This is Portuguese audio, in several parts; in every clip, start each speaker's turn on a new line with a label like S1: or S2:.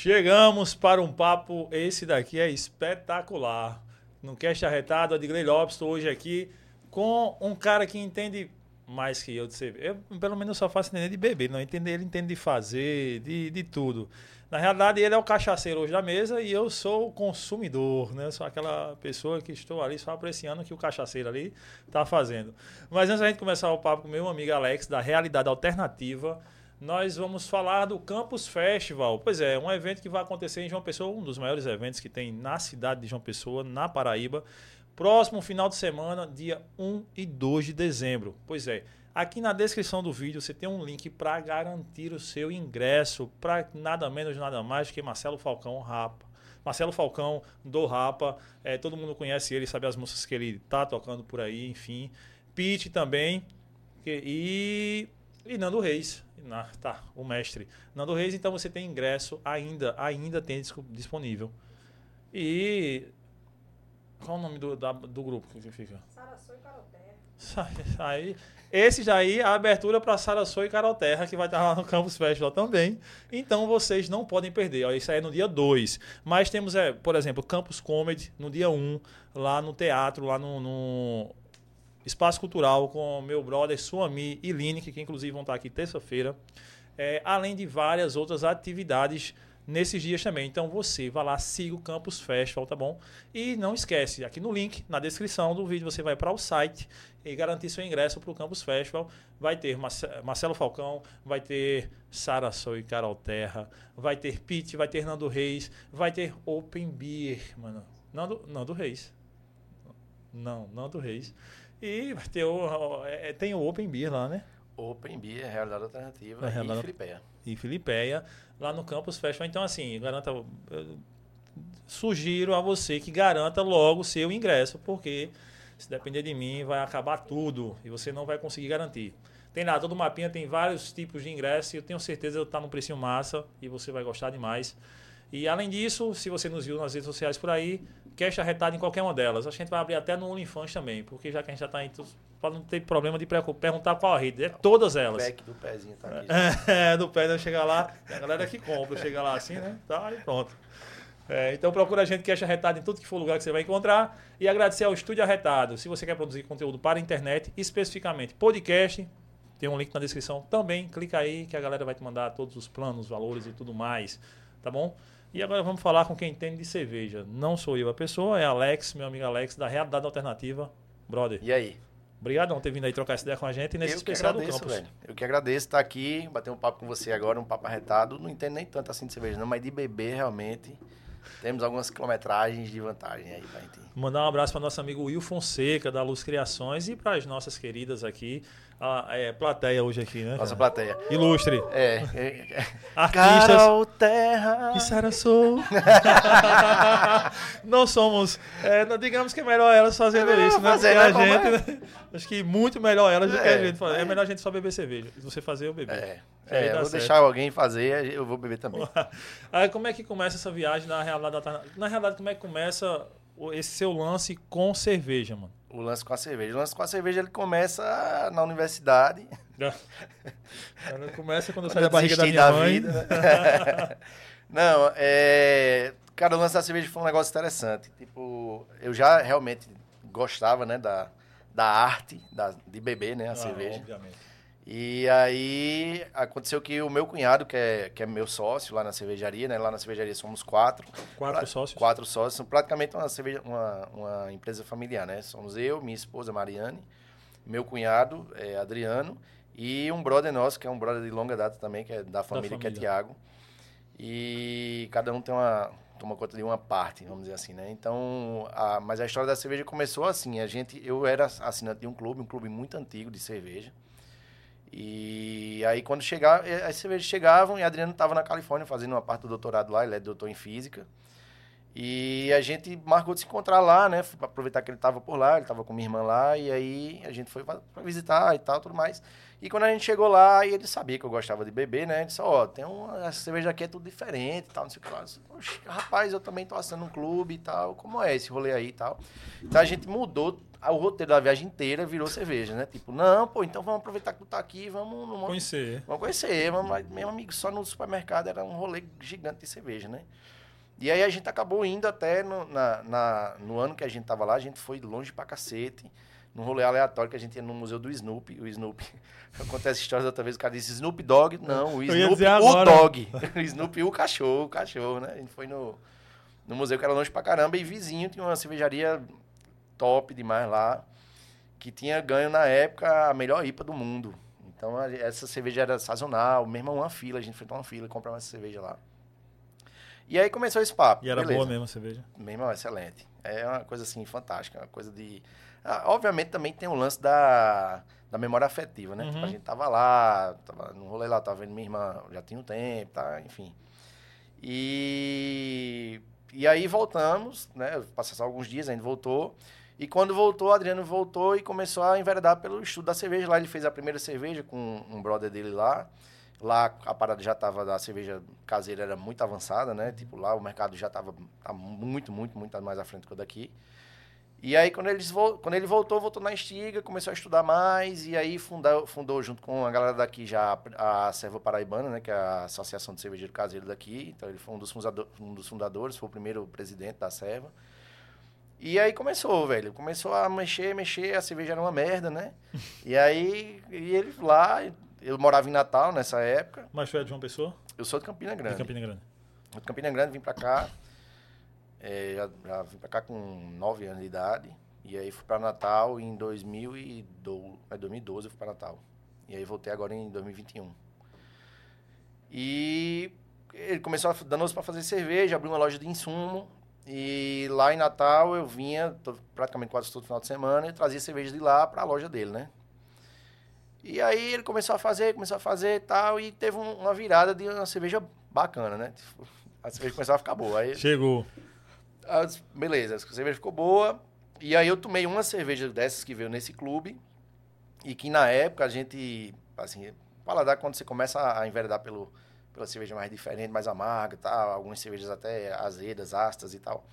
S1: Chegamos para um papo, esse daqui é espetacular. No Cast Arretado, Adgley Lopes, estou hoje aqui com um cara que entende mais que eu de cerveja. Eu, pelo menos, só faço entender de beber, não entender, ele entende de fazer, de, de tudo. Na realidade, ele é o cachaceiro hoje da mesa e eu sou o consumidor, né? Eu sou aquela pessoa que estou ali só apreciando o que o cachaceiro ali está fazendo. Mas antes da gente começar o papo com meu amigo Alex, da Realidade Alternativa, nós vamos falar do Campus Festival. Pois é, um evento que vai acontecer em João Pessoa, um dos maiores eventos que tem na cidade de João Pessoa, na Paraíba. Próximo final de semana, dia 1 e 2 de dezembro. Pois é, aqui na descrição do vídeo você tem um link para garantir o seu ingresso para nada menos, nada mais que Marcelo Falcão Rapa. Marcelo Falcão do Rapa, é, todo mundo conhece ele, sabe as músicas que ele tá tocando por aí, enfim. Pete também. E, e Nando Reis, na, tá, o mestre. Nando Reis, então você tem ingresso ainda, ainda tem disponível. E qual o nome do, da, do grupo que fica? Saraçou e Caroterra. Aí, esse já aí, a abertura para Saraçou e Caroterra, que vai estar lá no Campus Festival também. Então vocês não podem perder. Ó, isso aí é no dia 2. Mas temos, é, por exemplo, Campus Comedy no dia 1, um, lá no teatro, lá no, no Espaço Cultural, com meu brother Suami e Lineker, que inclusive vão estar aqui terça-feira. É, além de várias outras atividades nesses dias também. Então você vai lá, siga o Campus Festival, tá bom? E não esquece, aqui no link, na descrição do vídeo, você vai para o site e garantir seu ingresso para o Campus Festival. Vai ter Marcelo Falcão, vai ter Sara Sou e Carol Terra, vai ter Pete, vai ter Nando Reis, vai ter Open Beer, mano. Nando, Nando Reis. Não, Nando Reis. E ter o, é, tem o Open Beer lá, né?
S2: Open Beer, Realidade Alternativa é, realidade... e Filipeia.
S1: E Filipeia, lá no Campus Festival. Então, assim, garanta. Sugiro a você que garanta logo o seu ingresso, porque se depender de mim, vai acabar tudo e você não vai conseguir garantir. Tem lá, todo mapinha tem vários tipos de ingresso e eu tenho certeza que está no preço massa e você vai gostar demais. E além disso, se você nos viu nas redes sociais por aí, cash arretado em qualquer uma delas. A gente vai abrir até no OnlyFans também, porque já que a gente já está indo para não ter problema de perguntar qual a rede. É todas elas. O
S2: back do pezinho tá aqui.
S1: É, do pé, né? chegar lá, a galera que compra, chega lá assim, né? Tá, e pronto. É, então procura a gente que acha arretado em tudo que for lugar que você vai encontrar. E agradecer ao Estúdio Arretado. Se você quer produzir conteúdo para a internet, especificamente podcast, tem um link na descrição também. Clica aí que a galera vai te mandar todos os planos, valores e tudo mais. Tá bom? E agora vamos falar com quem entende de cerveja. Não sou eu a pessoa, é Alex, meu amigo Alex, da Realidade Alternativa. Brother.
S2: E aí?
S1: Obrigado por ter vindo aí trocar essa ideia com a gente nesse eu especial
S2: agradeço,
S1: do campus.
S2: Velho. Eu que agradeço estar aqui, bater um papo com você agora, um papo arretado. Não entendo nem tanto assim de cerveja, não, mas de beber realmente. Temos algumas quilometragens de vantagem aí pra gente.
S1: Mandar um abraço para nosso amigo Will Fonseca, da Luz Criações, e para as nossas queridas aqui, a é, plateia hoje aqui, né?
S2: Nossa cara? plateia.
S1: Ilustre.
S2: É. é,
S1: é. Artistas. Carol Terra. E Sara Sou. Não somos. É, digamos que é melhor elas fazendo é isso, né? Fazer, né? a gente. É? Né? Acho que muito melhor elas do que a é, gente fazer. É melhor a gente só beber cerveja. Se você fazer, eu beber.
S2: É. É, vou certo. deixar alguém fazer, eu vou beber também.
S1: Aí, como é que começa essa viagem na realidade? Na realidade, como é que começa esse seu lance com cerveja, mano?
S2: O lance com a cerveja. O lance com a cerveja ele começa na universidade.
S1: começa quando, quando sai da barriga da minha da mãe. Vida?
S2: Não, é... Cara, o lance da cerveja foi um negócio interessante. Tipo, eu já realmente gostava, né, da, da arte da, de beber, né, a ah, cerveja. Obviamente. E aí aconteceu que o meu cunhado, que é, que é meu sócio lá na cervejaria, né? Lá na cervejaria somos quatro.
S1: Quatro pra, sócios?
S2: Quatro sócios. São praticamente uma, cerveja, uma, uma empresa familiar, né? Somos eu, minha esposa Mariane, meu cunhado, é, Adriano, e um brother nosso, que é um brother de longa data também, que é da família, da família. que é Tiago. E cada um tem uma toma conta de uma parte, vamos dizer assim, né? Então, a, mas a história da cerveja começou assim. A gente, eu era assinante de um clube, um clube muito antigo de cerveja. E aí quando chegava, as cervejas chegavam e Adriano estava na Califórnia fazendo uma parte do doutorado lá, ele é doutor em física. E a gente marcou de se encontrar lá, né? Pra aproveitar que ele estava por lá, ele estava com minha irmã lá, e aí a gente foi para visitar e tal, tudo mais. E quando a gente chegou lá, e ele sabia que eu gostava de beber, né? Ele disse, ó, oh, tem uma essa cerveja aqui é tudo diferente e tal, não sei o que lá. Disse, rapaz, eu também tô assando um clube e tal, como é esse rolê aí e tal. Então a gente mudou o roteiro da viagem inteira, virou cerveja, né? Tipo, não, pô, então vamos aproveitar que tu tá aqui, vamos... vamos
S1: conhecer.
S2: Vamos conhecer, vamos, meu amigo, só no supermercado era um rolê gigante de cerveja, né? E aí a gente acabou indo até no, na, na, no ano que a gente tava lá, a gente foi longe pra cacete num rolê aleatório que a gente ia no museu do Snoopy. O Snoopy. Acontece histórias outra vez, o cara disse Snoop Dogg. Não, o Snoopy, o dog. o Snoopy, o cachorro, o cachorro, né? A gente foi no, no museu que era longe pra caramba e vizinho tinha uma cervejaria top demais lá, que tinha ganho na época a melhor IPA do mundo. Então essa cerveja era sazonal, mesmo uma fila, a gente fez uma fila e comprava essa cerveja lá. E aí começou esse papo.
S1: E era beleza. boa mesmo a cerveja?
S2: Mesmo, excelente. É uma coisa assim fantástica, uma coisa de ah, obviamente também tem o lance da, da memória afetiva, né? Uhum. Tipo, a uhum. gente tava lá, tava no rolê lá, tava vendo minha irmã, já tinha um tempo, tá? Enfim. E, e aí voltamos, né? Passaram alguns dias, a gente voltou. E quando voltou, o Adriano voltou e começou a enveredar pelo estudo da cerveja. Lá ele fez a primeira cerveja com um brother dele lá. Lá a parada já estava da cerveja caseira era muito avançada, né? Tipo, lá o mercado já estava tá muito, muito, muito mais à frente que o daqui. E aí, quando, quando ele voltou, voltou na Estiga, começou a estudar mais, e aí fundou, fundou junto com a galera daqui já a Serva Paraibana, né, que é a Associação de Cervejeiro Caseiro daqui. Então, ele foi um dos, fundador, um dos fundadores, foi o primeiro presidente da Serva. E aí começou, velho. Começou a mexer, mexer, a cerveja era uma merda, né? e aí, e ele lá, eu morava em Natal nessa época.
S1: Mas foi de João Pessoa?
S2: Eu sou de Campina Grande.
S1: De Campina Grande.
S2: de Campina Grande, vim pra cá. É, já, já, vim pra cá com 9 anos de idade. E aí fui pra Natal em 2012, é 2012 eu fui pra Natal. E aí voltei agora em 2021. E ele começou a danoso para fazer cerveja, abriu uma loja de insumo. E lá em Natal eu vinha praticamente quase todo final de semana e trazia cerveja de lá para a loja dele, né? E aí ele começou a fazer, começou a fazer e tal, e teve um, uma virada de uma cerveja bacana, né? A cerveja começou a ficar boa. Aí,
S1: Chegou.
S2: As, beleza, a cerveja ficou boa. E aí eu tomei uma cerveja dessas que veio nesse clube. E que na época a gente, assim, paladar quando você começa a enveredar pelo, pela cerveja mais diferente, mais amarga tal, algumas cervejas até azedas, astas e tal.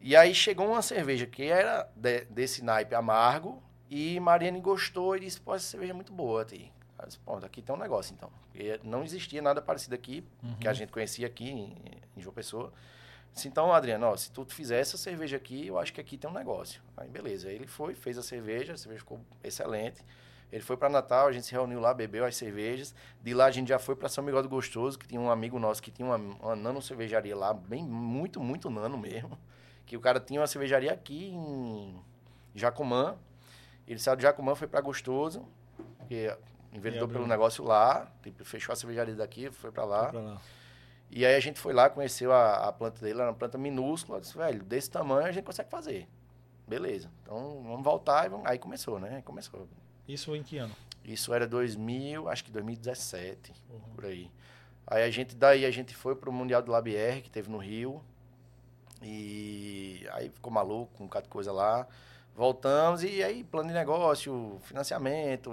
S2: E aí chegou uma cerveja que era de, desse naipe amargo e Mariane gostou e disse, pô, essa cerveja é muito boa, Ti. Disse, Pô, aqui tem um negócio, então. Porque não existia nada parecido aqui, uhum. que a gente conhecia aqui em, em João Pessoa. Disse, então, Adriano, ó, se tu fizer essa cerveja aqui, eu acho que aqui tem um negócio. Aí, beleza. Aí ele foi, fez a cerveja, a cerveja ficou excelente. Ele foi para Natal, a gente se reuniu lá, bebeu as cervejas. De lá a gente já foi para São Miguel do Gostoso, que tinha um amigo nosso que tinha uma, uma nano cervejaria lá, bem muito, muito nano mesmo. Que o cara tinha uma cervejaria aqui em Jacumã. Ele saiu de Jacumã, foi para Gostoso, que enveredou pelo negócio lá, tipo, fechou a cervejaria daqui, foi para lá. Lá. E aí a gente foi lá, conheceu a, a planta dele, era uma planta minúscula, disse, velho, desse tamanho a gente consegue fazer. Beleza. Então vamos voltar e vamos... aí começou, né? Começou.
S1: Isso em que ano?
S2: Isso era 2000, acho que 2017, uhum. por aí. Aí a gente daí a gente foi pro Mundial do LabR, que teve no Rio. E aí ficou maluco, com um bocado de coisa lá. Voltamos e aí plano de negócio, financiamento,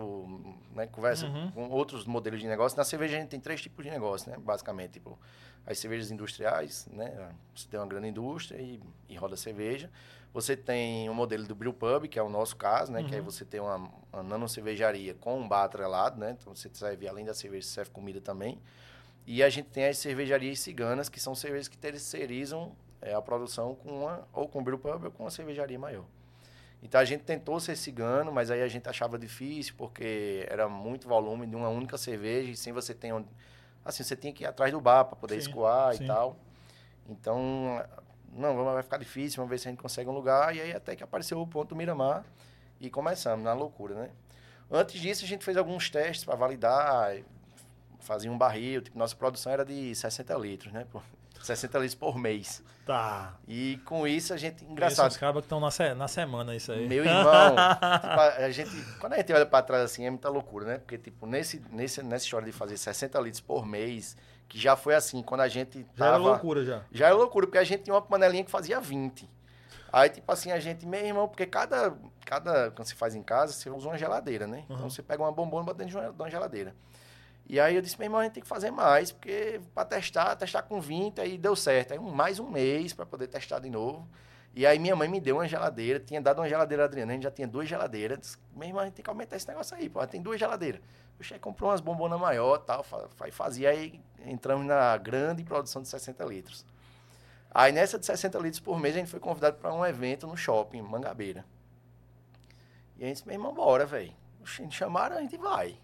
S2: né, conversa uhum. com outros modelos de negócio. Na cerveja a gente tem três tipos de negócio, né, basicamente, tipo, as cervejas industriais, né, você tem uma grande indústria e, e roda cerveja. Você tem o um modelo do brew pub, que é o nosso caso, né, uhum. que aí uhum. você tem uma, uma nano cervejaria com um bar atrelado, né, então você serve além da cerveja, serve comida também. E a gente tem as cervejarias ciganas, que são cervejas que terceirizam é, a produção com uma, ou com brew pub ou com uma cervejaria maior. Então a gente tentou ser cigano, mas aí a gente achava difícil porque era muito volume de uma única cerveja e sem você ter onde... assim, você tinha que ir atrás do bar para poder sim, escoar sim. e tal. Então, não, vai ficar difícil, vamos ver se a gente consegue um lugar e aí até que apareceu o ponto do Miramar e começamos na loucura, né? Antes disso a gente fez alguns testes para validar, fazia um barril, tipo, nossa produção era de 60 litros, né? Pô? 60 litros por mês.
S1: Tá.
S2: E com isso a gente.
S1: Engraçado. Os cabas que estão na, se, na semana, isso aí.
S2: Meu irmão, tipo, a, gente. Quando a gente olha pra trás assim, é muita loucura, né? Porque, tipo, nesse, nesse, nessa história de fazer 60 litros por mês, que já foi assim, quando a gente.
S1: Já
S2: tava,
S1: era loucura já.
S2: Já era loucura, porque a gente tinha uma panelinha que fazia 20. Aí, tipo assim, a gente, meu irmão, porque cada, cada. Quando você faz em casa, você usa uma geladeira, né? Então
S1: Uhum.
S2: você pega uma bombona e bota dentro de uma, de uma geladeira. E aí eu disse, meu irmão, a gente tem que fazer mais, porque para testar, testar com 20, aí deu certo. Aí mais um mês para poder testar de novo. E aí minha mãe me deu uma geladeira, tinha dado uma geladeira a Adriana, a gente já tinha duas geladeiras. Disse, meu irmão, a gente tem que aumentar esse negócio aí, pô, tem duas geladeiras. O chefe comprou umas bombonas maior tal, fa- fa- fazia, aí entramos na grande produção de 60 litros. Aí nessa de 60 litros por mês, a gente foi convidado para um evento no shopping, Mangabeira. E a gente disse, meu irmão, bora, velho. Chamaram, a gente vai.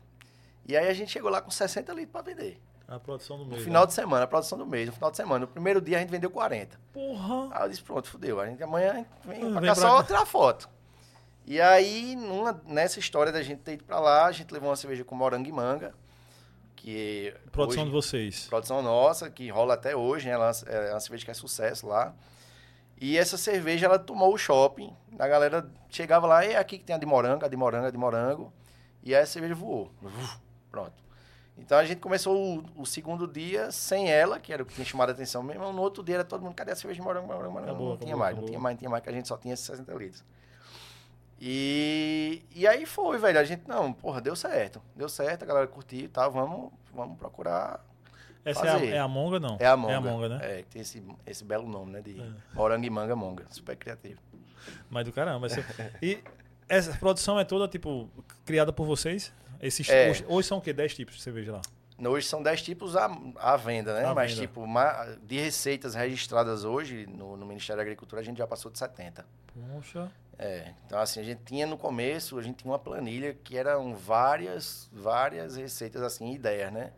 S2: E aí a gente chegou lá com 60 litros para vender.
S1: A produção do
S2: No
S1: mês.
S2: final
S1: né?
S2: de semana, a produção do mês, no final de semana. No primeiro dia a gente vendeu 40.
S1: Porra.
S2: Aí eu disse, pronto, fudeu. A gente, amanhã a gente vem pra
S1: vem
S2: cá
S1: pra
S2: só
S1: cá.
S2: tirar foto. E aí, numa- nessa história da gente ter ido pra lá, a gente levou uma cerveja com morango e manga, que
S1: Produção
S2: hoje-
S1: de vocês.
S2: produção nossa, que rola até hoje, né? Ela é uma cerveja que é sucesso lá. E essa cerveja, ela tomou o shopping. A galera chegava lá, é aqui que tem a de morango, a de morango, a de morango. E aí a cerveja voou. Uf, Pronto. Então a gente começou o, o segundo dia sem ela, que era o que tinha chamado a atenção mesmo. No outro dia era todo mundo, cadê a cerveja de morango, morango, morango?
S1: Acabou,
S2: não tinha
S1: acabou,
S2: mais,
S1: acabou.
S2: não tinha mais, não tinha mais, que a gente só tinha esses 60 litros. E, e aí foi, velho. A gente, não, porra, deu certo. Deu certo, a galera curtiu e tal. Vamos, vamos procurar
S1: Essa é a,
S2: fazer.
S1: é a Monga, não?
S2: é a monga.
S1: É a Monga, né?
S2: É, que tem esse, esse belo nome, né? De
S1: É.
S2: morango e manga monga. Super criativo.
S1: Mas do caramba. essa- E essa produção é toda, tipo, criada por vocês? Esses,
S2: É.
S1: hoje, hoje são o quê? 10 tipos de cerveja lá?
S2: Hoje são 10 tipos à, à venda, né?
S1: À
S2: Mas,
S1: venda.
S2: tipo, de receitas registradas hoje no, no Ministério da Agricultura, a gente já passou de 70.
S1: Poxa.
S2: É, então assim, a gente tinha no começo, a gente tinha uma planilha que eram várias, várias receitas assim, ideias, né?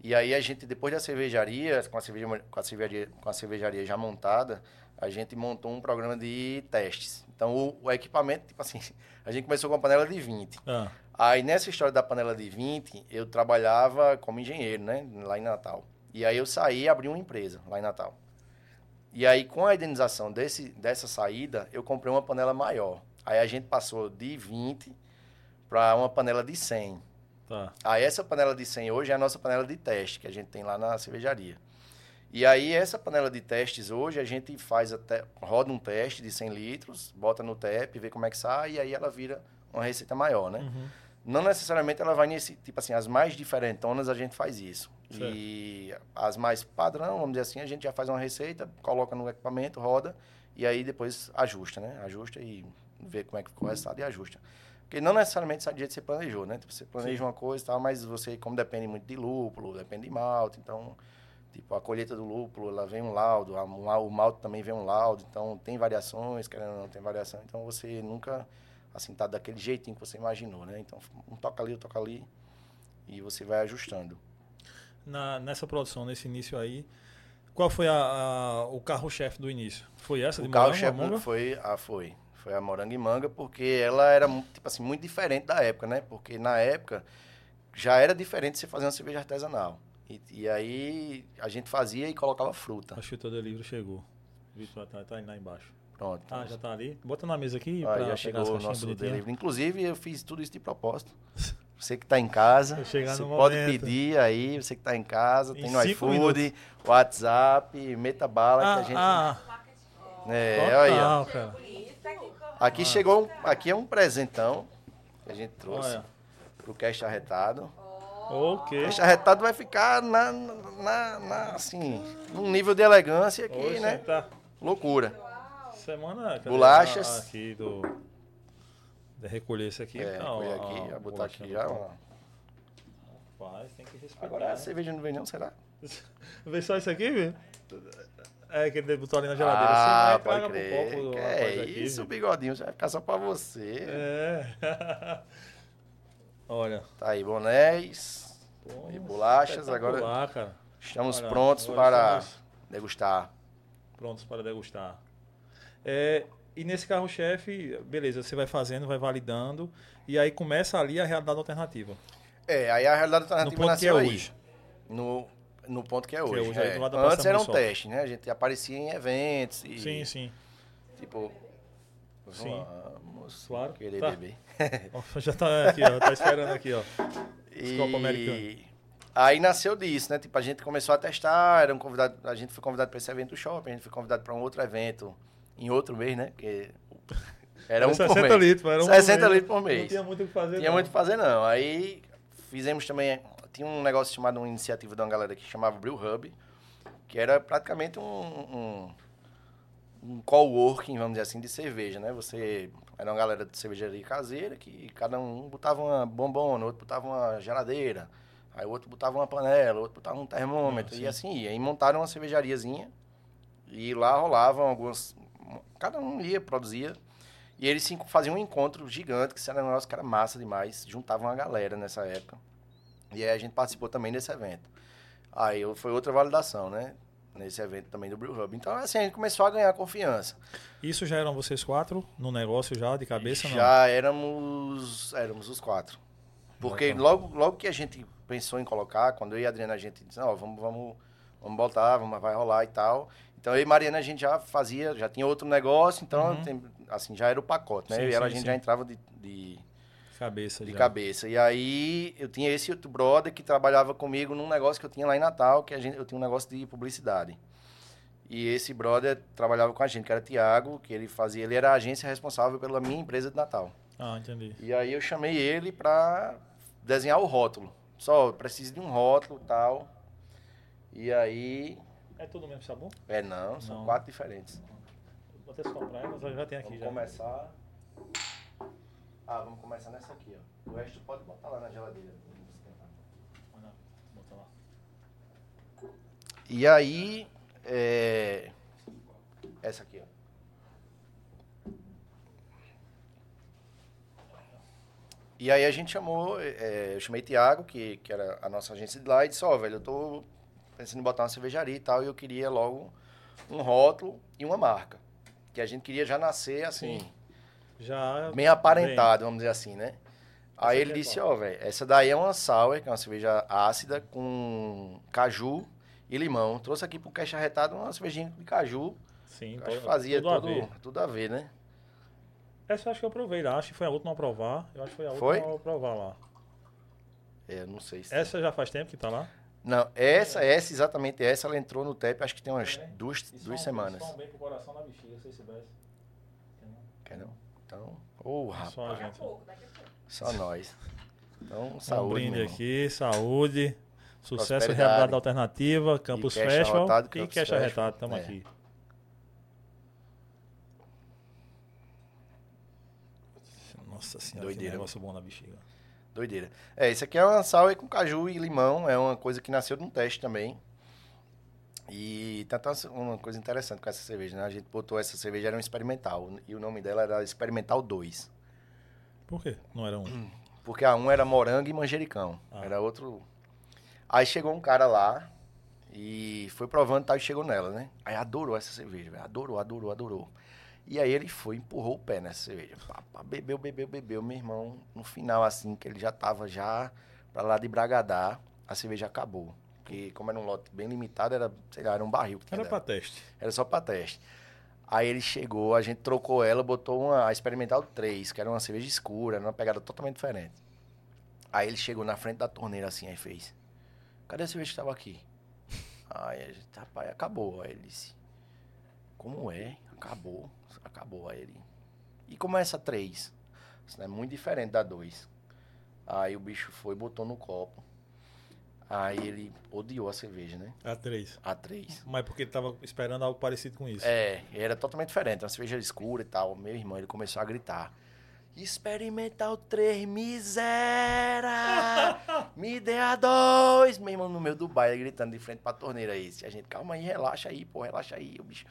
S2: E aí a gente, depois da cervejaria, com a cervejaria, com a cervejaria, com a cervejaria já montada, a gente montou um programa de testes. Então o, o equipamento, tipo assim, a gente começou com uma panela de 20.
S1: Ah,
S2: Aí nessa história da panela de 20, eu trabalhava como engenheiro, né? Lá em Natal. E aí eu saí e abri uma empresa lá em Natal. E aí, com a indenização desse, dessa saída, eu comprei uma panela maior. Aí a gente passou de 20 para uma panela de 100.
S1: tá.
S2: Aí essa panela de 100 hoje é a nossa panela de teste, que a gente tem lá na cervejaria. E aí essa panela de testes hoje, a gente faz até, roda um teste de 100 litros, bota no TEP, vê como é que sai, e aí ela vira uma receita maior, né?
S1: Uhum.
S2: Não necessariamente ela vai nesse, tipo assim, as mais diferentonas a gente faz isso.
S1: Certo.
S2: E as mais padrão, vamos dizer assim, a gente já faz uma receita, coloca no equipamento, roda, e aí depois ajusta, né? Ajusta e vê como é que ficou o resultado e ajusta. Porque não necessariamente sai do jeito que você planejou, né? Tipo, você planeja
S1: Sim.
S2: uma coisa e tal, mas você, como depende muito de lúpulo, depende de malte, então, tipo, a colheita do lúpulo, ela vem um laudo, a- o malte também vem um laudo, então tem variações, querendo ou não, tem variação, então você nunca, assim, tá daquele jeitinho que você imaginou, né? Então, um toca ali, um toca ali, e você vai ajustando.
S1: Na, nessa produção, nesse início aí, qual foi a, a- o carro-chefe do início? Foi essa de
S2: O
S1: a
S2: carro-chefe foi, ah, foi, foi a moranga e manga, porque ela era, tipo assim, muito diferente da época, né? Porque na época já era diferente você fazer uma cerveja artesanal. E, e aí a gente fazia e colocava fruta.
S1: A chuta do livro chegou. Vitor tá, tá aí lá embaixo.
S2: Pronto.
S1: Ah, já tá ali. Bota na mesa aqui pra
S2: já chegou o nosso
S1: bonitinhas.
S2: delivery. Inclusive, eu fiz tudo isso de propósito. Você que está em casa, você pode
S1: momento.
S2: pedir aí, você que está em casa,
S1: Em
S2: tem no iFood, WhatsApp, meta bala que a gente.
S1: Ah,
S2: é,
S1: ah,
S2: olha aí,
S1: total, cara.
S2: Aqui chegou, um- aqui é um presentão que a gente trouxe
S1: Olha.
S2: pro cast arretado. O
S1: Ok.
S2: cast arretado vai ficar na, na, na- assim, num nível de elegância aqui,
S1: Hoje
S2: né?
S1: tá
S2: Loucura.
S1: Semana...
S2: Bolachas.
S1: Ah, Aqui do... De recolher isso aqui.
S2: É, foi
S1: ó,
S2: aqui, vou botar aqui já. ó.
S1: Rapaz, tem que respeitar.
S2: Agora a
S1: né?
S2: cerveja não vem não, será?
S1: Vê só isso aqui, viu? É, que ele botou ali na geladeira.
S2: Ah,
S1: Você vai,
S2: pode
S1: traga pro
S2: crer.
S1: copo
S2: é
S1: aqui,
S2: isso,
S1: viu?
S2: bigodinho, vai ficar só pra você.
S1: É. Olha.
S2: Tá aí, bonés.
S1: pô,
S2: E bolachas,
S1: espetacular, cara.
S2: Estamos
S1: Olha,
S2: prontos para
S1: estamos
S2: degustar.
S1: prontos para degustar. É, e nesse carro-chefe, beleza, você vai fazendo, vai validando, e aí começa ali a realidade alternativa.
S2: É, aí a realidade
S1: No
S2: alternativa
S1: ponto que é
S2: nasceu aí.
S1: hoje.
S2: no, no ponto que é
S1: Que
S2: hoje.
S1: é hoje,
S2: é. Antes era um teste, né? A gente aparecia em eventos e,
S1: Sim, sim.
S2: tipo...
S1: Sim.
S2: Vamos
S1: Claro.
S2: querer
S1: Tá.
S2: beber.
S1: Já tá aqui, ó. Tá esperando aqui, ó.
S2: E
S1: Copa Americana.
S2: aí nasceu disso, né? Tipo, a gente começou a testar, era um convidado, a gente foi convidado para esse evento do shopping, a gente foi convidado para um outro evento em outro mês, né? Porque era um por
S1: 60
S2: mês.
S1: litros, era um
S2: 60
S1: por mês.
S2: litros por
S1: Não
S2: mês.
S1: tinha muito o que fazer.
S2: Tinha
S1: não.
S2: muito o que fazer, não. Aí fizemos também. Tinha um negócio chamado uma iniciativa de uma galera que chamava Brew Hub, que era praticamente um, um, um coworking, vamos dizer assim, de cerveja, né? Você. Era uma galera de cervejaria caseira que cada um botava uma bombona, outro botava uma geladeira, aí o outro botava uma panela, outro botava um termômetro,
S1: Ah,
S2: e
S1: sim.
S2: assim ia. E montaram uma cervejariazinha, e lá rolavam algumas. Cada um ia, produzia e eles faziam um encontro gigante, que era um negócio que era massa demais. Juntavam uma galera nessa época. E aí a gente participou também desse evento. Aí foi outra validação, né? Nesse evento também do Brew Hub. Então, assim, a gente começou a ganhar confiança.
S1: Isso já eram vocês quatro no negócio já, de cabeça, não?
S2: Já éramos, éramos os quatro. Porque
S1: Bacana.
S2: logo, logo que a gente pensou em colocar, quando eu e a Adriana, a gente disse, ó, vamos, vamos, vamos botar, vamos, vai rolar e tal. Então eu e Mariana, a gente já fazia, já tinha outro negócio, então,
S1: Uhum.
S2: tem- assim, já era o pacote, né?
S1: Sim,
S2: eu e ela,
S1: sim,
S2: a gente
S1: sim.
S2: já entrava de- de
S1: Cabeça
S2: de
S1: já.
S2: cabeça. E aí eu tinha esse outro brother que trabalhava comigo num negócio que eu tinha lá em Natal, que a gente, eu tinha um negócio de publicidade. E esse brother trabalhava com a gente, que era Tiago, que ele fazia, ele era a agência responsável pela minha empresa de Natal.
S1: Ah, entendi.
S2: E aí eu chamei ele pra desenhar o rótulo. Só, preciso de um rótulo tal. E aí,
S1: É tudo mesmo sabor?
S2: é não, são
S1: Não.
S2: quatro diferentes.
S1: Vou até comprar elas, eu já tem aqui
S2: Vamos
S1: já.
S2: começar. Ah, vamos começar nessa aqui, ó. O resto pode botar lá na geladeira.
S1: lá, bota lá.
S2: E aí, é... essa aqui, ó. E aí a gente chamou, é, eu chamei Tiago, que, que era a nossa agência de lá, e disse, ó, velho, eu tô pensando em botar uma cervejaria e tal, e eu queria logo um rótulo e uma marca. Que a gente queria já nascer, assim,
S1: Sim. Já.
S2: bem aparentado, vamos dizer assim, né? Aí
S1: Essa
S2: ele
S1: aqui é
S2: disse, ó, velho, essa daí é uma sour, que é uma cerveja ácida com caju e limão. Trouxe aqui pro Caixa Retado uma cervejinha de caju.
S1: Sim,
S2: acho que fazia
S1: tudo a
S2: tudo,
S1: ver.
S2: tudo a ver, né?
S1: Essa eu acho que eu provei lá. Acho que foi a última a provar. Eu acho que foi a
S2: Foi?
S1: última a provar lá.
S2: É, não sei se...
S1: Essa já faz tempo que tá lá?
S2: Não, essa, essa, exatamente essa, ela entrou no TEP, acho que tem umas
S1: É, né?
S2: duas, duas semanas.
S1: bem pro coração da bexiga, se soubesse.
S2: Quer não? Então, ô, rapaz,
S1: Só a gente.
S2: só nós. Então,
S1: Um
S2: saúde,
S1: brinde
S2: meu irmão.
S1: aqui, saúde, sucesso e realidade alternativa, Campus Festival
S2: arrotado,
S1: e Cash
S2: Festival.
S1: Arretado, estamos
S2: É.
S1: aqui. Nossa senhora,
S2: Doideira.
S1: que negócio bom na bexiga.
S2: Doideira. É, esse aqui é uma sour com caju e limão. É uma coisa que nasceu de um teste também. E tá até uma coisa interessante com essa cerveja, né? A gente botou essa cerveja, era um experimental. E o nome dela era Experimental 2.
S1: Por quê? Não era um.
S2: Porque a um era morango e manjericão.
S1: Ah.
S2: Era outro. Aí chegou um cara lá e foi provando e tal, e chegou nela, né? Aí adorou essa cerveja, velho. Adorou, adorou, adorou. E aí ele foi, empurrou o pé nessa cerveja. Pá, bebeu, bebeu, bebeu. Meu irmão, no final, assim, que ele já tava já pra lá de Bragadá, a cerveja acabou. Porque como era um lote bem limitado, era, sei lá, era um barril. Que tinha
S1: Era
S2: dela.
S1: pra teste.
S2: Era só pra teste. Aí ele chegou, a gente trocou ela, botou uma a Experimental 3, que era uma cerveja escura, era uma pegada totalmente diferente. Aí ele chegou na frente da torneira assim, aí fez. Cadê a cerveja que estava aqui? Aí a gente, rapaz, acabou. Aí ele disse, como é? Acabou. Acabou. Aí ele. E como é 3? Isso é muito diferente da 2. Aí o bicho foi e botou no copo. Aí ele odiou a cerveja, né?
S1: A três.
S2: A 3.
S1: Mas porque ele tava esperando algo parecido com isso.
S2: É, era totalmente diferente, uma cerveja escura e tal. Meu irmão, ele começou a gritar. Experimental 3, miséria! Me dê a dois! Meu irmão, no meio do baile, gritando de frente pra torneira aí. A gente, calma aí, relaxa aí, pô, relaxa aí. O bicho,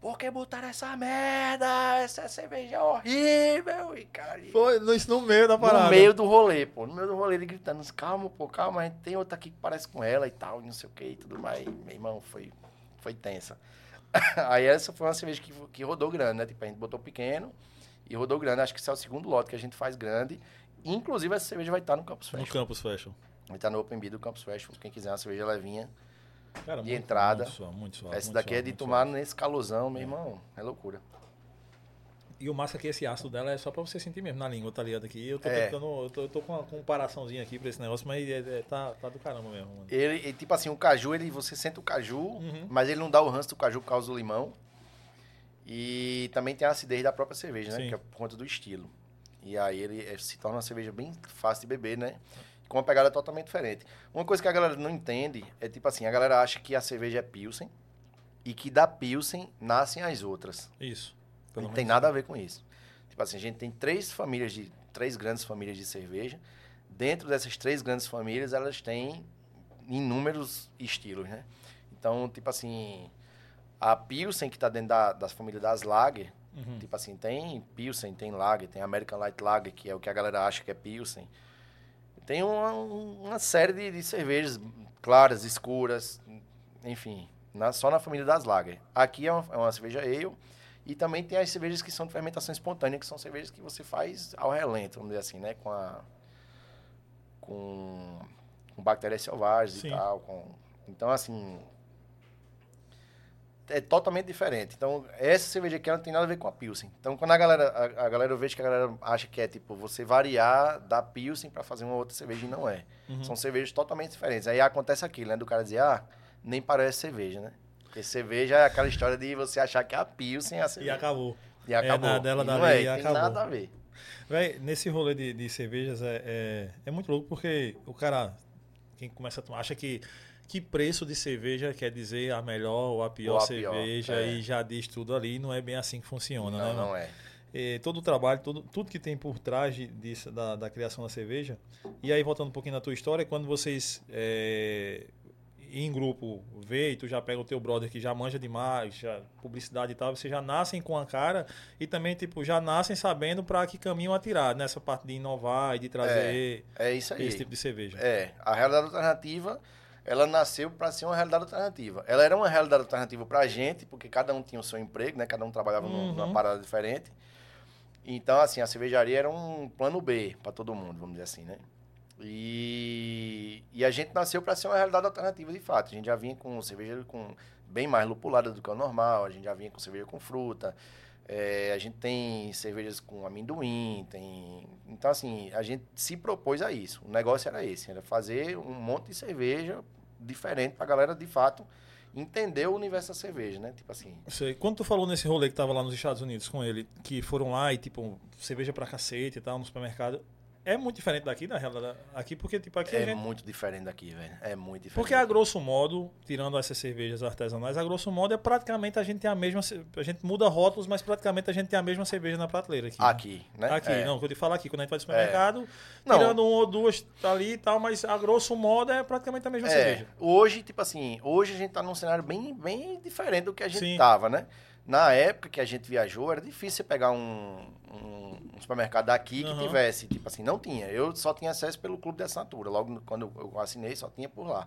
S2: por que botaram essa merda? Essa cerveja é horrível! E, cara,
S1: Foi no, isso no meio da parada.
S2: no meio do rolê, pô. No meio do rolê, ele gritando, calma, pô, calma, a gente tem outra aqui que parece com ela e tal, e não sei o que e tudo mais. Meu irmão, foi, foi tensa. Aí essa foi uma cerveja que, que rodou grande, né? Tipo, a gente botou pequeno e rodou grande. Acho que esse é o segundo lote que a gente faz grande. Inclusive, essa cerveja vai estar no Campus
S1: No
S2: Fashion.
S1: Campus Fashion.
S2: Ele tá no Open B do Campus Festival. Quem quiser uma cerveja levinha
S1: Cara,
S2: de
S1: muito-
S2: entrada.
S1: Muito suave, muito suave,
S2: Essa daqui
S1: suave,
S2: é de tomar
S1: suave.
S2: nesse calorzão, meu irmão. É loucura.
S1: E o massa é que esse ácido dela é só pra você sentir mesmo na língua, tá ligado? Aqui eu tô
S2: É.
S1: tentando, eu tô, eu tô com uma comparaçãozinha aqui pra esse negócio, mas é- é- tá, tá do caramba mesmo, mano.
S2: Ele, ele, tipo assim, o caju, ele, você sente o caju,
S1: Uhum.
S2: mas ele não dá o ranço do caju por causa do limão. E também tem a acidez da própria cerveja, né?
S1: Sim.
S2: Que é por conta do estilo. E aí ele é- se torna uma cerveja bem fácil de beber, né? Com uma pegada totalmente diferente. Uma coisa que a galera não entende é tipo assim, a galera acha que a cerveja é Pilsen e que da Pilsen nascem as outras.
S1: Isso.
S2: Não tem nada a ver com isso. Tipo assim, a gente tem três famílias de três grandes famílias de cerveja. Dentro dessas três grandes famílias, elas têm inúmeros estilos, né? Então, tipo assim, a Pilsen que está dentro da, das famílias das Lager,
S1: Uhum.
S2: tipo assim, tem Pilsen, tem Lager, tem American Light Lager, que é o que a galera acha que é Pilsen. Tem uma, uma série de, de cervejas claras, escuras, enfim, na- só na família das Lager. Aqui é uma, é uma cerveja ale e também tem as cervejas que são de fermentação espontânea, que são cervejas que você faz ao relento, vamos dizer assim, né? Com a... com, com bactérias selvagens
S1: Sim.
S2: e tal. Com, então, assim... É totalmente diferente. Então, essa cerveja aqui ela não tem nada a ver com a Pilsen. Então, quando a galera, a, a galera eu vejo que a galera acha que é tipo você variar da Pilsen para fazer uma outra cerveja e não é.
S1: Uhum.
S2: São cervejas totalmente diferentes. Aí acontece aquilo, né? Do cara dizer, ah, nem parece cerveja, né? Porque cerveja é aquela história de você achar que a Pilsen é a
S1: E
S2: cerveja.
S1: acabou.
S2: E acabou.
S1: na dela
S2: E
S1: dali
S2: não é,
S1: e
S2: tem
S1: acabou.
S2: nada a ver.
S1: Véi, nesse rolê de, de cervejas é, é, é muito louco porque o cara, quem começa a tomar, acha que que preço de cerveja quer dizer a melhor ou a pior
S2: Ou a pior,
S1: cerveja
S2: é.
S1: e já diz tudo ali. Não é bem assim que funciona, né?
S2: não, não é.
S1: É, todo o trabalho, todo, tudo que tem por trás disso, da, da criação da cerveja. E aí, voltando um pouquinho na tua história, quando vocês é, em grupo vê e tu já pega o teu brother que já manja demais, já, publicidade e tal, vocês já nascem com a cara e também, tipo, já nascem sabendo para que caminho atirar nessa parte de inovar e de trazer
S2: É aí.
S1: esse tipo de cerveja.
S2: É, a realidade alternativa, ela nasceu para ser uma realidade alternativa. Ela era uma realidade alternativa para a gente, porque cada um tinha o seu emprego, né? Cada um trabalhava
S1: Uhum.
S2: numa parada diferente. Então, assim, a cervejaria era um plano B para todo mundo, vamos dizer assim, né? E, e a gente nasceu para ser uma realidade alternativa de fato. A gente já vinha com cerveja com bem mais lupulada do que o normal, a gente já vinha com cerveja com fruta. É, a gente tem cervejas com amendoim, tem. Então, assim, a gente se propôs a isso. O negócio era esse: era fazer um monte de cerveja diferente pra galera, de fato, entender o universo da cerveja, né? Tipo assim.
S1: Sei. Quando tu falou nesse rolê que tava lá nos Estados Unidos com ele, que foram lá e, tipo, cerveja pra cacete e tal, no supermercado, é muito diferente daqui, na realidade, aqui, porque, tipo, aqui
S2: É
S1: gente
S2: muito diferente daqui, velho. É muito diferente.
S1: Porque a grosso modo, tirando essas cervejas artesanais, a grosso modo é praticamente a gente tem a mesma. A gente muda rótulos, mas praticamente a gente tem a mesma cerveja na prateleira aqui.
S2: Aqui, né?
S1: Aqui,
S2: É.
S1: não, eu te falar aqui, quando a gente vai no supermercado,
S2: Não.
S1: tirando uma ou duas ali e tal, mas a grosso modo é praticamente a mesma
S2: É,
S1: cerveja.
S2: hoje, tipo assim, hoje a gente tá num cenário bem, bem diferente do que a gente
S1: Sim.
S2: tava, né? Na época que a gente viajou, era difícil você pegar um, um, um supermercado daqui que
S1: Aham.
S2: tivesse, tipo assim, não tinha. Eu só tinha acesso pelo clube de assinatura. Logo quando eu assinei, só tinha por lá.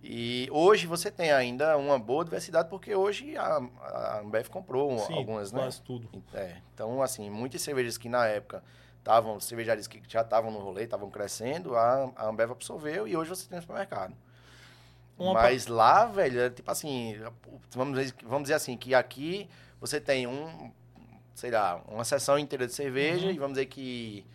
S2: E hoje você tem ainda uma boa diversidade, porque hoje a, a Ambev comprou um-
S1: Sim,
S2: algumas, né?
S1: quase tudo.
S2: É, então, assim, muitas cervejas que na época estavam, cervejarias que já estavam no rolê, estavam crescendo, a, a Ambev absorveu e hoje você tem no supermercado.
S1: Uma
S2: Mas lá, velho, é tipo assim, vamos dizer, vamos dizer assim, que aqui você tem um, sei lá, uma seção inteira de cerveja
S1: Uhum.
S2: e vamos dizer que,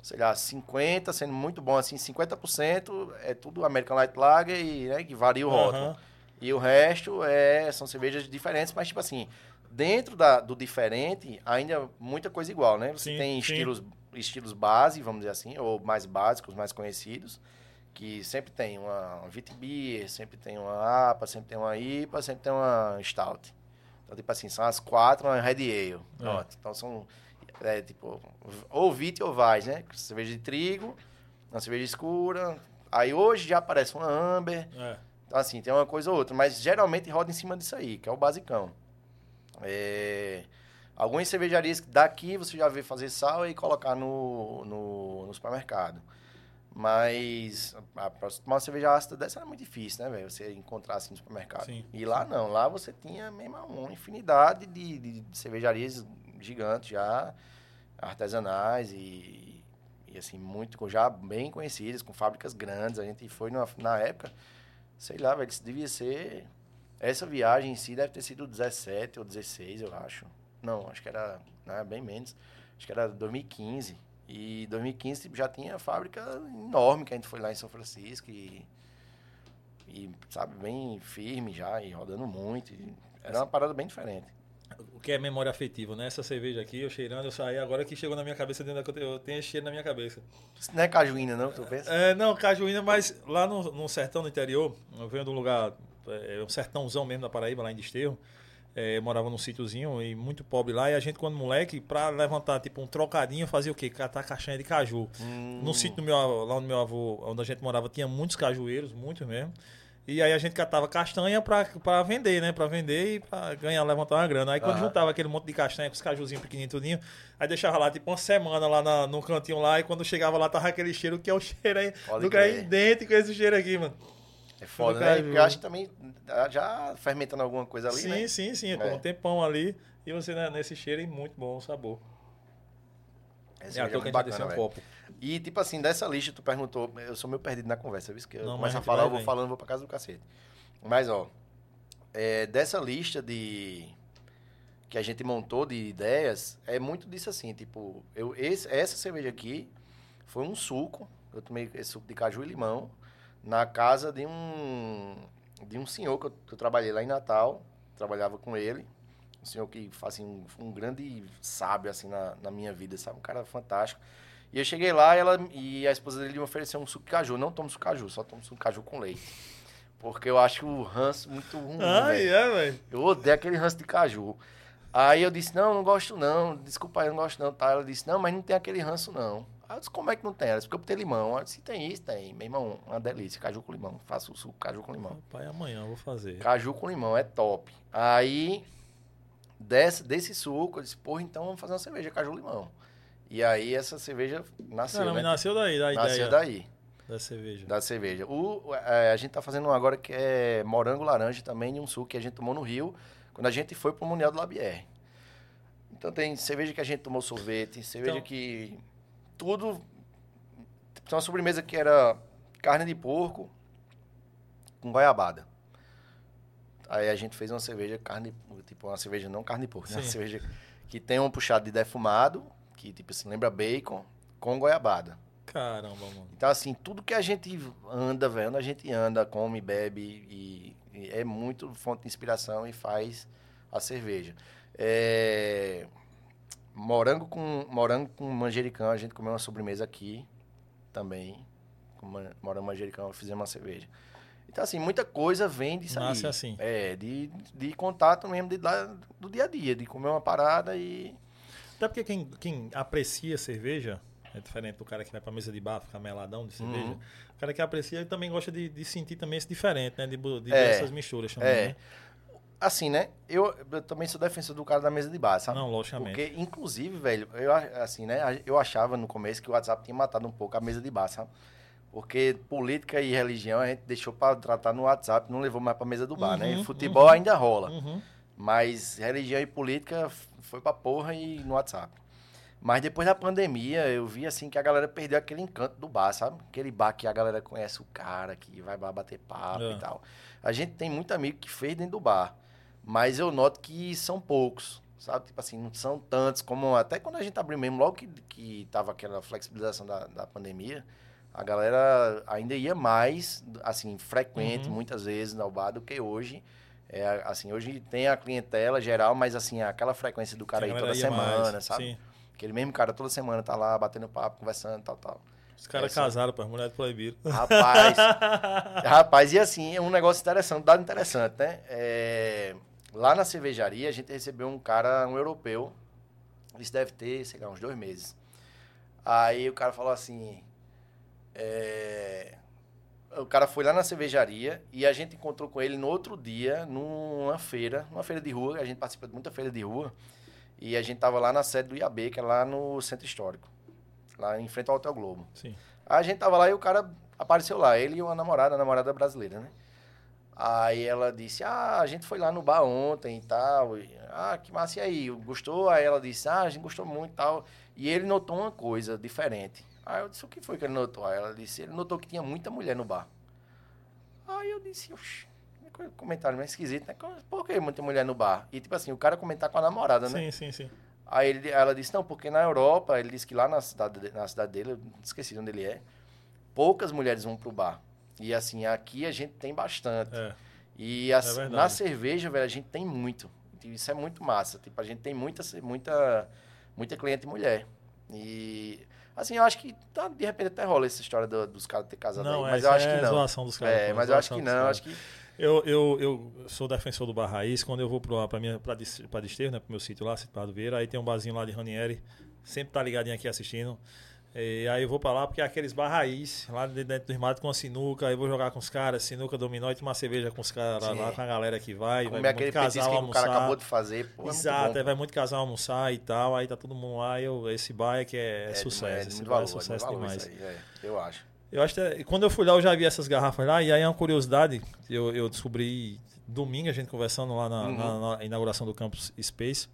S2: sei lá, 50, sendo muito bom assim, 50% é tudo American Light Lager e, né, que varia o rótulo.
S1: Aham.
S2: E o resto é, são cervejas diferentes, mas tipo assim, dentro da, do diferente, ainda muita coisa igual, né? Você
S1: Sim,
S2: tem
S1: sim.
S2: estilos, estilos base, vamos dizer assim, ou mais básicos, mais conhecidos, que sempre tem uma Vitibir, sempre tem uma APA, sempre tem uma IPA, sempre tem uma Stout. Então, tipo assim, são as quatro, uma Red Ale. Pronto. Então são, é, tipo, ou Vit ou Vais, né? Cerveja de trigo, uma cerveja escura. Aí hoje já aparece uma Amber.
S1: É.
S2: Então, assim, tem uma coisa ou outra, mas geralmente roda em cima disso aí, que é o basicão. É, Algumas cervejarias daqui você já vê fazer sal e colocar no, no, no supermercado. Mas a- pra você tomar uma cerveja ácida dessa era muito difícil, né, velho? Você encontrar assim no supermercado.
S1: Sim,
S2: e lá não, lá você tinha mesmo uma infinidade de, de cervejarias gigantes já, artesanais e, e assim, muito, já bem conhecidas, com fábricas grandes. A gente foi numa, na época, sei lá, velho, isso devia ser. Essa viagem em si deve ter sido 17 ou 16, eu acho. Não, acho que era né, bem menos. Acho que era 2015. E 2015 tipo, já tinha fábrica enorme que a gente foi lá em São Francisco e, e sabe, bem firme já e rodando muito. E era uma parada bem diferente
S1: o que é memória afetiva, né? Essa cerveja aqui, eu cheirando, eu saí agora que chegou na minha cabeça, dentro da, eu tenho cheiro na minha cabeça.
S2: Isso não é cajuína, não, tu pensa?
S1: É, não, cajuína, mas lá no, no sertão do interior, eu venho de um lugar, é, um sertãozão mesmo da Paraíba, lá em Desterro, é, eu morava num sítiozinho e muito pobre lá, e a gente, quando moleque, pra levantar tipo um trocadinho, fazia o quê? Catar caixinha de caju. Hum. No sítio do meu lá onde meu avô, onde a gente morava, tinha muitos cajueiros, muitos mesmo. E aí a gente catava castanha pra, pra vender, né? Pra vender e pra ganhar, levantar uma grana. Aí quando uhum. juntava aquele monte de castanha com os cajuzinhos pequenininhos, tudinho, aí deixava lá tipo uma semana lá na, no cantinho lá, e quando chegava lá tava aquele cheiro, que é o cheiro aí, do que é idêntico a esse cheiro aqui, mano.
S2: É foda, né? Porque eu acho que também já fermentando alguma coisa ali,
S1: sim,
S2: né?
S1: Sim, sim, sim. É. um tempão ali e você né, nesse cheiro e muito bom o sabor.
S2: Esse é, é que a gente bacana, um copo. E, tipo assim, dessa lista, tu perguntou, eu sou meio perdido na conversa, viu? Que eu não, começo a falar, eu vou falando, vou pra casa do cacete. Mas, ó, é, dessa lista de que a gente montou de ideias, é muito disso assim, tipo, eu, esse, essa cerveja aqui foi um suco, eu tomei esse suco de caju e limão, na casa de um, de um senhor que eu, que eu trabalhei lá em Natal, trabalhava com ele, um senhor que, assim, um, um grande sábio, assim, na, na minha vida, sabe? Um cara fantástico. E eu cheguei lá e, ela, e a esposa dele me ofereceu um suco de caju. Não tomo suco de caju, só tomo suco de caju com leite. Porque eu acho o ranço muito ruim.
S1: Ah, é, velho.
S2: Eu odeio aquele ranço de caju. Aí eu disse, não, não gosto não. Desculpa aí, não gosto não. Tá? Ela disse, não, mas não tem aquele ranço não. Aí eu disse, como é que não tem? Ela disse, porque eu botei limão. Ela disse, tem isso, tem. Meu irmão, uma delícia. Caju com limão. Faço o suco caju com limão.
S1: Pai, amanhã eu vou fazer.
S2: Caju com limão, é top. Aí, desse, desse suco, eu disse, porra, então vamos fazer uma cerveja caju limão. E aí essa cerveja nasceu. Caramba, né?
S1: nasceu daí, da
S2: nasceu
S1: ideia.
S2: daí.
S1: Da cerveja.
S2: Da cerveja. O, é, a gente tá fazendo um agora que é morango laranja também, de um suco que a gente tomou no Rio, quando a gente foi pro Mundial do Labier. Então tem cerveja que a gente tomou sorvete, cerveja então... que. Tudo. Tem uma sobremesa que era carne de porco com goiabada. Aí a gente fez uma cerveja carne, tipo uma cerveja não carne de porco, né? uma cerveja que tem um puxado de defumado, que tipo assim, lembra bacon com goiabada.
S1: Caramba, mano.
S2: Então, assim, tudo que a gente anda, velho, a gente anda, come, bebe e, e, é muito fonte de inspiração e faz a cerveja. É, morango com morango com manjericão, a gente comeu uma sobremesa aqui também. Com morango manjericão, fizemos uma cerveja. Então, assim, muita coisa vem
S1: Nasce aí. assim.
S2: É, de, de contato mesmo de, do dia a dia, de comer uma parada e
S1: até porque quem, quem aprecia cerveja, é diferente do cara que vai pra mesa de bar, ficar meladão de cerveja. Uhum. O cara que aprecia ele também gosta de, de sentir também esse diferente, né? De, de é, essas misturas também, é. né?
S2: Assim, né? Eu, eu, também sou defensor do cara da mesa de bar, sabe?
S1: Não, logicamente.
S2: Porque, inclusive, velho, eu, assim, né? Eu achava no começo que o WhatsApp tinha matado um pouco a mesa de bar, sabe? Porque política e religião a gente deixou para tratar no WhatsApp, não levou mais para mesa do bar, né? uhum, né? E futebol uhum, ainda rola. Uhum. Mas religião e política foi pra porra e no WhatsApp. Mas depois da pandemia, eu vi assim que a galera perdeu aquele encanto do bar, sabe? Aquele bar que a galera conhece o cara, que vai lá bater papo é. e tal. A gente tem muito amigo que fez dentro do bar. Mas eu noto que são poucos, sabe? Tipo assim, não são tantos como até quando a gente abriu mesmo, logo que, que tava aquela flexibilização da, da pandemia, a galera ainda ia mais, assim, frequente, uhum. muitas vezes no bar do que hoje. É, assim, hoje tem a clientela geral, mas assim, aquela frequência do cara aí toda semana, mais. sabe? Sim. Aquele mesmo cara toda semana tá lá batendo papo, conversando, tal, tal.
S1: Os caras é, casaram, pô, as mulheres proibiram.
S2: Rapaz, rapaz, e assim, é um negócio interessante, um dado interessante, né? É, lá na cervejaria, a gente recebeu um cara, um europeu, isso deve ter, sei lá, uns dois meses. Aí o cara falou assim, é, o cara foi lá na cervejaria e a gente encontrou com ele no outro dia, numa feira, numa feira de rua, a gente participa de muita feira de rua, e a gente tava lá na sede do IAB, que é lá no Centro Histórico, lá em frente ao Hotel Globo.
S1: Sim.
S2: Aí a gente tava lá e o cara apareceu lá, ele e uma namorada, a namorada brasileira, né? Aí ela disse, ah, a gente foi lá no bar ontem e tal, e, ah, que massa, e aí, gostou? Aí ela disse, ah, a gente gostou muito e tal, e ele notou uma coisa diferente. Aí eu disse, o que foi que ele notou? Aí ela disse, ele notou que tinha muita mulher no bar. Aí eu disse, oxi, comentário mais esquisito, né? Por que muita mulher no bar? E tipo assim, o cara comentar com a namorada, né?
S1: Sim, sim, sim.
S2: Aí ele, ela disse, não, porque na Europa, ele disse que lá na cidade, na cidade dele, eu esqueci onde ele é, poucas mulheres vão pro bar. E assim, aqui a gente tem bastante.
S1: É.
S2: E
S1: É
S2: assim, na cerveja, velho, a gente tem muito. Isso é muito massa. Tipo, a gente tem muita, muita, muita cliente mulher. E assim, eu acho que tá, de repente até rola essa história do- dos caras ter casado
S1: Não,
S2: aí. Mas eu acho
S1: é
S2: que não.
S1: zoação dos caras,
S2: é,
S1: pô,
S2: mas eu acho que não. Acho que
S1: Eu, eu, eu sou defensor do Bar Raiz. Quando eu vou para Desterro, né, pro meu sítio lá, Sítio Pardo Vieira, aí tem um barzinho lá de Ranieri, sempre tá ligadinho aqui assistindo. E aí eu vou pra lá porque é aqueles bar raiz, lá de dentro do mato com a sinuca, aí eu vou jogar com os caras, sinuca, dominó e tomar cerveja com os caras
S2: Sim.
S1: lá, com a galera que vai, vai
S2: comer aquele
S1: casal
S2: que o
S1: almoçar.
S2: cara acabou de fazer. Pô, é muito
S1: Exato,
S2: bom,
S1: aí vai muito casal almoçar e tal, aí tá todo mundo lá, eu, esse bar é que é,
S2: É
S1: sucesso,
S2: é de
S1: esse bar
S2: valor,
S1: é
S2: é
S1: sucesso
S2: valor
S1: demais.
S2: aí, é, eu acho.
S1: Eu acho que é- quando eu fui lá, eu já vi essas garrafas lá, e aí é uma curiosidade, eu, eu descobri domingo, a gente conversando lá na,
S2: Uhum.
S1: na- na inauguração do Campus Space.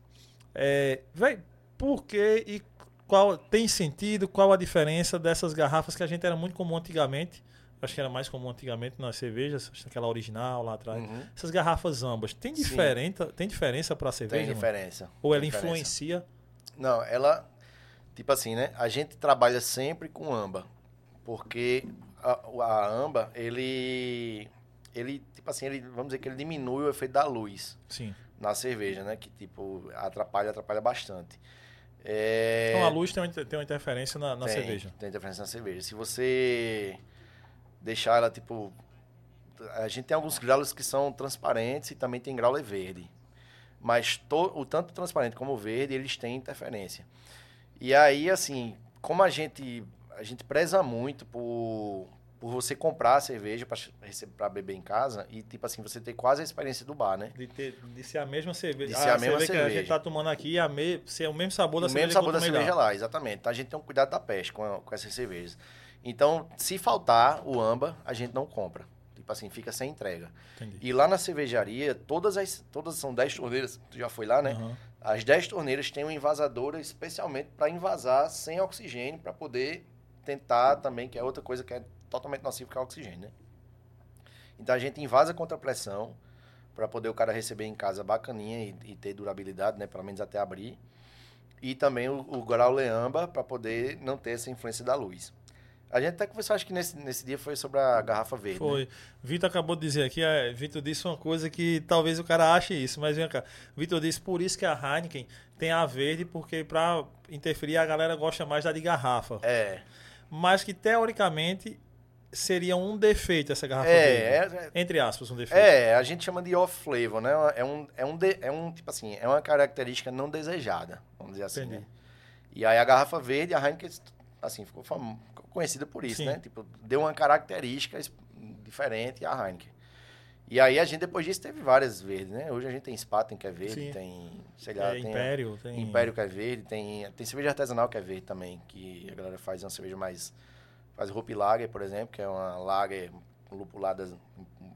S1: É, véi, por que e qual tem sentido, qual a diferença dessas garrafas que a gente era muito comum antigamente? Acho que era mais comum antigamente nas cervejas, aquela original lá atrás.
S2: Uhum.
S1: Essas garrafas ambas, tem
S2: Sim.
S1: diferença, tem diferença para cerveja?
S2: Tem
S1: mano?
S2: diferença.
S1: Ou ela
S2: diferença.
S1: influencia?
S2: Não, ela. Tipo assim, né? A gente trabalha sempre com amba. Porque a, a amba, ele. Ele, tipo assim, ele, vamos dizer que ele diminui o efeito da luz
S1: Sim.
S2: na cerveja, né? Que, tipo, atrapalha, atrapalha bastante. É,
S1: Então a luz tem uma, tem uma interferência na, na
S2: tem,
S1: cerveja.
S2: Tem interferência na cerveja. Se você deixar ela, tipo. A gente tem alguns graules que são transparentes e também tem grauler verde. Mas to, o tanto transparente como o verde, eles têm interferência. E aí, assim, como a gente, a gente preza muito por, por você comprar a cerveja para beber em casa e, tipo assim, você ter quase a experiência do bar, né?
S1: De, ter, de ser a mesma cerveja.
S2: De ser a mesma
S1: cerveja que a
S2: cerveja.
S1: gente tá tomando aqui, a me, ser o mesmo sabor da
S2: o
S1: cerveja.
S2: mesmo sabor da cerveja
S1: lá.
S2: exatamente. Então a gente tem um cuidado da peste com, a- com essas cervejas. Então, se faltar o amba, a gente não compra. Tipo assim, fica sem entrega.
S1: Entendi.
S2: E lá na cervejaria, todas as todas são 10 torneiras, tu já foi lá, né?
S1: Aham.
S2: As 10 torneiras têm uma invasadora especialmente para invasar sem oxigênio, para poder tentar também, que é outra coisa que é totalmente nociva, que é o oxigênio, né? Então a gente invasa contra a pressão, para poder o cara receber em casa bacaninha e, e ter durabilidade, né? Pelo menos até abrir. E também o, o grau leamba, para poder não ter essa influência da luz. A gente até conversou, acho que nesse, nesse dia foi sobre a garrafa verde. né?
S1: Foi. Vitor acabou de dizer aqui, é, Vitor disse uma coisa que talvez o cara ache isso, mas vem cá. Vitor disse por isso que a Heineken tem a verde, porque para interferir a galera gosta mais da de garrafa.
S2: É.
S1: Mas que teoricamente seria um defeito essa garrafa verde.
S2: É, é,
S1: Entre aspas, um defeito.
S2: É, a gente chama de off flavor, né? É um, é um, de- é um tipo assim, é uma característica não desejada, vamos dizer assim,
S1: Entendi.
S2: né? E aí a garrafa verde, a Heineken, assim, ficou, fam- ficou conhecida por isso,
S1: Sim.
S2: né? Tipo, deu uma característica diferente à Heineken. E aí a gente, depois disso, teve várias verdes, né? Hoje a gente tem Spaten, que é verde,
S1: Sim.
S2: tem, sei lá,
S1: É,
S2: tem
S1: Império, tem...
S2: Império, que é verde, tem, tem cerveja artesanal, que é verde também, que a galera faz uma cerveja mais... Faz Hoop Lager, por exemplo, que é uma lager lupulada,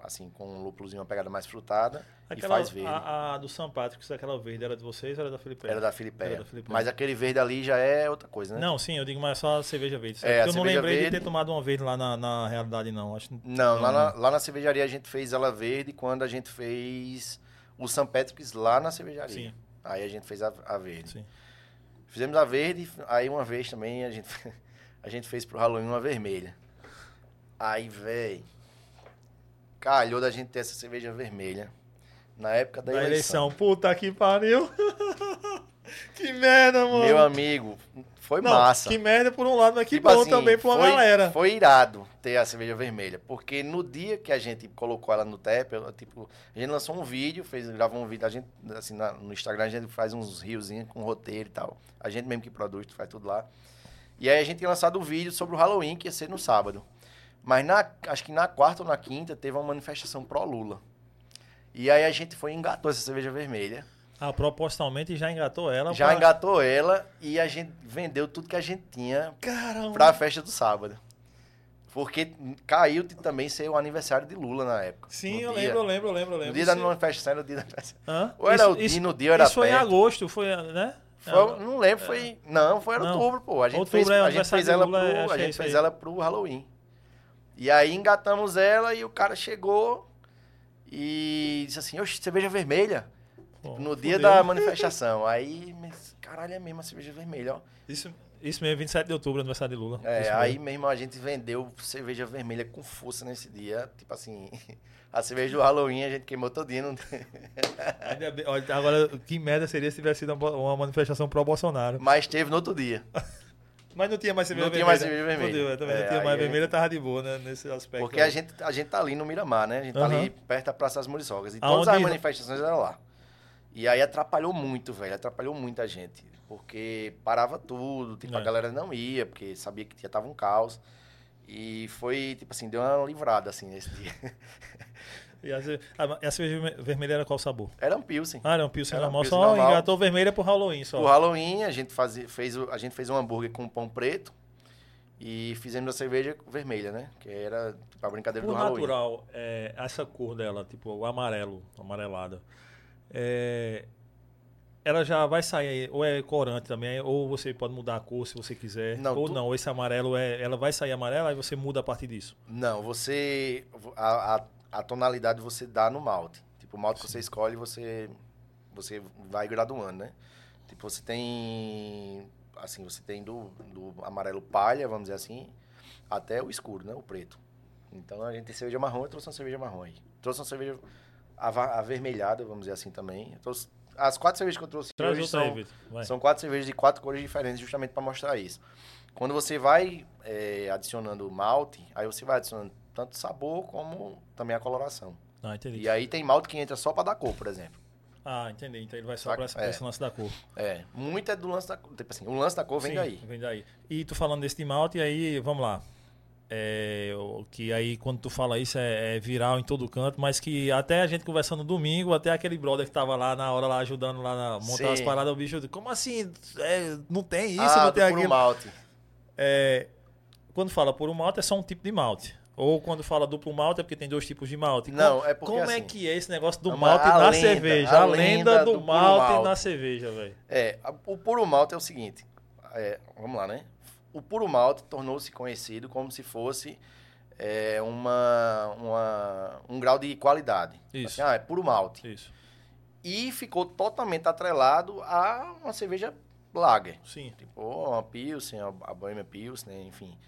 S2: assim, com um lúpulozinho, uma pegada mais frutada,
S1: Aquela,
S2: e faz verde.
S1: A, a do St. Patrick's, aquela verde, era de vocês ou era da Felipe?
S2: Era da Filipeia.
S1: Era da Filipeia.
S2: Mas aquele verde ali já é outra coisa, né?
S1: Não, sim, eu digo mais só a cerveja verde.
S2: É,
S1: eu não lembrei de
S2: verde-
S1: ter tomado uma verde lá na, na realidade, não. Acho que-
S2: Não, lá na, lá na cervejaria a gente fez ela verde quando a gente fez o St. Patrick's lá na cervejaria.
S1: Sim,
S2: Aí a gente fez a, a verde.
S1: sim.
S2: Fizemos a verde, aí uma vez também a gente, a gente fez pro Halloween uma vermelha. Aí, véi, calhou da gente ter essa cerveja vermelha na época da,
S1: Da
S2: eleição.
S1: eleição. Puta que pariu. que merda, mano.
S2: Meu amigo, foi
S1: Não,
S2: massa.
S1: Que merda por um lado, mas que
S2: Tipo
S1: bom
S2: assim,
S1: também pra uma
S2: foi,
S1: galera.
S2: Foi irado ter a cerveja vermelha. Porque no dia que a gente colocou ela no ela, tipo, a gente lançou um vídeo, fez, gravou um vídeo, a gente, assim, na- no Instagram a gente faz uns riozinhos com roteiro e tal. A gente mesmo que produz, faz tudo lá. E aí a gente tinha lançado um vídeo sobre o Halloween, que ia ser no sábado. Mas na, acho que na quarta ou na quinta teve uma manifestação pró-Lula. E aí a gente foi e engatou essa cerveja vermelha.
S1: Ah, propositalmente já engatou ela.
S2: Já
S1: pra-
S2: engatou ela e a gente vendeu tudo que a gente tinha
S1: Caramba.
S2: pra festa do sábado. Porque caiu de também ser o aniversário de Lula na época.
S1: Sim, eu lembro, eu lembro, eu lembro, eu lembro.
S2: No dia da manifestação era o dia da festa.
S1: Hã?
S2: Ou era o dia, no dia era
S1: Isso foi em
S2: perto.
S1: agosto, foi, né?
S2: Foi, não lembro, foi. Não, foi em
S1: Não.
S2: outubro, pô. A gente
S1: Outubro
S2: fez,
S1: é
S2: a gente fez ela
S1: Lula, é,
S2: pro.
S1: acho
S2: A
S1: é
S2: gente
S1: isso
S2: fez
S1: aí.
S2: ela pro Halloween. E aí engatamos ela e o cara chegou e disse assim, oxe, cerveja vermelha.
S1: Pô,
S2: No dia
S1: fudeu.
S2: da manifestação. Aí, caralho, é mesmo a cerveja vermelha, ó.
S1: Isso, isso mesmo, 27 de outubro, aniversário de Lula.
S2: É,
S1: Isso
S2: aí,
S1: mesmo.
S2: a gente vendeu cerveja vermelha com força nesse dia. Tipo assim, a cerveja do Halloween a gente queimou.
S1: Ainda bem- olha, agora, que merda seria se tivesse sido uma, manifestação pró-Bolsonaro.
S2: Mas teve no outro dia.
S1: Mas não tinha mais cerveja
S2: Não tinha
S1: vermelha.
S2: mais cerveja vermelha.
S1: Fudeu, também
S2: É,
S1: não tinha mais
S2: a gente-
S1: vermelha, tava de boa, né? Nesse aspecto.
S2: Porque a gente, a gente tá ali no Miramar, né? A gente tá
S1: Aham.
S2: ali perto da Praça das Muriçogas. E todas
S1: Aonde-
S2: as manifestações eram lá. E aí atrapalhou muito, velho. Atrapalhou muita gente. Porque parava tudo, tipo, a
S1: É.
S2: galera não ia, porque sabia que já tava um caos. E foi, tipo assim, deu uma livrada, assim, nesse dia.
S1: E a, a, a cerveja vermelha era qual sabor?
S2: Era um pilsen.
S1: Ah, era um pilsen
S2: Era um
S1: normal.
S2: pilsen
S1: Só
S2: normal.
S1: engatou vermelha pro Halloween só.
S2: O Halloween, a gente, fazia, fez, a gente fez um hambúrguer com pão preto e fizemos a cerveja vermelha, né? Que era tipo, a brincadeira do Halloween.
S1: natural, é, essa cor dela, tipo o amarelo, amarelada, é, ela já vai sair, ou é corante também, ou você pode mudar a cor se você quiser,
S2: Não,
S1: ou
S2: tu-
S1: não, esse amarelo, é, ela vai sair amarela e você muda a partir disso.
S2: Não, você. A, a, a tonalidade você dá no malte. Tipo, o malte que você escolhe, você, você vai graduando, né? Tipo, você tem. Assim, você tem do, do amarelo palha, vamos dizer assim, até o escuro, né? O preto. Então a gente tem cerveja marrom, eu trouxe uma cerveja marrom aí. Trouxe uma cerveja avermelhada, vamos dizer assim também. Eu trouxe- as quatro cervejas que eu trouxe
S1: Traz
S2: hoje
S1: aí,
S2: são.
S1: Vai.
S2: são quatro cervejas de quatro cores diferentes, justamente para mostrar isso. Quando você vai é, adicionando malte, aí você vai adicionando tanto sabor como também a coloração.
S1: Ah, entendi.
S2: E aí tem malte que entra só para dar cor, por exemplo.
S1: Ah, entendi. Então ele vai só esse,
S2: É.
S1: esse lance da cor.
S2: É, muito é do lance da cor. Tipo assim, o lance da cor vem
S1: Sim,
S2: daí.
S1: Vem daí. E tu falando desse de malte, aí, vamos lá. É, o que aí, quando tu fala isso, é, é viral em todo canto, mas que até a gente conversando no domingo, até aquele brother que tava lá na hora, lá ajudando lá na montar
S2: Sim.
S1: as paradas, o bicho, como assim? É, não tem isso,
S2: ah,
S1: não tem
S2: puro
S1: aquilo.
S2: malte.
S1: É, quando fala puro malte, é só um tipo de malte. Ou quando fala duplo malte, é porque tem dois tipos de malte.
S2: Não,
S1: como,
S2: é porque
S1: Como é
S2: assim,
S1: que é esse negócio do
S2: é
S1: malte na
S2: lenda,
S1: cerveja?
S2: a
S1: A lenda,
S2: lenda
S1: do, malte,
S2: malte.
S1: na cerveja, velho.
S2: É, o puro malte é o seguinte. é, vamos lá, né? O puro malte tornou-se conhecido como se fosse é, uma, uma- um grau de qualidade.
S1: Isso.
S2: Assim, ah, é puro malte.
S1: Isso.
S2: E ficou totalmente atrelado a uma cerveja lager.
S1: Sim.
S2: Tipo, uma Pilsen, a a Bohemia Pilsen, enfim.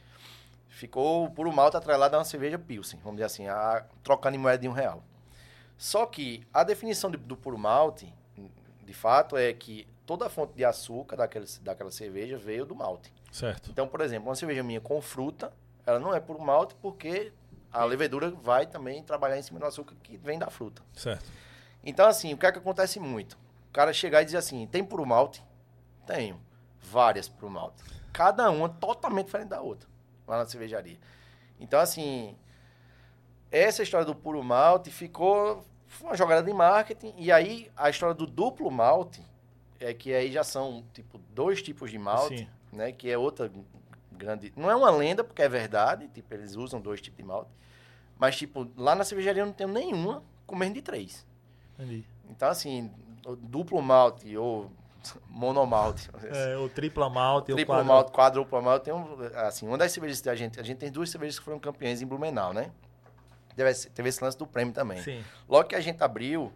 S2: Ficou o puro malte atrelado a uma cerveja Pilsen, vamos dizer assim, a, trocando em moeda de um real. Só que a definição de- do puro malte, de fato, é que toda a fonte de açúcar daquela, daquela cerveja veio do malte.
S1: Certo.
S2: Então, por exemplo, uma cerveja minha com fruta, ela não é puro malte porque a levedura vai também trabalhar em cima do açúcar que vem da fruta.
S1: Certo.
S2: Então, assim, o que é que acontece muito? O cara chegar e dizer assim, tem puro malte? Tenho. Várias puro malte. Cada uma totalmente diferente da outra, lá na cervejaria. Então, assim, essa história do puro malte ficou uma jogada de marketing. E aí, a história do duplo malte, é que aí já são, tipo, dois tipos de malte,
S1: Sim.
S2: né? Que é outra grande... Não é uma lenda, porque é verdade. Tipo, eles usam dois tipos de malte. Mas, tipo, lá na cervejaria eu não tenho nenhuma com menos de três.
S1: Entendi.
S2: Então, assim, duplo malte ou monomalte,
S1: É, o tripla malte, o
S2: triplo
S1: quadro...
S2: malte, quadruplo malte, tem um, assim, uma das cervejas que a gente, a gente tem duas cervejas que foram campeãs em Blumenau, né? Teve esse, teve esse lance do prêmio também.
S1: Sim.
S2: Logo que a gente abriu,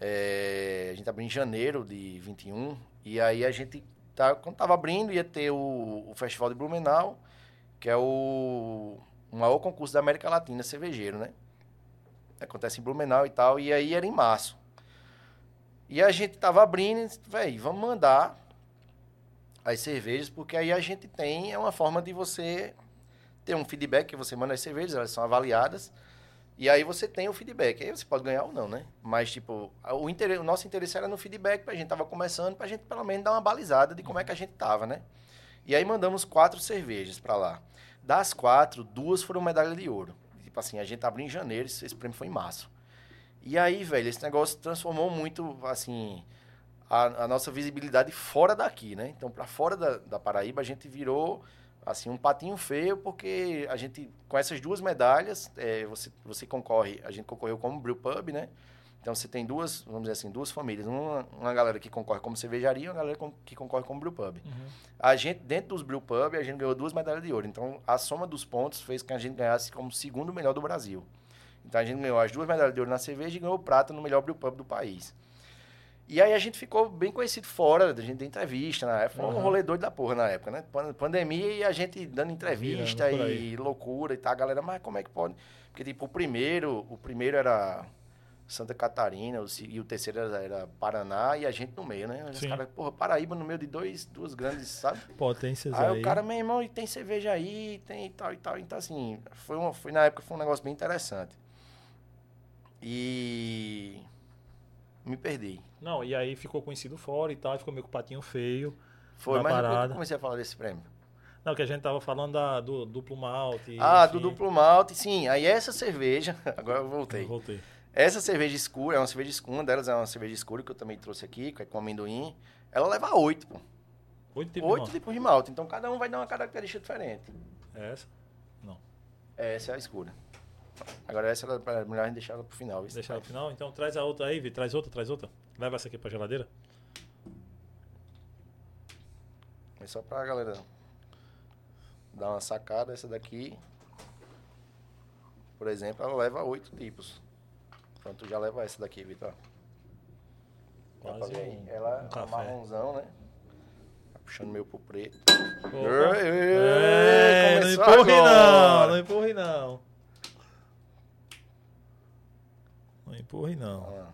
S2: é, a gente abriu em janeiro de 21, e aí a gente, tá, quando tava abrindo, ia ter o, o Festival de Blumenau, que é o, o maior concurso da América Latina cervejeiro, né? Acontece em Blumenau e tal, e aí era em março. E a gente tava abrindo véi, vamos mandar as cervejas, porque aí a gente tem, é uma forma de você ter um feedback, que você manda as cervejas, elas são avaliadas, e aí você tem o feedback. Aí você pode ganhar ou não, né? Mas, tipo, o, interesse, o nosso interesse era no feedback, pra gente tava começando, pra gente pelo menos dar uma balizada de como é que a gente tava, né? E aí mandamos quatro cervejas pra lá. Das quatro, duas foram medalha de ouro. Tipo assim, a gente abriu em janeiro, esse prêmio foi em março. E aí, velho, esse negócio transformou muito, assim, a, a nossa visibilidade fora daqui, né? Então, pra fora da, da Paraíba, a gente virou, assim, um patinho feio, porque a gente, com essas duas medalhas, é, você, você concorre, a gente concorreu como Brew Pub, né? Então, você tem duas, vamos dizer assim, duas famílias. Uma, uma galera que concorre como cervejaria e uma galera com, que concorre como brewpub. Uhum. A gente, dentro dos brewpub, a gente ganhou duas medalhas de ouro. Então a soma dos pontos fez com que a gente ganhasse como segundo melhor do Brasil. Então a gente ganhou as duas medalhas de ouro na cerveja e ganhou prata no melhor brewpub do país. E aí a gente ficou bem conhecido fora, a gente deu entrevista na época. Foi um rolê doido da porra na época, né? Pandemia e a gente dando entrevista e loucura e tal. A galera, mas como é que pode? Porque, tipo, o primeiro, o primeiro era Santa Catarina, e o terceiro era, era, Paraná, e a gente no meio, né? Os caras, porra, Paraíba no meio de dois, duas grandes, sabe?
S1: Potências
S2: aí. Aí o cara, meu irmão, e tem cerveja aí, tem e tal e tal. Então, assim, foi, uma, foi na época foi um negócio bem interessante. E me perdi.
S1: Não, e aí ficou conhecido fora e tal, ficou meio com o patinho feio.
S2: Foi, mas parada. eu comecei a falar desse prêmio.
S1: Não, que a gente tava falando da, do duplo malte.
S2: Ah, enfim. do duplo malte, sim. Aí essa cerveja, agora eu voltei.
S1: Eu voltei.
S2: Essa cerveja escura, é uma cerveja escura, uma delas é uma cerveja escura que eu também trouxe aqui, que é com amendoim. Ela leva oito, pô.
S1: Oito tipos
S2: Oito tipos de malte. Então cada um vai dar uma característica diferente.
S1: É essa? Não.
S2: Essa é a escura. Agora essa é melhor a gente deixar ela pro final.
S1: Deixar ela pro final? Então traz a outra aí, Vi. Traz outra, traz outra. Leva essa aqui pra geladeira.
S2: É só pra galera dar uma sacada. Essa daqui, por exemplo, ela leva oito tipos. Então tu já leva essa daqui, Vitor.
S1: Quase um,
S2: Ela
S1: um
S2: é marronzão, né? Tá puxando meio pro preto.
S1: É, não empurre não, não empurre não. Não empurre não.
S2: Ah.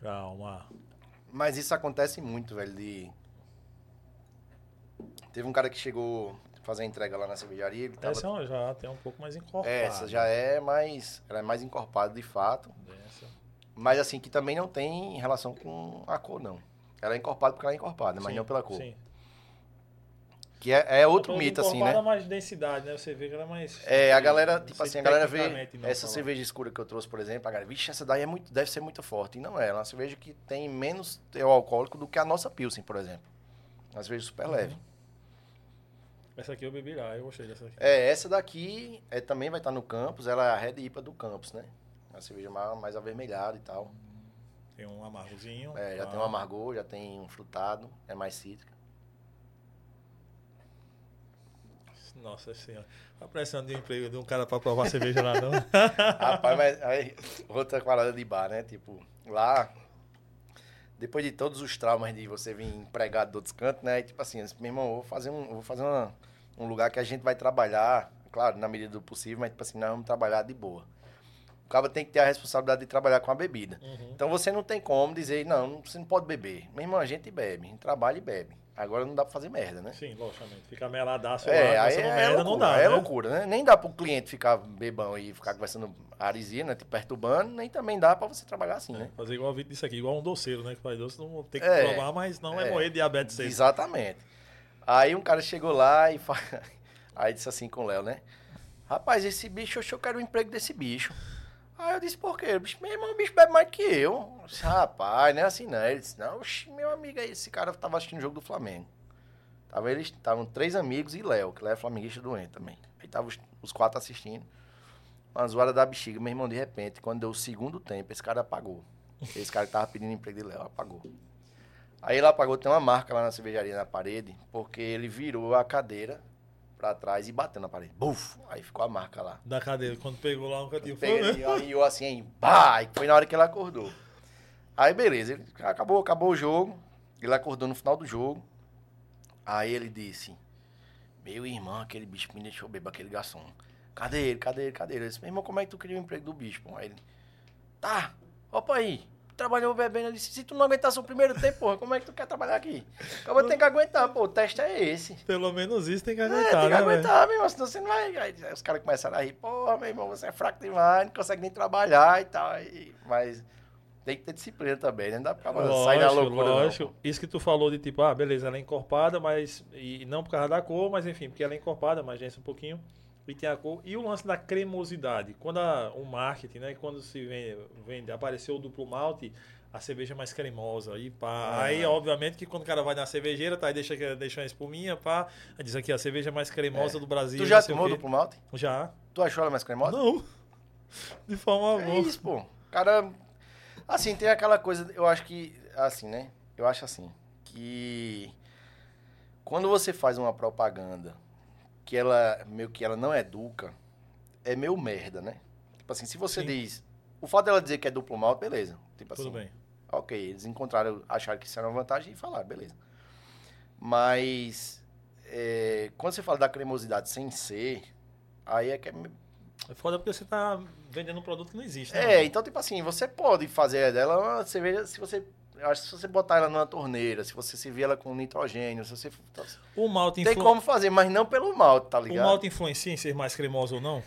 S1: Calma.
S2: Mas isso acontece muito, velho, de... Teve um cara que chegou fazer a entrega lá na cervejaria. Ele tava...
S1: Essa é já tem um pouco mais encorpada.
S2: Essa já é mais... Ela é mais encorpada, de fato.
S1: Essa.
S2: Mas assim, que também não tem relação com a cor, não. Ela é encorpada porque ela é encorpada, mas
S1: Sim,
S2: não pela cor.
S1: Sim.
S2: Que é, é outro
S1: A
S2: mito, assim, né?
S1: é mais densidade, né? Vê que ela é mais...
S2: É, a galera, tipo assim, a galera vê essa
S1: falar.
S2: cerveja escura que eu trouxe, por exemplo, a galera, vixe, essa daí é muito, deve ser muito forte. E não é, ela é uma cerveja que tem menos teor alcoólico do que a nossa Pilsen, por exemplo. Uma cerveja super
S1: Uhum.
S2: leve.
S1: Essa aqui eu bebi lá, eu gostei dessa aqui.
S2: É, essa daqui é, também vai estar no campus, ela é a Red IPA do campus, né? Uma cerveja mais, mais avermelhada e tal.
S1: Tem um amargozinho.
S2: É, já
S1: Ah,
S2: tem um amargor, já tem um frutado, é mais cítrica.
S1: Nossa senhora. Tá precisando de um emprego de um cara pra provar cerveja lá, não?
S2: Rapaz, mas aí, outra parada de bar, né? Tipo, lá, depois de todos os traumas de você vir empregado de outros cantos, né? Tipo assim, meu irmão, eu vou fazer um, vou fazer uma, um lugar que a gente vai trabalhar, claro, na medida do possível, mas tipo assim, nós vamos trabalhar de boa. O cara tem que ter a responsabilidade de trabalhar com a bebida.
S1: Uhum.
S2: Então você não tem como dizer, não, você não pode beber. Meu irmão, a gente bebe, a gente trabalha e bebe. Agora não dá pra fazer merda, né?
S1: Sim, logicamente. Ficar meladaço
S2: É,
S1: lá,
S2: aí é,
S1: merda,
S2: loucura,
S1: não dá,
S2: é
S1: né?
S2: loucura, né? Nem dá pro cliente ficar bebão e ficar conversando aresia, né? Te perturbando, nem também dá pra você trabalhar assim, né?
S1: Fazer igual o Vitor disse aqui, igual um doceiro, né? Que faz doce, não tem que
S2: É,
S1: provar, mas não é,
S2: é.
S1: morrer de diabetes cedo.
S2: Exatamente. Aí um cara chegou lá e fa... aí disse assim com o Léo, né? Rapaz, esse bicho, eu quero o emprego desse bicho. Aí eu disse, por quê? Bicho, meu irmão, o bicho bebe mais que eu. Eu disse, Rapaz, não é assim não. Ele disse, não, oxi, meu amigo, aí esse cara tava assistindo o jogo do Flamengo. Tava eles, estavam três amigos e Léo, que Léo é flamenguista doente também. Aí tava os, os quatro assistindo. Uma zoada da bexiga, meu irmão, de repente, quando deu o segundo tempo, esse cara apagou. Esse cara que tava pedindo emprego de Léo, apagou. Aí ele apagou, tem uma marca lá na cervejaria na parede, porque ele virou a cadeira pra trás e bateu na parede. Buf! Aí ficou a marca lá.
S1: Da cadeira, quando pegou lá um cantinho.
S2: Peguei
S1: Foi,
S2: ele, aí eu assim, aí, pá! E foi na hora que ele acordou. Aí beleza, ele, acabou, acabou o jogo. Ele acordou no final do jogo. Aí ele disse: Meu irmão, aquele bicho me deixou beber, aquele garçom. Cadê ele? Cadê ele? Cadê ele? Eu disse, meu irmão, como é que tu queria o emprego do bicho? pô?" Aí ele, tá, opa aí. Trabalhou bebendo. Eu disse, se tu não aguentasse o primeiro tempo, porra, como é que tu quer trabalhar aqui? Acabou tem que aguentar, pô, o teste é esse.
S1: Pelo menos isso tem que
S2: É,
S1: aguentar,
S2: tem que
S1: né?
S2: aguentar, meu irmão, senão você não vai. Aí os caras começaram a rir, porra, meu irmão, você é fraco demais, não consegue nem trabalhar e tal. aí- mas tem que ter disciplina também, né? Não dá pra sair na
S1: Lógico,
S2: loucura.
S1: lógico.
S2: Não.
S1: Isso que tu falou de tipo, ah, beleza, ela é encorpada, mas. E não por causa da cor, mas enfim, porque ela é encorpada, mas desce um pouquinho. E tem a cor. E o lance da cremosidade. Quando a- o marketing, né? Quando se vende, vende apareceu o duplo malte, a cerveja é mais cremosa. E pá.
S2: Ah.
S1: Aí, obviamente, que quando o cara vai na cervejeira, tá? Aí deixa, deixa uma espuminha, pá. Aí diz aqui, a cerveja mais cremosa
S2: É.
S1: do Brasil.
S2: Tu já tomou duplo malte?
S1: Já.
S2: Tu achou ela mais cremosa?
S1: Não. De forma
S2: É isso, pô. Cara, assim, tem aquela coisa, eu acho que, assim, né? Eu acho assim, que quando você faz uma propaganda que ela meio que ela não educa, é meio merda, né? Tipo assim, se você
S1: Sim.
S2: diz, o fato dela dizer que é duplo malte, beleza. Tipo
S1: Tudo
S2: assim,
S1: bem.
S2: ok, eles encontraram, acharam que isso era uma vantagem e falaram, beleza. Mas é, quando você fala da cremosidade sem ser, aí é que é
S1: É foda porque você tá vendendo um produto que não existe. né,
S2: é, então, tipo assim, você pode fazer dela uma cerveja se você. Eu acho que se você botar ela numa torneira, se você servir ela com nitrogênio, se você.
S1: O malte,
S2: Tem
S1: influ...
S2: como fazer, mas não pelo malte, tá
S1: o
S2: ligado?
S1: malte influencia em ser mais cremoso ou não?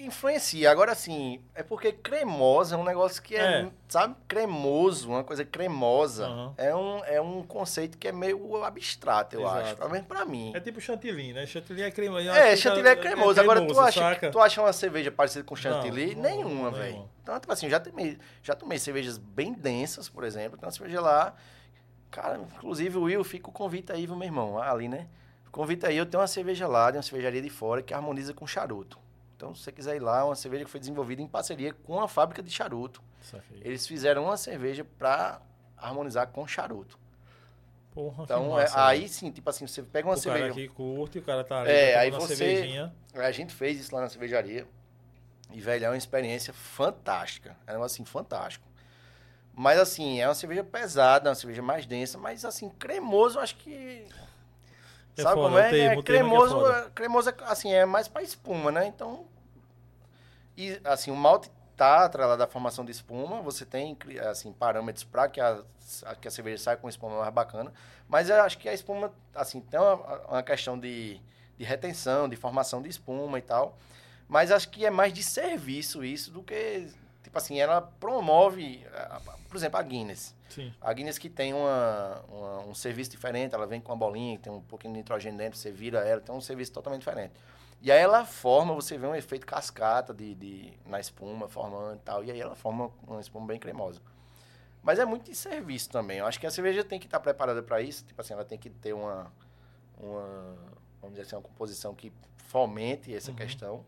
S2: Influencia. Agora, assim, é porque cremosa é um negócio que é,
S1: É.
S2: sabe, cremoso, uma coisa cremosa.
S1: Aham.
S2: É, um, é um conceito que é meio abstrato, eu
S1: Exato.
S2: acho. Pelo menos pra mim.
S1: É tipo chantilly, né? Chantilly é cremoso.
S2: É, chantilly é cremoso. Agora, tu acha,
S1: saca?
S2: tu acha uma cerveja parecida com chantilly?
S1: Não,
S2: nenhuma,
S1: nenhuma.
S2: velho. Então, tipo assim, já tomei, já tomei cervejas bem densas, por exemplo. Tem uma cerveja lá. Cara, inclusive, o Will, fica o convite aí, viu, meu irmão? Ali, né? Convite aí, eu tenho uma cerveja lá, de uma cervejaria de fora, que harmoniza com charuto. Então, se você quiser ir lá, é uma cerveja que foi desenvolvida em parceria com a fábrica de charuto. Eles fizeram uma cerveja pra harmonizar com charuto.
S1: Porra, que
S2: Então, é-
S1: massa,
S2: aí
S1: velho.
S2: sim, tipo assim, você pega uma
S1: o
S2: cerveja.
S1: cara curte, o cara tá ali,
S2: É,
S1: tá
S2: aí você-
S1: cervejinha.
S2: A gente fez isso lá na cervejaria. E, velho, é uma experiência fantástica. É um negócio, assim, fantástico. Mas, assim, é uma cerveja pesada, uma cerveja mais densa, mas, assim, cremoso, acho que...
S1: É
S2: sabe
S1: foda,
S2: como é?
S1: termo-
S2: é
S1: é
S2: cremoso, é- cremoso, é, assim, é mais pra espuma, né? Então... E, assim, o malte tá atrelado à formação de espuma. Você tem, assim, parâmetros para que a, que a cerveja saia com espuma mais bacana. Mas eu acho que a espuma, assim, tem uma, uma questão de, de retenção, de formação de espuma e tal. Mas acho que é mais de serviço isso do que... Tipo assim, ela promove... Por exemplo, a Guinness.
S1: Sim.
S2: A Guinness que tem uma, uma- um serviço diferente, ela vem com uma bolinha, que tem um pouquinho de nitrogênio dentro, você vira ela, tem um serviço totalmente diferente. E aí ela forma, você vê um efeito cascata de, de, na espuma, formando e tal, e aí ela forma uma espuma bem cremosa. Mas é muito de serviço também. Eu acho que a cerveja tem que estar preparada para isso, tipo assim, ela tem que ter uma, uma, vamos dizer assim, uma composição que fomente essa
S1: Uhum.
S2: questão.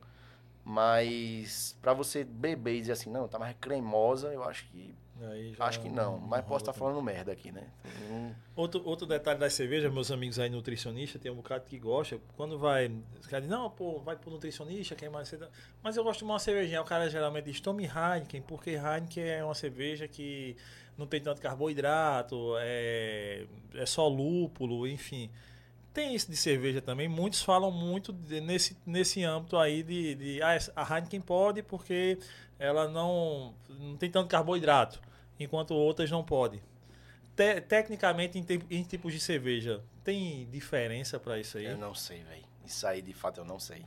S2: Mas para você beber e dizer assim, não, tá mais cremosa, eu acho que Acho que não, mas posso
S1: rola
S2: estar
S1: também.
S2: falando merda aqui, né? Hum,
S1: Outro, outro detalhe das cervejas, meus amigos aí nutricionistas, tem um bocado que gosta, quando vai, os caras dizem, não, pô, vai pro nutricionista, quem mais. Mas eu gosto de uma cervejinha, o cara geralmente diz, tome Heineken, porque Heineken é uma cerveja que não tem tanto carboidrato, é, é só lúpulo, enfim. Tem isso de cerveja também, muitos falam muito de- nesse, nesse âmbito aí de, de ah, a Heineken pode porque ela não, não tem tanto carboidrato, enquanto outras não podem. Te- tecnicamente, em, te- em tipos de cerveja, tem diferença para isso aí?
S2: Eu não sei, velho. Isso aí, de fato, eu não sei.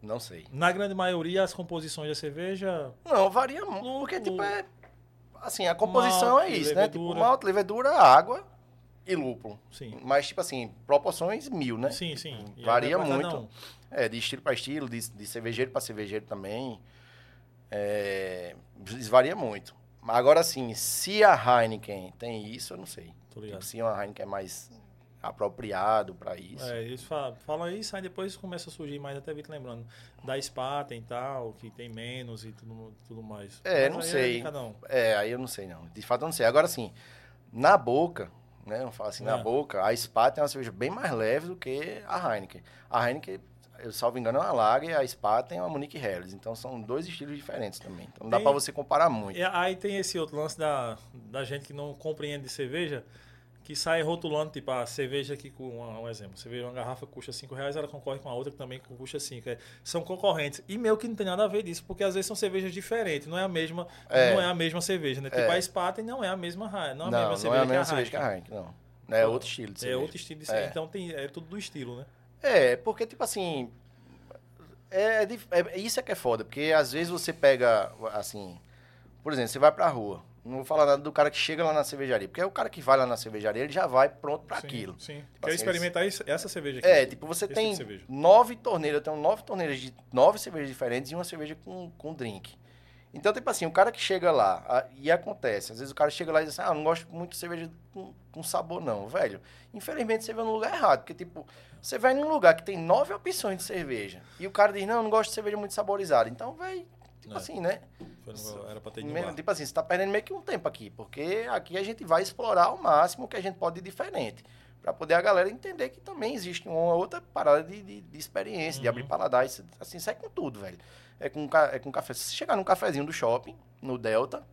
S2: Não sei.
S1: Na grande maioria, as composições da cerveja.
S2: Não, varia muito, porque, tipo, é... Assim, a composição
S1: Malte,
S2: é isso, né? Tipo,
S1: levedura.
S2: malte, levedura, água e lúpulo.
S1: Sim.
S2: Mas, tipo assim, proporções mil, né?
S1: Sim, sim. E
S2: Varia muito. É, de estilo para estilo, de, de cervejeiro para cervejeiro também. É, varia muito. Mas Agora, assim, se a Heineken tem isso, eu não sei.
S1: Tô ligado.
S2: Tipo, se uma Heineken é mais apropriado para isso.
S1: É, eles falam, falam isso, aí depois começa a surgir mais, até vi te lembrando. Da Spaten e tal, que tem menos e tudo, tudo mais.
S2: É,
S1: Mas
S2: não
S1: aí
S2: sei.
S1: um.
S2: É, aí eu não sei, não. De fato, eu não sei. Agora, assim, na boca, né? Eu falo assim, na
S1: É.
S2: boca, a Spa tem uma cerveja bem mais leve do que a Heineken. A Heineken, eu salvo engano, é uma Lager e a Spa tem uma Munich Helles. Então, são dois estilos diferentes também. Então, não dá
S1: Tem-
S2: pra você comparar muito.
S1: E aí tem esse outro lance da, da gente que não compreende de cerveja, que sai rotulando, tipo, a cerveja aqui com um, um exemplo. Cerveja, uma garrafa custa 5 reais, ela concorre com a outra que também custa 5. É, são concorrentes. E meio que não tem nada a ver disso, porque às vezes são cervejas diferentes, não é a mesma,
S2: É.
S1: não é a mesma cerveja, né? Tipo,
S2: É.
S1: a Spaten não é a mesma não é a
S2: Não,
S1: mesma
S2: não é
S1: cerveja
S2: a mesma
S1: que a
S2: cerveja que
S1: Heineken.
S2: a não. É outro estilo de
S1: É
S2: cerveja.
S1: outro estilo de cerveja.
S2: É.
S1: Então tem, é tudo do estilo, né?
S2: É, porque, tipo assim. É, dif- é- isso é que é foda, porque às vezes você pega, assim. Por exemplo, você vai pra rua. Não vou falar nada do cara que chega lá na cervejaria. Porque o cara que vai lá na cervejaria, ele já vai pronto pra
S1: Sim,
S2: aquilo.
S1: Sim.
S2: Tipo
S1: Quer
S2: assim,
S1: experimentar isso- essa cerveja aqui?
S2: É, tipo, você
S1: Esse
S2: tem
S1: tipo
S2: nove torneiras, eu tenho nove torneiras de nove cervejas diferentes e uma cerveja com, com drink. Então, tipo assim, o cara que chega lá, a- e acontece, às vezes o cara chega lá e diz assim, ah, não gosto muito de cerveja com, com sabor, não, velho. Infelizmente, você vai no lugar errado, porque, tipo, você vai num lugar que tem nove opções de cerveja, e o cara diz, não, eu não gosto de cerveja muito saborizada. Então, velho, tipo é. assim, né?
S1: Era pra ter
S2: meio, Tipo assim, você tá perdendo meio que um tempo aqui, porque aqui a gente vai explorar ao máximo que a gente pode de diferente. Pra poder a galera entender que também existe uma outra parada de, de, de experiência, uhum. de abrir paladar. Isso, assim, sai com tudo, velho. É com, é com café. Se você chegar num cafezinho do shopping, no Delta,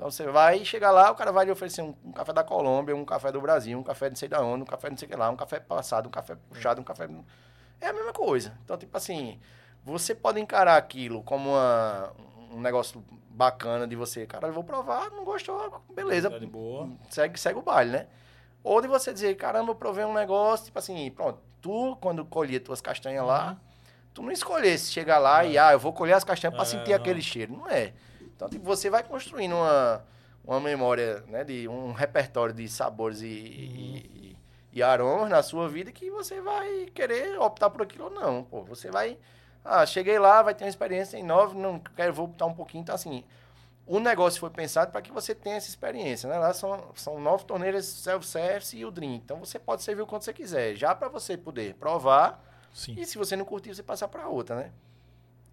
S2: então você vai chegar lá, o cara vai lhe oferecer um, um, café da Colômbia, um café do Brasil, um café de não sei da onde, um café de não sei o que lá, um café passado, um café puxado, um café. É a mesma coisa. Então, tipo assim, você pode encarar aquilo como uma, um negócio bacana de você, cara, eu vou provar, não gostou, beleza.
S1: Tá de boa.
S2: Segue, segue o baile, né? Ou de você dizer, caramba, eu provei um negócio, tipo assim, pronto, tu, quando colhia tuas castanhas uhum. lá, tu não escolhesse chegar lá é. e, ah, eu vou colher as castanhas é, para sentir aquele cheiro. Não é. Então, tipo, você vai construindo uma, uma memória, né, de um repertório de sabores e, uhum. e, e, aromas na sua vida que você vai querer optar por aquilo ou não. Pô, você vai. Ah, cheguei lá, vai ter uma experiência em nove, não quero, vou optar um pouquinho. Então, assim, o negócio foi pensado para que você tenha essa experiência, né? Lá são, são nove torneiras self-service e o drink. Então, você pode servir o quanto você quiser, já para você poder provar. Sim. E se você não curtir, você passar para outra, né?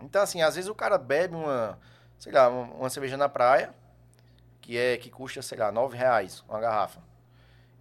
S2: Então, assim, às vezes o cara bebe uma sei lá, uma cerveja na praia, que é que custa, sei lá, nove reais uma garrafa.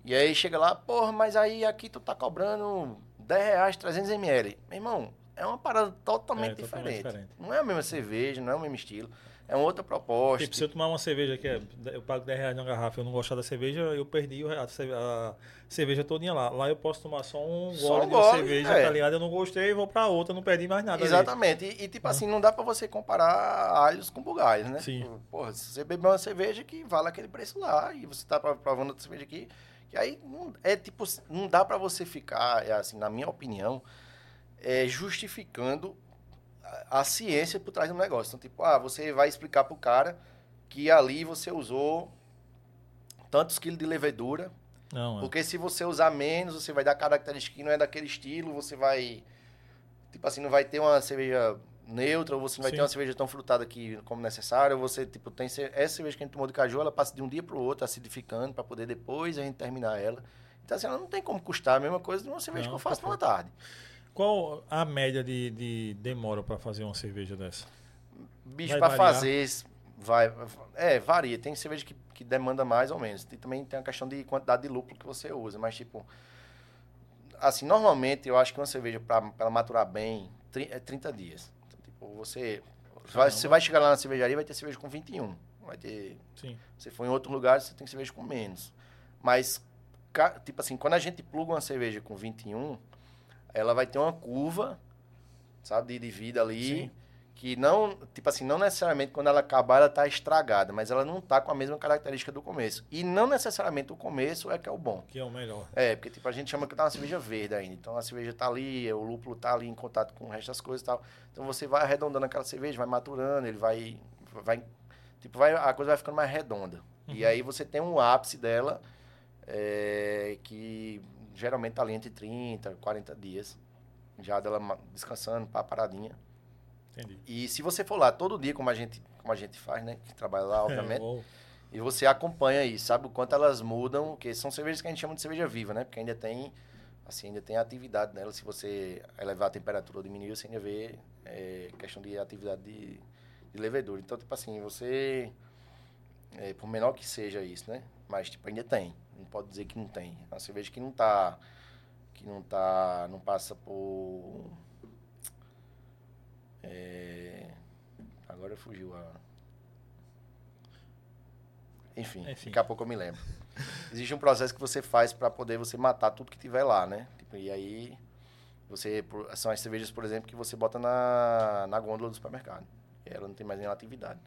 S2: E aí chega lá, porra, mas aí aqui tu tá cobrando 10 reais, 300 ml. Meu irmão, é uma parada totalmente, é, totalmente diferente. diferente. Não é a mesma cerveja, não é o mesmo estilo. É uma outra proposta.
S1: Tipo, se eu tomar uma cerveja que é, eu pago 10 reais na garrafa e eu não gostar da cerveja, eu perdi a, cerveja todinha lá. Lá eu posso tomar só um só gole um de cerveja, é. tá ligado? Eu não gostei, vou pra outra, não perdi mais nada.
S2: Exatamente. E, e, tipo assim, não dá pra você comparar alhos com bugalhos, né?
S1: Sim.
S2: Tipo, porra, se você beber uma cerveja que vale aquele preço lá, e você tá provando outra cerveja aqui, que aí não, é tipo, não dá pra você ficar, é assim, na minha opinião, é, justificando a, ciência por trás do negócio. Então, tipo, ah, você vai explicar pro cara que ali você usou tantos quilos de levedura.
S1: Não,
S2: é. porque se você usar menos, você vai dar característica que não é daquele estilo, você vai. Tipo assim, não vai ter uma cerveja neutra, ou você não vai Sim. ter uma cerveja tão frutada aqui como necessário, você, tipo, tem. Essa cerveja que a gente tomou de caju, ela passa de um dia pro outro acidificando para poder depois a gente terminar ela. Então, assim, ela não tem como custar a mesma coisa de uma cerveja não, que eu faço numa tarde.
S1: Qual a média de, de demora para fazer uma cerveja dessa?
S2: Bicho, para fazer, vai. É, varia. Tem cerveja que, que demanda mais ou menos. E também tem a questão de quantidade de lúpulo que você usa. Mas, tipo. Assim, normalmente eu acho que uma cerveja, para ela maturar bem, é 30 dias. Então, tipo, você. Vai, você vai chegar lá na cervejaria vai ter cerveja com 21. Vai ter.
S1: Sim.
S2: Se for em outro lugar, você tem cerveja com menos. Mas, tipo assim, quando a gente pluga uma cerveja com 21 ela vai ter uma curva, sabe, de, de vida ali. Sim. Que não, tipo assim, não necessariamente quando ela acabar ela tá estragada, mas ela não tá com a mesma característica do começo. E não necessariamente o começo é que é o bom.
S1: Que é o melhor.
S2: É, porque tipo, a gente chama que tá uma cerveja verde ainda. Então a cerveja tá ali, o lúpulo tá ali em contato com o resto das coisas e tal. Então você vai arredondando aquela cerveja, vai maturando, ele vai. vai tipo, vai, a coisa vai ficando mais redonda. Uhum. E aí você tem um ápice dela é, que geralmente tá ali entre 30, 40 dias. Já dela descansando, paradinha.
S1: Entendi.
S2: E se você for lá todo dia, como a gente, como a gente faz, né? Que trabalha lá, obviamente. É, e você acompanha aí, sabe o quanto elas mudam, porque são cervejas que a gente chama de cerveja viva, né? Porque ainda tem, assim, ainda tem atividade nela. Se você elevar a temperatura ou diminuir, você ainda vê é, questão de atividade de, de levedura. Então, tipo assim, você, é, por menor que seja isso, né? Mas, tipo, ainda tem. Não pode dizer que não tem. É uma cerveja que não está que não tá, não passa por é, agora fugiu a enfim, Enfim, daqui a pouco eu me lembro. Existe um processo que você faz para poder você matar tudo que tiver lá, né? Tipo, e aí você são as cervejas, por exemplo, que você bota na, na gôndola do supermercado. E ela não tem mais nenhuma atividade.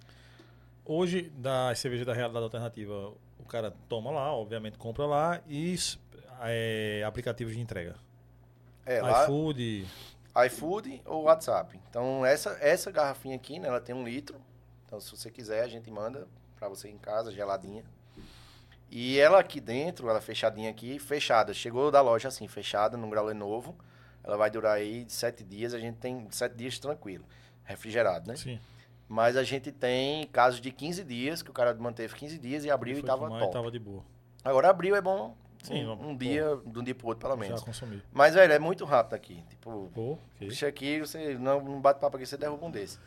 S1: Hoje, da cerveja da realidade alternativa, o cara toma lá, obviamente compra lá e é, aplicativos de entrega.
S2: É,
S1: iFood.
S2: iFood ou WhatsApp. Então, essa, essa garrafinha aqui, né, ela tem um litro. Então, se você quiser, a gente manda para você em casa, geladinha. E ela aqui dentro, ela fechadinha aqui, fechada. Chegou da loja assim, fechada, num grau novo. Ela vai durar aí de sete dias. A gente tem sete dias tranquilo. Refrigerado, né?
S1: Sim.
S2: Mas a gente tem casos de 15 dias, que o cara manteve 15 dias e abriu e, e tava top.
S1: tava de boa.
S2: Agora abriu é bom Sim, um, um dia, de um dia pro outro, pelo menos. Já consumi. Mas, velho, é muito rápido aqui. Tipo,
S1: Pô,
S2: okay. aqui, você não, não bate papo aqui, você derruba um desse.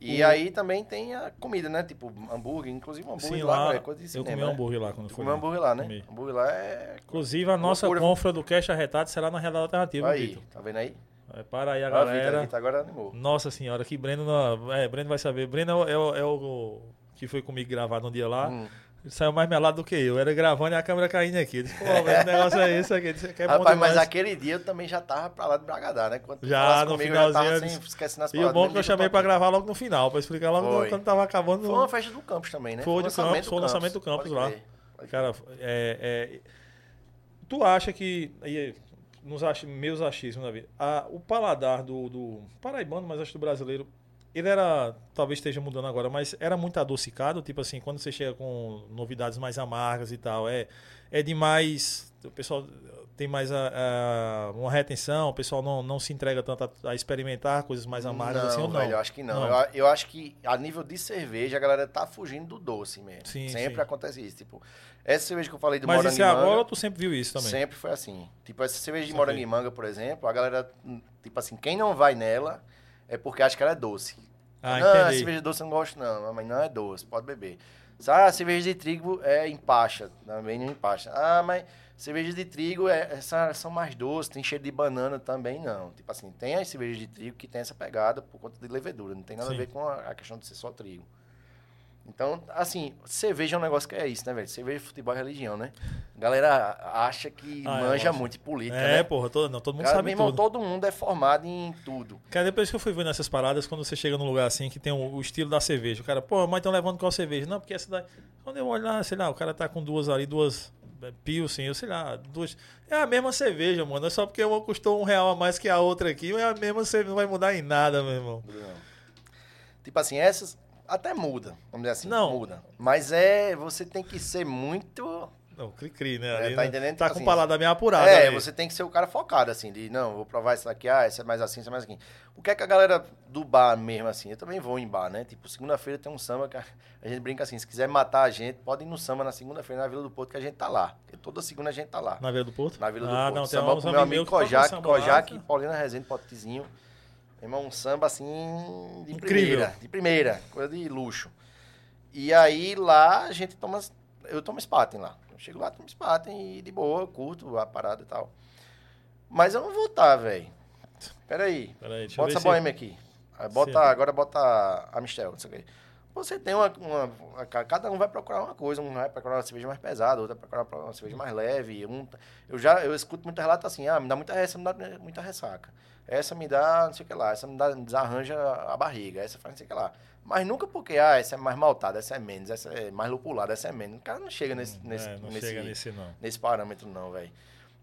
S2: E aí também tem a comida, né? Tipo, hambúrguer, inclusive hambúrguer
S1: Sim,
S2: lá,
S1: lá
S2: é coisa de
S1: eu
S2: cinema,
S1: comi
S2: né?
S1: hambúrguer lá quando
S2: Tu
S1: foi.
S2: comeu hambúrguer lá, né?
S1: Comi.
S2: Hambúrguer lá é...
S1: Inclusive, a nossa
S2: Loucura.
S1: confra do Cash Arretado será na realidade alternativa,
S2: Aí,
S1: Vitor.
S2: tá vendo aí?
S1: É, para aí a
S2: Ó, a Vitor, a
S1: galera.
S2: Vitor agora animou.
S1: Nossa senhora, que Breno. Não, é, Breno vai saber. Breno é, o- é o- é o que foi comigo gravado um dia lá.
S2: Hum.
S1: Ele saiu mais melado do que eu. Era gravando e a câmera caindo aqui. Eu disse, pô, velho, que negócio é esse aqui? Disse é
S2: Rapaz, mas aquele dia eu também já tava pra lá de Bragadá, né? Quando
S1: Já, no
S2: comigo, eu já tava
S1: finalzinho,
S2: sem, esquecendo as
S1: E o bom que eu chamei pra gravar logo no final, pra explicar logo
S2: Foi.
S1: quando tava acabando.
S2: Foi uma festa do campus também, né?
S1: Foi
S2: o
S1: de
S2: lançamento
S1: campus, foi o lançamento do campus lá.
S2: pode
S1: Cara, é, é, tu acha que. aí, nos ach, meus achismos na vida. a- o paladar do, do paraibano, mas acho do brasileiro, ele era. Talvez esteja mudando agora, mas era muito adocicado. Tipo assim, quando você chega com novidades mais amargas e tal, é, é demais. O pessoal tem mais a, a- uma retenção, o pessoal não, não se entrega tanto a, a experimentar coisas mais amargas
S2: não,
S1: assim ou não.
S2: velho, eu acho que não.
S1: Não.
S2: Eu, eu acho que a nível de cerveja, a galera tá fugindo do doce mesmo.
S1: Sim,
S2: sempre
S1: sim.
S2: acontece isso. Tipo, essa cerveja que eu falei do
S1: mas isso é agora ou tu sempre viu isso também?
S2: sempre foi assim. Tipo, essa cerveja de morango e manga, por exemplo, a galera, tipo assim, quem não vai nela é porque acha que ela é doce.
S1: Ah,
S2: não,
S1: entendi.
S2: cerveja doce eu não gosto não, mas não é doce, pode beber. Ah, cerveja de trigo é empacha, também não empacha. Ah, mas cerveja de trigo é, essa, são mais doces, tem cheiro de banana também não. Tipo assim, tem as cervejas de trigo que tem essa pegada por conta de levedura, não tem nada
S1: Sim.
S2: a ver com a, a questão de ser só trigo. Então, assim, cerveja é um negócio que é isso, né, velho? Cerveja, futebol e religião, né? A galera acha que
S1: Ah, eu
S2: manja muito de política,
S1: É,
S2: né?
S1: porra, todo, não, todo mundo
S2: Cara,
S1: sabe
S2: meu irmão,
S1: tudo.
S2: todo mundo é formado em tudo.
S1: Cara, depois que eu fui ver nessas paradas, quando você chega num lugar assim que tem o, o estilo da cerveja, o cara, pô, mas estão levando qual cerveja? Não, porque essa daí. Quando eu olho lá, sei lá, o cara tá com duas ali, duas é, Pilsen, eu sei lá, duas. É a mesma cerveja, mano. É só porque uma custou um real a mais que a outra aqui, é a mesma cerveja, não vai mudar em nada, meu irmão.
S2: Tipo assim, essas até muda, vamos dizer assim,
S1: Não.
S2: muda. Mas é, você tem que ser muito...
S1: Não, cri-cri, né?
S2: É,
S1: ali,
S2: tá
S1: né?
S2: entendendo?
S1: Tá
S2: Tipo
S1: com
S2: assim,
S1: o paladar meio apurado.
S2: é,
S1: ali.
S2: você tem que ser o cara focado, assim, de, não, vou provar isso daqui, ah, essa é mais assim, essa é mais assim. O que é que a galera do bar mesmo, assim, eu também vou em bar, né? Tipo, segunda-feira tem um samba que a, a gente brinca assim, se quiser matar a gente, pode ir no samba na segunda-feira na Vila do Porto, que a gente tá lá. Porque toda segunda a gente tá lá.
S1: Na Vila do Porto?
S2: Na Vila do
S1: ah,
S2: Porto.
S1: não, tem
S2: samba
S1: uns
S2: com meu amigo Kojak, Kojak. Paulina Rezende, Potezinho. Irmão, um samba assim, de
S1: Incrível.
S2: primeira. De primeira, coisa de luxo. E aí lá a gente toma. Eu tomo Spaten lá. Chego lá, tomo Spaten e de boa, eu curto a parada e tal. Mas eu não vou estar, velho. Peraí.
S1: Peraí,
S2: Bota essa
S1: se-
S2: boêmia aqui. Aí bota,
S1: Sim.
S2: agora bota a Mistel, não sei o quê. Você tem uma, uma- uma- Cada um vai procurar uma coisa. Um vai procurar uma cerveja mais pesada, outro vai procurar uma cerveja mais leve. Um, eu já eu escuto muito relato assim: ah, me dá muita, essa me dá muita ressaca. Essa me dá não sei o que lá. Essa me dá, desarranja a barriga. Essa faz não sei o que lá. Mas nunca porque, ah, essa é mais maltada, essa é menos, essa é mais lupulada, essa é menos. O cara não chega nesse, nesse,
S1: É, não
S2: nesse,
S1: chega nesse, não.
S2: nesse parâmetro, não, velho.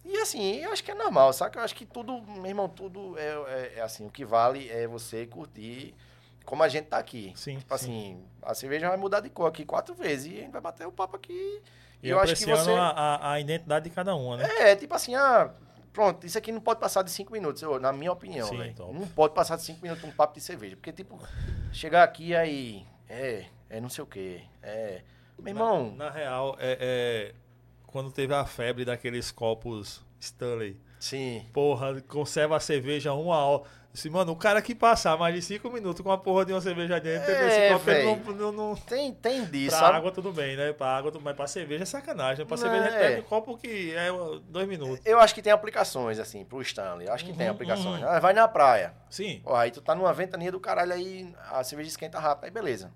S2: E assim, eu acho que é normal, saca? Eu acho que tudo, meu irmão, tudo é, é- é assim. O que vale é você curtir como a gente tá aqui.
S1: Sim,
S2: Tipo
S1: sim.
S2: assim, a cerveja vai mudar de cor aqui quatro vezes e a gente vai bater o papo aqui.
S1: E
S2: eu acho que você.
S1: a, a, a identidade de cada uma, né?
S2: É, tipo assim, ah, pronto, isso aqui não pode passar de cinco minutos, eu- na minha opinião,
S1: Sim.
S2: Não pode passar de cinco minutos um papo de cerveja. Porque, tipo, chegar aqui aí, é, é não sei o quê, é. Meu irmão,
S1: Na, na real, é, é, quando teve a febre daqueles copos Stanley,
S2: sim.
S1: porra, conserva a cerveja uma hora. Assim, mano, o cara que passar mais de cinco minutos com a porra de uma cerveja dentro,
S2: É,
S1: esse copo ele não, não, não-
S2: Tem, tem disso,
S1: Pra
S2: sabe?
S1: água tudo bem, né? Pra água, tudo- mas pra cerveja é sacanagem. Pra
S2: Não,
S1: cerveja
S2: é.
S1: pega um copo que é dois minutos.
S2: Eu acho que tem aplicações, assim, pro Stanley. Eu acho que tem
S1: Uhum,
S2: aplicações.
S1: uhum.
S2: Ah, vai na praia.
S1: Sim.
S2: Ó, aí tu tá numa ventania do caralho, aí a cerveja esquenta rápido, aí beleza.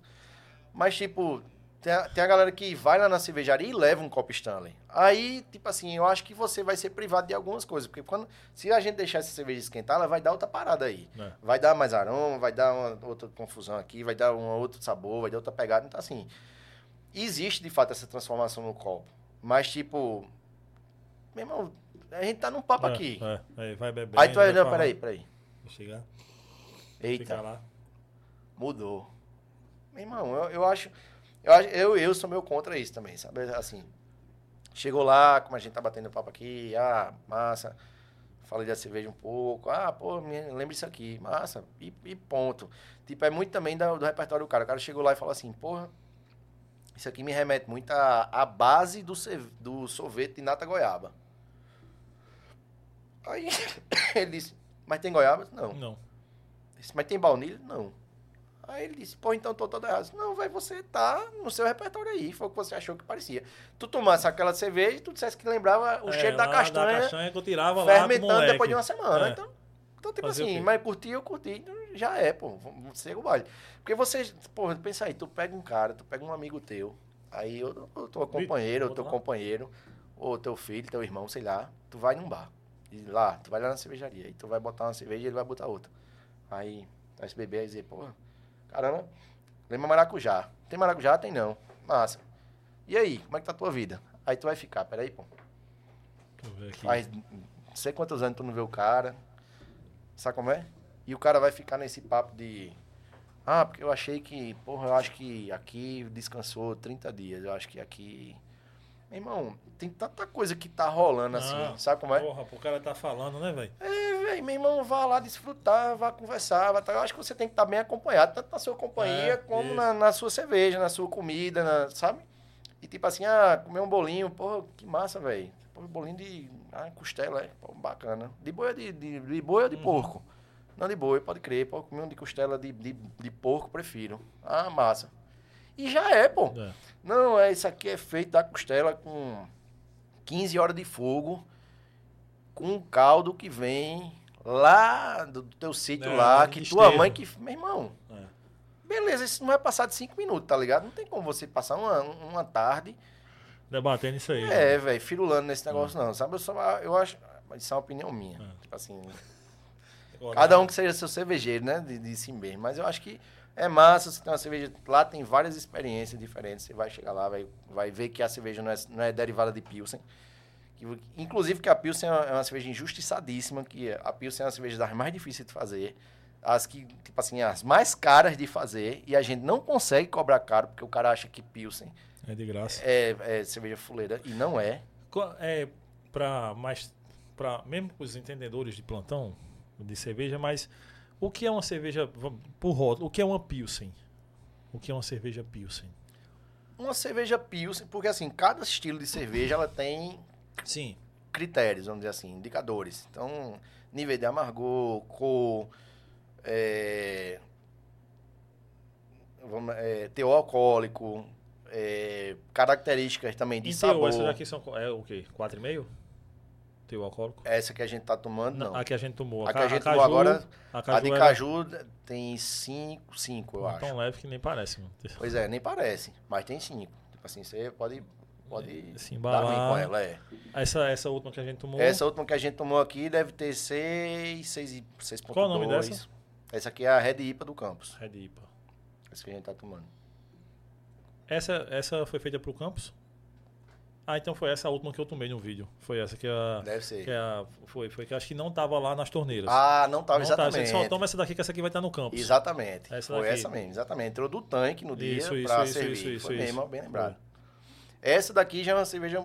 S2: Mas, tipo, tem a, tem a galera que vai lá na cervejaria e leva um copo Stanley. Aí, tipo assim, eu acho que você vai ser privado de algumas coisas. Porque quando, se a gente deixar essa cerveja esquentar, ela vai dar outra parada aí.
S1: É.
S2: Vai dar mais aroma, vai dar uma outra confusão aqui, vai dar um outro sabor, vai dar outra pegada. Então, assim, existe de fato essa transformação no copo. Mas, tipo, meu irmão, a gente tá num papo
S1: É,
S2: aqui.
S1: É, aí vai beber.
S2: Aí tu vai, não, peraí, peraí.
S1: Chegar,
S2: Eita.
S1: fica lá.
S2: Mudou. Meu irmão, eu, eu acho. Eu, eu, eu sou meio contra isso também, sabe? Assim. Chegou lá, como a gente tá batendo papo aqui, ah, massa. Falei da cerveja um pouco. Ah, pô, lembra isso aqui, massa. E, e ponto. Tipo, é muito também da- do repertório do cara. O cara chegou lá e falou assim, porra, isso aqui me remete muito à, à base do, do sorvete de nata goiaba. Aí ele disse, mas tem goiaba? Não.
S1: Não.
S2: Disse, mas tem baunilha? Não. Aí ele disse, pô, então tô todo errado. Não, vai, você tá no seu repertório aí, foi o que você achou que parecia. Tu tomasse aquela cerveja e tu dissesse que lembrava o
S1: É,
S2: cheiro da castanha,
S1: Da castanha que eu tirava lá
S2: fermentando depois de uma semana.
S1: É.
S2: Então, então, tipo
S1: Fazer
S2: assim, mas curti, eu curti, então já é, pô, você o baile. Porque você, pô, pensa aí, tu pega um cara, tu pega um amigo teu, aí eu, eu tua companheira, ou teu
S1: bota lá.
S2: companheiro, ou teu filho, teu irmão, sei lá, tu vai num bar. E lá, tu vai lá na cervejaria, aí tu vai botar uma cerveja e ele vai botar outra. Aí, vai se beber e dizer, porra, caramba, lembra maracujá. Tem maracujá? Tem não. Massa. E aí, como é que tá a tua vida? Aí tu vai ficar, peraí, pô.
S1: Deixa eu ver aqui.
S2: Faz não sei quantos anos tu não vê o cara. Sabe como é? E o cara vai ficar nesse papo de. Ah, porque eu achei que. Porra, eu acho que aqui descansou 30 dias. Eu acho que aqui. Meu irmão, tem tanta coisa que tá rolando assim.
S1: Ah,
S2: sabe como é?
S1: Porra, o cara tá falando, né, velho?
S2: É, velho, meu irmão, vá lá desfrutar, vá conversar. Vá, tá- eu acho que você tem que estar bem acompanhado, tanto na sua companhia
S1: É,
S2: como na, na sua cerveja, na sua comida, na- sabe? E tipo assim, ah, comer um bolinho, pô, que massa, velho. Bolinho de ah, costela, é, pô, bacana. De boi ou de, de, de boi ou de
S1: Uhum.
S2: porco? Não de boi, pode crer. Pô, comer um de costela de, de, de porco, prefiro. Ah, massa. E já é, pô.
S1: É.
S2: Não, é, isso aqui é feito da costela com 15 horas de fogo, com um caldo que vem lá do do teu sítio
S1: É,
S2: lá, que tua mãe que... Meu irmão,
S1: É.
S2: beleza, isso não vai passar de 5 minutos, tá ligado? Não tem como você passar uma, uma tarde,
S1: Debatendo isso aí.
S2: é,
S1: né?
S2: velho, firulando nesse negócio não, sabe? Eu, só, eu acho... Mas isso é uma opinião minha.
S1: É.
S2: Tipo assim, cada um que seja seu cervejeiro, né? De, de si mesmo. Mas eu acho que é massa, você tem uma cerveja. Lá tem várias experiências diferentes. Você vai chegar lá, vai, vai ver que a cerveja não é, não é derivada de Pilsen. Que, inclusive que a Pilsen é uma, é uma cerveja injustiçadíssima, que a Pilsen é uma cerveja das mais difíceis de fazer. As que, tipo assim, as mais caras de fazer. E a gente não consegue cobrar caro, porque o cara acha que Pilsen
S1: É de graça.
S2: é, é cerveja fuleira. E não é.
S1: É, pra mais. Pra, mesmo os entendedores de plantão de cerveja, mas o que é uma cerveja. Por rótulo, o que é uma Pilsen? O que é uma cerveja Pilsen?
S2: Uma cerveja Pilsen, porque assim, cada estilo de cerveja ela tem
S1: Sim.
S2: critérios, vamos dizer assim, indicadores. Então, nível de amargor, cor, é, vamos, é, teor alcoólico, é, características também de
S1: E
S2: sabor.
S1: teu, essas aqui são. É o quê? 4,5? Teu alcoólico?
S2: Essa que a gente tá tomando, não.
S1: A que a gente tomou.
S2: A que
S1: ca-
S2: a gente
S1: caju-
S2: tomou agora,
S1: A,
S2: a de
S1: era
S2: caju tem 5, 5, eu
S1: não
S2: acho.
S1: tão leve que nem parece, mano.
S2: Pois é, nem parece, mas tem 5. Tipo assim, você pode, pode
S1: Se
S2: dar ruim com ela, é.
S1: Essa, essa última que a gente tomou.
S2: Essa última que a gente tomou aqui deve ter 6, 6,2.
S1: Qual o nome dessa?
S2: Essa aqui é a Red IPA do campus.
S1: Red IPA.
S2: Essa que a gente tá tomando.
S1: Essa, essa foi feita pro campus? Ah, então foi essa a última que eu tomei no vídeo. Foi essa que a.
S2: Deve ser.
S1: Que a foi, foi que acho que não tava lá nas torneiras.
S2: Ah, não tava
S1: não tava,
S2: exatamente.
S1: Só toma essa daqui que essa aqui vai estar no campus.
S2: Exatamente.
S1: Essa
S2: foi
S1: daqui.
S2: essa mesmo, exatamente. Entrou do tanque no dia
S1: Isso,
S2: pra
S1: isso,
S2: servir.
S1: isso, isso,
S2: foi
S1: isso.
S2: mesmo, bem lembrado. Essa daqui já é uma cerveja.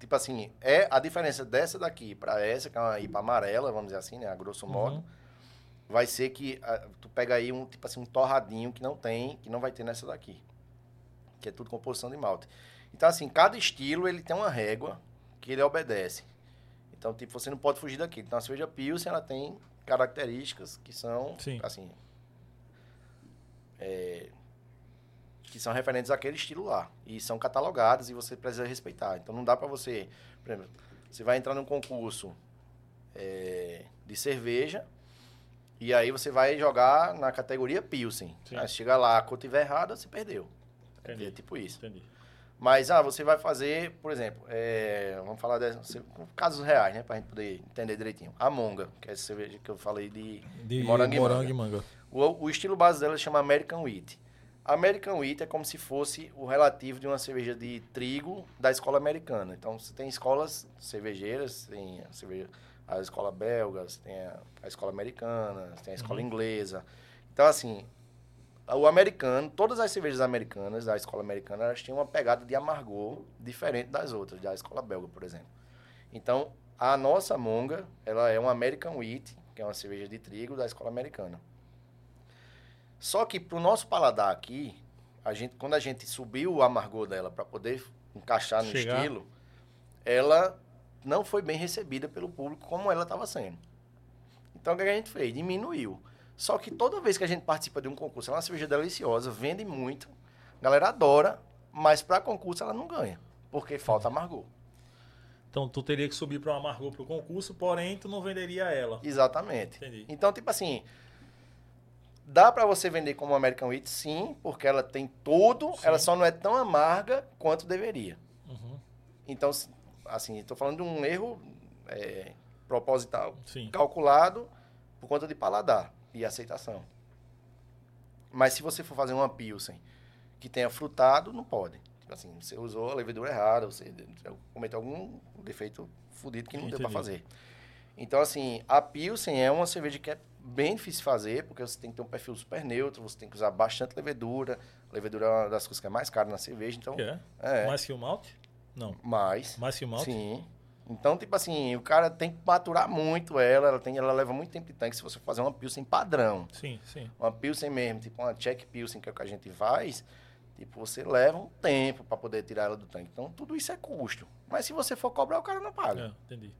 S2: Tipo assim, é a diferença dessa daqui pra essa, que é uma IPA amarela, vamos dizer assim, né? A grosso modo.
S1: Uhum.
S2: vai ser que ah, tu pega aí um tipo assim um torradinho que não tem, que não vai ter nessa daqui. Que é tudo composição de malte. Então assim, cada estilo ele tem uma régua que ele obedece. Então, tipo, você não pode fugir daquilo. Então a cerveja Pilsen ela tem características que são
S1: Sim.
S2: assim é, que são referentes àquele estilo lá e são catalogadas e você precisa respeitar. Então não dá para você, por exemplo, você vai entrar num concurso é, de cerveja e aí você vai jogar na categoria Pilsen.
S1: Sim.
S2: Aí, se chegar lá, a cor tiver errada, você perdeu.
S1: Entendi.
S2: É tipo isso.
S1: Entendi.
S2: Mas, ah, você vai fazer, por exemplo, é, vamos falar de, casos reais, né? Pra gente poder entender direitinho. A Monga, que é essa cerveja que eu falei de,
S1: De
S2: morango e
S1: morango
S2: manga.
S1: manga.
S2: O, o estilo base dela chama American Wheat. American Wheat é como se fosse o relativo de uma cerveja de trigo da escola americana. Então, você tem escolas cervejeiras, tem a, cerveja, a escola belga, você tem a, a escola americana, tem a escola
S1: Uhum.
S2: inglesa. Então, assim, o americano, todas as cervejas americanas da escola americana, elas têm uma pegada de amargor diferente das outras, da escola belga, por exemplo. Então, a nossa monga, ela é uma American Wheat, que é uma cerveja de trigo da escola americana. Só que pro nosso paladar aqui, a gente, quando a gente subiu o amargor dela para poder encaixar no
S1: Chegar.
S2: estilo, ela não foi bem recebida pelo público como ela estava sendo. Então o que a gente fez? Diminuiu. Só que toda vez que a gente participa de um concurso, ela é uma cerveja deliciosa, vende muito, a galera adora, mas para concurso ela não ganha, porque falta amargor.
S1: Então tu teria que subir para uma amargor para o concurso, porém tu não venderia ela.
S2: Exatamente.
S1: Entendi.
S2: Então, tipo assim, dá para você vender como American Wheat, sim, porque ela tem tudo,
S1: Sim.
S2: ela só não é tão amarga quanto deveria.
S1: Uhum.
S2: Então, assim, estou falando de um erro é, proposital,
S1: Sim.
S2: calculado por conta de paladar e aceitação. Mas se você for fazer uma Pilsen que tenha frutado, não pode. Tipo assim, você usou a levedura errada, você cometeu algum defeito fudido que não deu para
S1: Entendi.
S2: fazer. Então, assim, a Pilsen é uma cerveja que é bem difícil de fazer, porque você tem que ter um perfil super neutro, você tem que usar bastante levedura. Levedura é uma das coisas que é mais cara na cerveja, então...
S1: É?
S2: É,
S1: Mais que o malte? Não.
S2: mais.
S1: Mais que o malte?
S2: Sim. Então, tipo assim, o cara tem que maturar muito ela, ela, tem, ela leva muito tempo de tanque se você fazer uma Pilsen padrão.
S1: Sim, sim.
S2: Uma Pilsen mesmo, tipo uma Check Pilsen, que é o que a gente faz, tipo, você leva um tempo para poder tirar ela do tanque. Então, tudo isso é custo. Mas se você for cobrar, o cara não paga.
S1: É, entendi.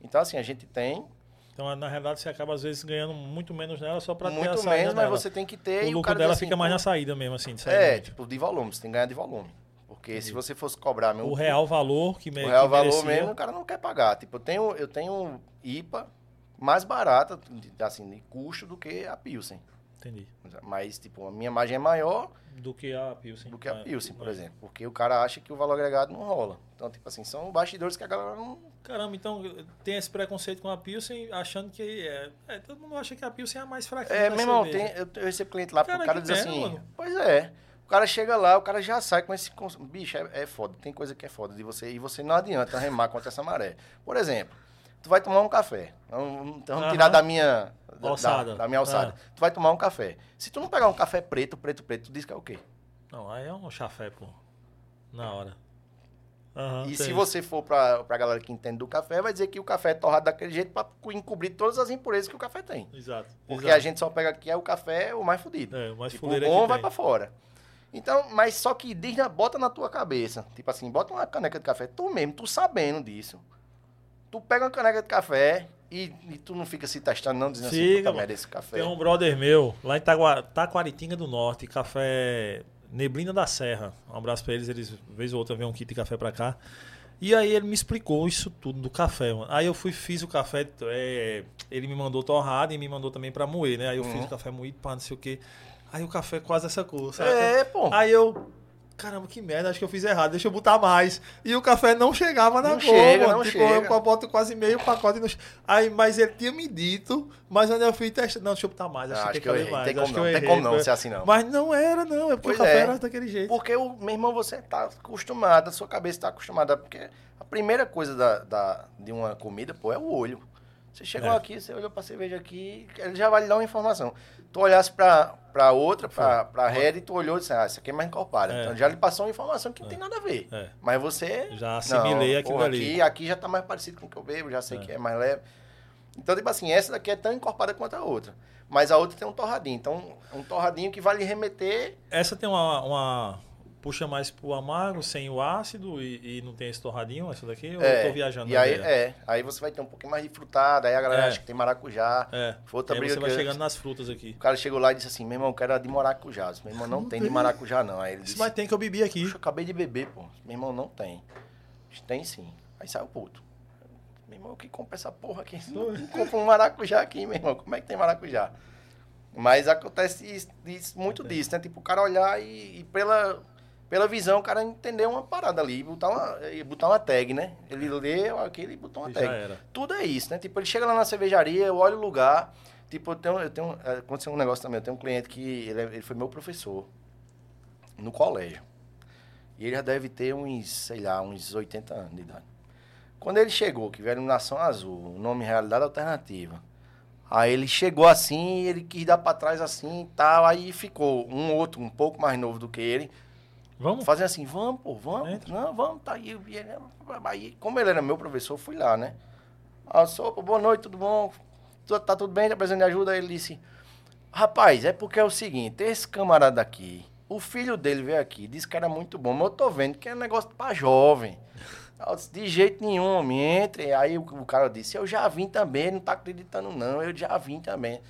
S2: Então, assim, a gente tem
S1: Então, na realidade, você acaba às vezes ganhando muito menos nela só para ter a
S2: muito
S1: saída
S2: menos, mas você tem que ter.
S1: O lucro
S2: cara
S1: dela
S2: assim,
S1: fica mais na saída mesmo, assim, de
S2: É, tipo, de volume, você tem que ganhar de volume. Porque se você fosse cobrar meu
S1: o real valor que, me,
S2: o real
S1: que
S2: valor
S1: merecia,
S2: mesmo, o cara não quer pagar. Tipo, eu tenho, eu tenho IPA mais barata, assim, de custo do que a Pilsen.
S1: Entendi.
S2: Mas, tipo, a minha margem é maior
S1: Do que a Pilsen.
S2: do que a
S1: É,
S2: Pilsen, por
S1: é.
S2: exemplo. Porque o cara acha que o valor agregado não rola. Então, tipo assim, são bastidores que a galera não...
S1: Caramba, então tem esse preconceito com a Pilsen, achando que é, é, Todo mundo acha que a Pilsen é a mais fraquinha.
S2: É, meu irmão, tem, eu, eu recebo cliente lá,
S1: Cara,
S2: o cara diz assim...
S1: mano.
S2: Pois é. O cara chega lá, o cara já sai com esse... Bicho, é, é foda. Tem coisa que é foda de você. E você não adianta remar contra essa maré. Por exemplo, tu vai tomar um café. Vamos, vamos
S1: Aham.
S2: tirar da minha... Da,
S1: Alçada.
S2: da minha alçada.
S1: Ah.
S2: Tu vai tomar um café. Se tu não pegar um café preto, preto, preto, tu diz que é o quê?
S1: Não, aí é um chafé, pô. Na hora. Aham,
S2: E se você for pra, pra galera que entende do café, vai dizer que o café é torrado daquele jeito pra co- encobrir todas as impurezas que o café tem.
S1: Exato.
S2: Porque
S1: exato.
S2: a gente só pega aqui é o café o mais fudido.
S1: É, o mais
S2: tipo, o
S1: fuleiro
S2: bom
S1: que
S2: vai
S1: tem.
S2: pra fora. Então, mas só que diz bota na tua cabeça. Tipo assim, bota uma caneca de café. Tu mesmo, tu sabendo disso. Tu pega uma caneca de café e, e tu não fica se testando, não, dizendo assim,
S1: Fica,
S2: puta merda, esse café.
S1: Tem um brother meu, lá em Taquaritinga do Norte, café Neblina da Serra. Um abraço pra eles, eles, vez ou outra, vêm um kit de café pra cá. E aí ele me explicou isso tudo do café, mano. Aí eu fui, fiz o café, é, ele me mandou torrado e me mandou também pra moer, né? Aí eu fiz
S2: Uhum.
S1: o café moído, pá, não sei o quê. Aí o café quase essa cor, sabe?
S2: É, pô.
S1: Aí eu, caramba, que merda, acho que eu fiz errado, deixa eu botar mais. E o café não chegava na
S2: Não
S1: cor,
S2: chega,
S1: mano.
S2: não
S1: tipo,
S2: chega.
S1: eu boto quase meio pacote no... Aí, mas ele tinha me dito, mas quando eu fui testar, não, deixa eu botar mais, acho,
S2: Ah,
S1: que
S2: acho
S1: tem
S2: que eu
S1: que
S2: errei.
S1: mais.
S2: Tem
S1: acho
S2: como
S1: que
S2: não,
S1: eu
S2: tem
S1: errei,
S2: como não
S1: foi-
S2: ser assim não.
S1: Mas não era, não, é porque
S2: Pois
S1: o café
S2: é.
S1: era daquele jeito.
S2: Porque, o, meu irmão, você tá acostumado, a sua cabeça tá acostumada. Porque a primeira coisa da, da- de uma comida, pô, é o olho. Você chegou
S1: É.
S2: aqui, você olhou pra cerveja aqui, ele já vai lhe dar uma informação. Tu olhasse pra, pra outra, pra, pra Red, e tu olhou e disse, ah, essa aqui é mais encorpada.
S1: É.
S2: Então já lhe passou uma informação que não tem nada a ver.
S1: É.
S2: Mas você...
S1: Já assimilei
S2: não,
S1: aquilo ali.
S2: Aqui, aqui já tá mais parecido com o que eu bebo, já sei
S1: É.
S2: que é mais leve. Então, tipo assim, essa daqui é tão encorpada quanto a outra. Mas a outra tem um torradinho. Então, um torradinho que vai lhe remeter
S1: Essa tem uma, uma- Puxa mais pro amargo, sem o ácido e, e não tem esse torradinho, essa daqui? Ou eu tô viajando?
S2: E aí,
S1: ideia?
S2: é, aí você vai ter um pouquinho mais de frutada, aí a galera
S1: É.
S2: acha que tem maracujá.
S1: É.
S2: Foi outra
S1: aí
S2: briga
S1: você vai
S2: eu-
S1: chegando nas frutas aqui.
S2: O cara chegou lá e disse assim, meu irmão, eu quero a de maracujá. Disse, meu irmão, não, tem de maracujá, não. Aí ele disse,
S1: Mas tem que eu bebi aqui.
S2: Puxa, eu acabei de beber, pô. Meu irmão, não tem. Disse, Tem sim. Aí saiu puto. Meu irmão, que compra essa porra aqui? Não, não compra um maracujá aqui, meu irmão. Como é que tem maracujá? Mas acontece isso- isso- muito disso, né? Tipo, o cara olhar e, e pela, pela visão, o cara entender uma parada ali, e botar uma, e botar uma tag, né? Ele leu aquilo e botou uma
S1: E
S2: tag. Tudo é isso, né? Tipo, ele chega lá na cervejaria, eu olho o lugar. Tipo, eu tenho, eu tenho. é, Aconteceu um negócio também. Eu tenho um cliente que ele, é- ele foi meu professor no colégio. E ele já deve ter uns, sei lá, uns 80 anos de idade. Quando ele chegou, que veio a Iluminação Azul, o nome Realidade Alternativa. Aí ele chegou assim, ele quis dar pra trás assim e tal. Aí ficou um outro, um pouco mais novo do que ele,
S1: Vamos?
S2: fazendo assim, vamos, pô, vamos.
S1: Entra.
S2: Não, vamos, tá aí. E ele- aí. Como ele era meu professor, eu fui lá, né? Ah, sopa, boa noite, tudo bom? Tá tudo bem? Tá precisando de ajuda? Aí ele disse, rapaz, é porque é o seguinte, esse camarada aqui, o filho dele veio aqui, disse que era muito bom, mas eu tô vendo que é negócio pra jovem. Eu disse, de jeito nenhum, homem, entre. Aí o, o cara disse, eu já vim também, não tá acreditando não, eu já vim também.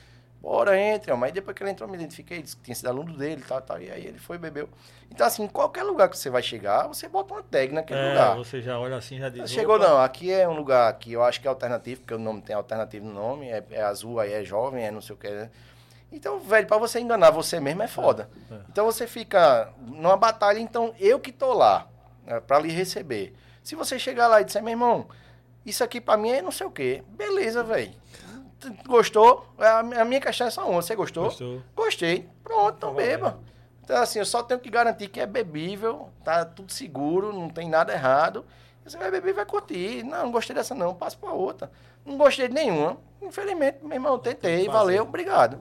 S2: Bora, entre, ó. Mas depois que ele entrou, eu me identifiquei, disse que tinha sido aluno dele, tal, tal. E aí ele foi, bebeu. Então, assim, em qualquer lugar que você vai chegar, você bota uma tag naquele
S1: É,
S2: lugar.
S1: você já olha assim, já diz.
S2: Chegou
S1: opa,
S2: não, aqui é um lugar que eu acho que é alternativo, porque o nome tem alternativo no nome, é, é azul, aí é jovem, é não sei o que, né? Então, velho, pra você enganar você mesmo é foda.
S1: É, é.
S2: Então você fica numa batalha, então eu que tô lá, né, pra lhe receber. Se você chegar lá e disser, meu irmão, isso aqui pra mim é não sei o que, beleza, velho. Gostou? A minha questão é só uma, você gostou?
S1: Gostou?
S2: Gostei. Pronto, então
S1: Tá
S2: beba. Então, assim, eu só tenho que garantir que é bebível, tá tudo seguro, não tem nada errado. Você vai beber e vai curtir. Não, não gostei dessa não, passa pra outra. Não gostei de nenhuma. Infelizmente, meu irmão, tentei, valeu, obrigado.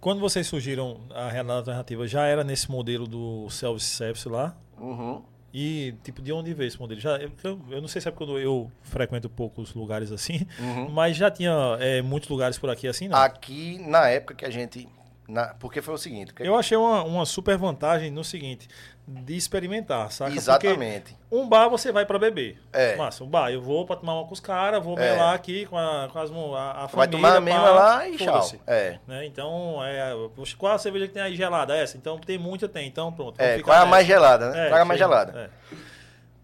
S1: Quando vocês surgiram a Renata Alternativa, já era nesse modelo do self-service lá?
S2: Uhum.
S1: E, tipo, de onde veio esse modelo? Já, eu, eu- não sei se é porque eu, eu frequento poucos lugares assim,
S2: Uhum.
S1: mas já tinha é, muitos lugares por aqui assim, não?
S2: Aqui, na época que a gente. na- porque foi o seguinte. que-
S1: Eu achei uma, uma super vantagem no seguinte, de experimentar, saca?
S2: exatamente.
S1: Porque um bar você vai pra beber.
S2: É.
S1: Massa, um bar, eu vou pra tomar uma com os caras, vou
S2: É.
S1: melar aqui com, a, com as, a, a
S2: Vai
S1: família.
S2: tomar a mesma lá e tchau. É.
S1: Né? Então, é, qual a cerveja que tem aí gelada? Essa? Então tem muita, tem. Então pronto.
S2: É, qual é a mais gelada, né?
S1: É,
S2: Traga a mais gelada.
S1: É.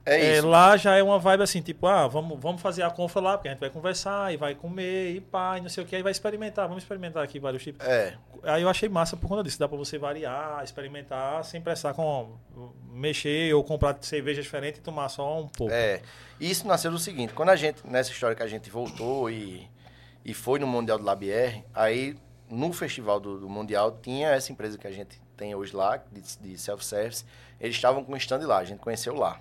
S2: É,
S1: É,
S2: isso.
S1: lá já é uma vibe assim, tipo, ah, vamos, vamos fazer a compra lá, porque a gente vai conversar e vai comer e pá, e não sei o que, aí vai experimentar, vamos experimentar aqui vários tipos.
S2: É.
S1: Aí eu achei massa por conta disso, dá pra você variar, experimentar, sem prestar com mexer ou comprar cerveja diferente e tomar só um pouco.
S2: É. Isso nasceu do seguinte, quando a gente, nessa história que a gente voltou e, e foi no Mundial do Labier, aí no festival do, do Mundial tinha essa empresa que a gente tem hoje lá, de, de self-service, eles estavam com um stand lá, a gente conheceu lá.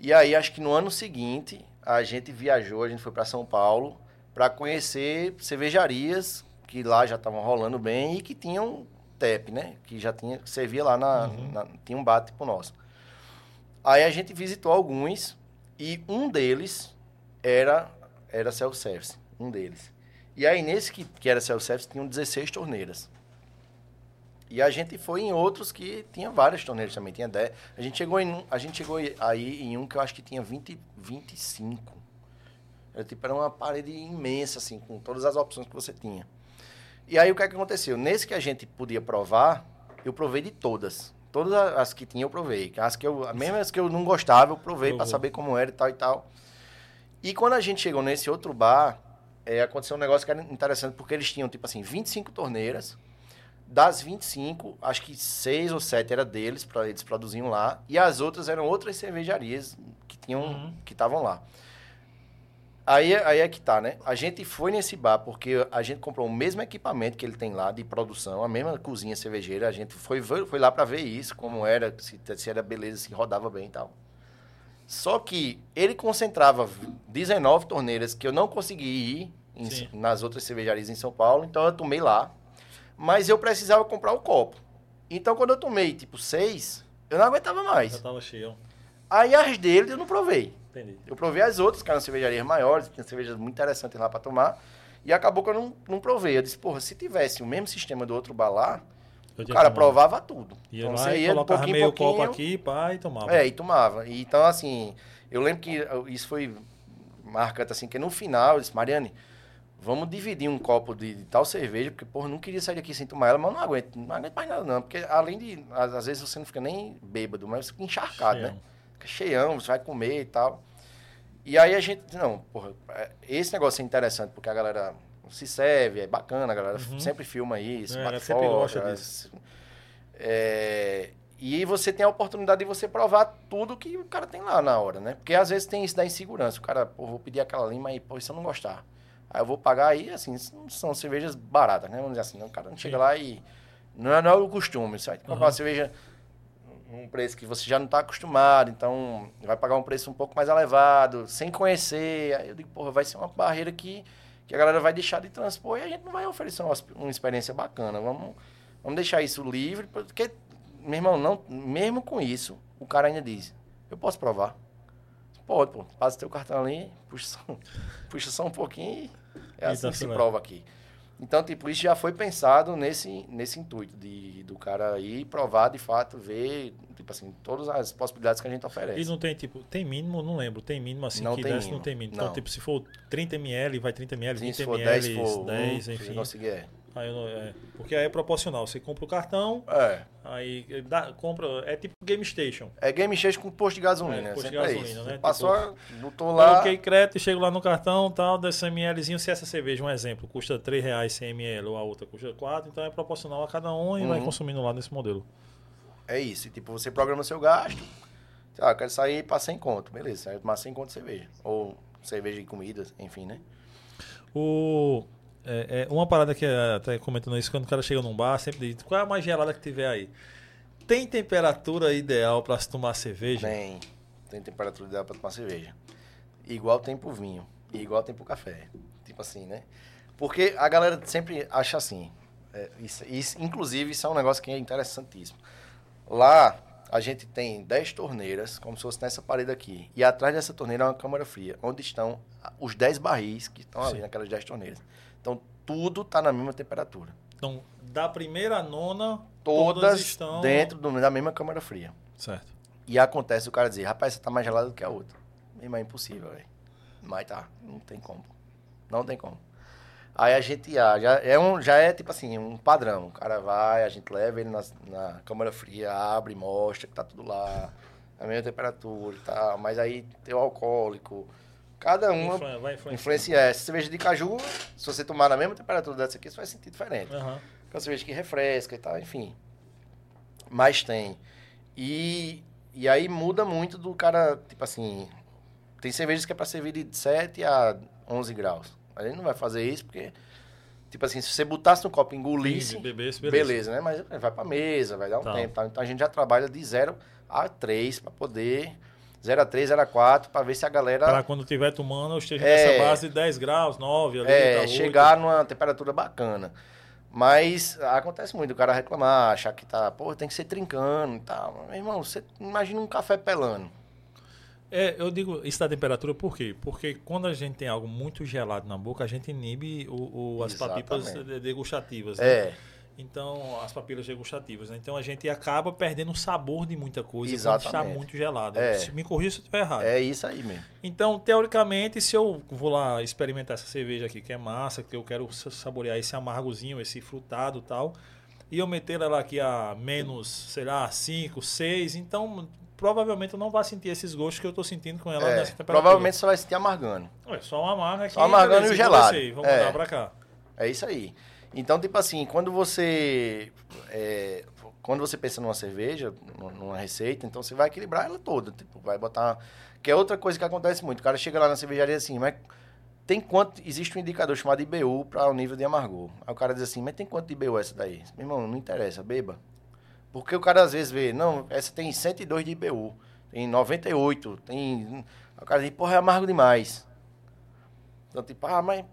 S2: E aí, acho que no ano seguinte, a gente viajou, a gente foi para São Paulo para conhecer cervejarias que lá já estavam rolando bem e que tinham TEP, né? Que já tinha, servia lá na, na- tinha um bar tipo nosso. Aí a gente visitou alguns e um deles era era self-service, um deles. E aí nesse que, que era self-service tinham 16 torneiras. E a gente foi em outros que tinha várias torneiras também, tinha 10. A gente chegou em a gente chegou aí em um que eu acho que tinha 20, 25. Era tipo era uma parede imensa assim, com todas as opções que você tinha. E aí o que, é que aconteceu? Nesse que a gente podia provar, eu provei de todas. Todas as que tinha eu provei. As que eu, mesmo as que eu não gostava, eu provei para saber como era e tal e tal. E quando a gente chegou nesse outro bar, é, aconteceu um negócio que era interessante, porque eles tinham, tipo assim, 25 torneiras. Das 25, acho que 6 ou 7 era deles, para eles produziam lá. E as outras eram outras cervejarias que tinham
S1: Uhum.
S2: que estavam lá. Aí, aí é que tá, né? A gente foi nesse bar porque a gente comprou o mesmo equipamento que ele tem lá de produção, a mesma cozinha cervejeira. A gente foi, foi lá para ver isso, como era, se, se era beleza, se rodava bem e tal. Só que ele concentrava 19 torneiras que eu não consegui ir em- nas outras cervejarias em São Paulo, então eu tomei lá. Mas eu precisava comprar o copo. Então quando eu tomei tipo seis, eu não aguentava
S1: Já
S2: mais.
S1: tava cheio.
S2: Aí as dele eu não provei.
S1: Entendi.
S2: Eu provei as outras, que eram cervejarias maiores, tinha cervejas muito interessantes lá para tomar. E acabou que eu não, não provei. Eu disse, porra, se tivesse o mesmo sistema do outro bar lá,
S1: Eu
S2: o cara
S1: tomado.
S2: provava tudo.
S1: Ia
S2: Então você
S1: e
S2: ia
S1: colocava
S2: pouquinho
S1: meio copo aqui, pá, e tomava.
S2: É, e tomava. E, então, assim, eu lembro que eu- isso foi marcante, assim, que no final eu disse, Mariane, vamos dividir um copo de, de tal cerveja, porque, porra, não queria sair daqui sem tomar ela, mas não aguento, não aguento mais nada, não. Porque além de, às, às vezes você não fica nem bêbado, mas você fica encharcado, né?
S1: Cheião.
S2: Fica cheião, você vai comer e tal. E aí a gente, não, porra, é, esse negócio é interessante, porque a galera se serve, é bacana, a galera
S1: Uhum.
S2: sempre filma isso,
S1: É,
S2: bate foto,
S1: gosta disso.
S2: é, e aí você tem a oportunidade de você provar tudo que o cara tem lá na hora, né? Porque às vezes tem isso da insegurança. O cara, pô, vou pedir aquela lima aí, pô, e se eu não gostar? Aí eu vou pagar aí, assim, não são cervejas baratas, né? Vamos dizer assim, né? o cara não chega
S1: Sim.
S2: lá e... Não é, não é o costume, você vai comprar
S1: Uhum.
S2: uma cerveja um preço que você já não está acostumado, então vai pagar um preço um pouco mais elevado, sem conhecer. Aí eu digo, porra, vai ser uma barreira que, que a galera vai deixar de transpor e a gente não vai oferecer uma, uma experiência bacana. Vamos, vamos deixar isso livre, porque, meu irmão, não, mesmo com isso, o cara ainda diz, eu posso provar. Pode, pô, passa teu cartão ali, puxa só, puxa só um pouquinho e é assim que se prova aqui. Então, tipo, isso já foi pensado nesse, nesse intuito de, do cara ir provar, de fato, ver, tipo assim, todas as possibilidades que a gente oferece.
S1: E não tem, tipo, tem mínimo, não lembro, tem mínimo assim
S2: Não
S1: que
S2: tem
S1: desce, não
S2: mínimo.
S1: tem mínimo.
S2: Não.
S1: Então, tipo, se for 30 ml, vai 30 ml,
S2: Sim,
S1: 20
S2: se for
S1: ml,
S2: 10, for
S1: 10,
S2: um,
S1: enfim.
S2: se conseguir, é.
S1: Aí eu não- é, porque aí é proporcional. Você compra o cartão,
S2: É.
S1: aí dá, compra. É tipo Game Station.
S2: É game station com posto de gasolina.
S1: É, posto de
S2: é
S1: gasolina,
S2: isso.
S1: né?
S2: Você Passou, botou
S1: Lá.
S2: lá.
S1: Coloquei crédito e chego lá no cartão, tal, desse mlzinho. Se essa cerveja, um exemplo, custa 3 reais 100 ml ou a outra custa 4, então é proporcional a cada um e vai
S2: Uhum.
S1: consumindo lá nesse modelo.
S2: É isso. E, tipo, você programa seu gasto. Ah, eu quero sair para 100 conto. Beleza, sai tomar 100 conto de cerveja. Ou cerveja e comidas, enfim, né?
S1: O, é, é, uma parada que é, até comentando isso, quando o cara chega num bar, sempre diz, qual é a mais gelada que tiver aí? Tem temperatura ideal para se tomar cerveja?
S2: Tem. Tem temperatura ideal para tomar cerveja. Igual tem pro vinho. E igual tem pro café. Tipo assim, né? Porque a galera sempre acha assim. é, isso, isso- inclusive, isso é um negócio que é interessantíssimo. Lá, a gente tem 10 torneiras, como se fosse nessa parede aqui. E atrás dessa torneira é uma câmara fria, onde estão os 10 barris que estão ali naquelas 10 torneiras. Então, tudo está na mesma temperatura.
S1: Então, da primeira à nona,
S2: Todas,
S1: todas, estão...
S2: dentro do- da mesma câmara fria.
S1: Certo.
S2: E acontece o cara dizer, rapaz, essa tá mais gelada do que a outra. Mesmo é impossível, velho. Mas tá, não tem como. Não tem como. Aí a gente ah, já é um, já é tipo assim, um padrão. O cara vai, a gente leva ele na, na câmara fria, abre, mostra que tá tudo lá, a mesma temperatura e tal. Mas aí tem o alcoólico. Cada uma
S1: Influ- vai influenciar.
S2: influencia. Essa cerveja de caju, se você tomar na mesma temperatura dessa aqui, você vai sentir diferente. Que é uma cerveja que refresca e tal, enfim. Mas tem. E, e aí muda muito do cara, tipo assim. Tem cervejas que é pra servir de 7 a 11 graus. A gente não vai fazer isso porque, tipo assim, se você botasse no copo e engolisse,
S1: Sim, bebesse,
S2: beleza.
S1: beleza.
S2: né? Mas vai pra mesa, vai dar um
S1: Tá.
S2: tempo. Tá? Então a gente já trabalha de 0 a 3 pra poder. 0 a 3, 0 a 4, pra ver se a galera.
S1: Para quando estiver tomando, eu esteja
S2: É.
S1: nessa base de 10 graus, 9 ali,
S2: É,
S1: tá, oito.
S2: chegar numa temperatura bacana. Mas acontece muito o cara reclamar, achar que tá, pô, tem que ser trincando e tal. Meu irmão, você imagina um café pelando.
S1: É, eu digo isso da temperatura por quê? Porque quando a gente tem algo muito gelado na boca, a gente inibe o, o- as
S2: Exatamente.
S1: de- degustativas. né?
S2: É,
S1: Então, as papilas degustativas. Né? Então, a gente acaba perdendo o sabor de muita coisa quando está
S2: Exatamente.
S1: muito gelado.
S2: É.
S1: Se me corrija se eu estiver errado.
S2: é isso aí mesmo.
S1: Então, teoricamente, se eu vou lá experimentar essa cerveja aqui, que é massa, que eu quero sa- saborear esse amargozinho, esse frutado e tal, e eu meter ela aqui a menos, sei lá, 5, 6, então provavelmente eu não vou sentir esses gostos que eu estou sentindo com ela
S2: É,
S1: nessa temperatura.
S2: provavelmente você vai sentir amargando.
S1: Ué, só uma amarga aqui.
S2: Só amargando e o gelado.
S1: Vamos
S2: É.
S1: mandar pra cá.
S2: É isso aí. Então, tipo assim, quando você. é, quando você pensa numa cerveja, numa- receita, então você vai equilibrar ela toda. Tipo, vai botar. Que é outra coisa que acontece muito. O cara chega lá na cervejaria assim, mas tem quanto. Existe um indicador chamado IBU para o nível de amargor. Aí o cara diz assim, mas tem quanto de IBU essa daí? Meu irmão, não interessa, beba. Porque o cara às vezes vê, não, essa tem 102 de IBU, tem 98, tem. O cara diz, porra, é amargo demais. Então, tipo, ah, mas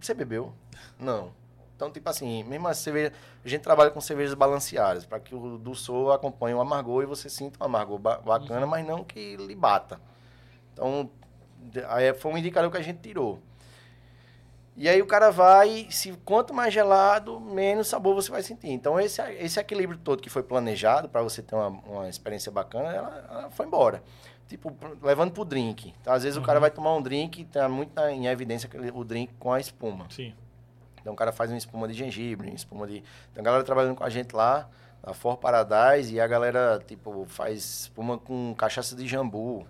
S2: você bebeu? Não. Então, tipo assim, mesmo a cerveja, a gente trabalha com cervejas balanceadas, para que o do sol acompanhe o amargor e você sinta um amargor ba- bacana, mas não que lhe bata. Então, aí foi um indicador que a gente tirou. E aí o cara vai, se quanto mais gelado, menos sabor você vai sentir. Então esse, esse equilíbrio todo que foi planejado para você ter uma, uma experiência bacana, ela, ela foi embora. Tipo, levando pro drink. Então, às vezes o cara vai tomar um drink e tá muito em evidência o drink com a espuma.
S1: Sim.
S2: Então o cara faz uma espuma de gengibre, uma espuma de. Tem a galera trabalhando com a gente lá, na For Paradise, e a galera, tipo, faz espuma com cachaça de jambu,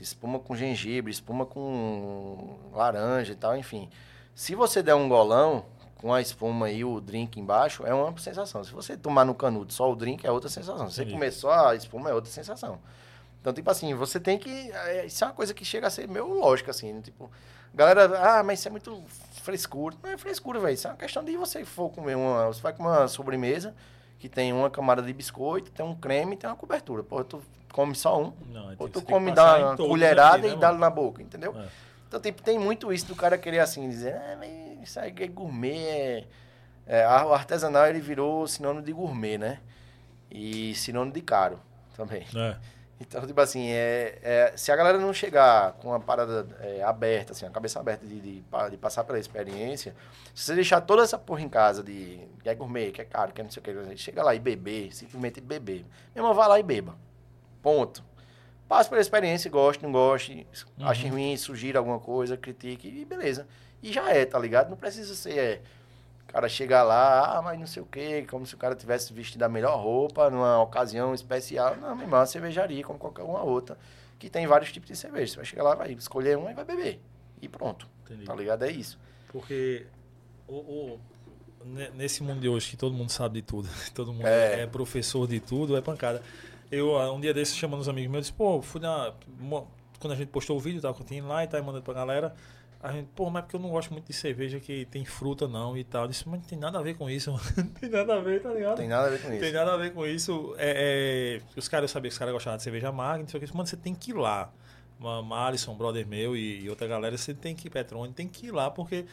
S2: espuma com gengibre, espuma com laranja e tal, enfim. Se você der um golão com a espuma e o drink embaixo, é uma sensação. Se você tomar no canudo só o drink, é outra sensação. Se você comer só a espuma, é outra sensação. Então, tipo assim, você tem que. é, Isso é uma coisa que chega a ser meio lógica, assim. Tipo, galera, ah, mas isso é muito frescura. Não é frescura, velho. Isso é uma questão de você for comer uma. Você vai comer uma sobremesa que tem uma camada de biscoito, tem um creme e tem uma cobertura. Pô, tu come só um.
S1: Não,
S2: Ou tu come, dá uma colherada
S1: né,
S2: e dá
S1: mano?
S2: na boca, entendeu?
S1: É.
S2: Então, tipo, tem muito isso do cara querer assim, dizer, ah, mas isso aí é gourmet. É... É, o artesanal ele virou sinônimo de gourmet, né? E sinônimo de caro também.
S1: É.
S2: Então, tipo assim, é, é, se a galera não chegar com uma parada é, aberta, assim, a cabeça aberta de, de, de passar pela experiência, se você deixar toda essa porra em casa de que é gourmet, que é caro, que é não sei o que, chega lá e beber, simplesmente beber. Meu irmão, vai lá e beba. Ponto. Passe pela experiência, goste, não goste,
S1: Uhum.
S2: ache ruim, sugira alguma coisa, critique e beleza. E já é, tá ligado? Não precisa ser é, O cara chega lá, ah, mas não sei o quê, como se o cara tivesse vestido a melhor roupa numa ocasião especial. Não, meu irmão, é uma cervejaria como qualquer uma outra, que tem vários tipos de cerveja. Você vai chegar lá, vai escolher uma e vai beber. E pronto. Entendi. Tá ligado? É isso.
S1: Porque o, o, nesse mundo de hoje que todo mundo sabe de tudo, todo mundo é, é professor de tudo, é pancada. Eu, um dia desses, chamando os amigos meus, disse, pô, fui na. Quando a gente postou o vídeo, tava continuando lá e tava mandando pra galera. A gente, pô, mas é porque eu não gosto muito de cerveja que tem fruta não e tal. Eu disse, mas não tem nada a ver com isso, não tem nada a ver, tá ligado?
S2: Tem nada a ver com isso.
S1: Tem nada a ver com isso. É, é, os caras, eu sabia que os caras gostavam de cerveja amarga, não sei o que. Mano, você tem que ir lá. Alisson, brother meu e, e, outra galera, você tem que ir, Petrone, tem que ir lá, porque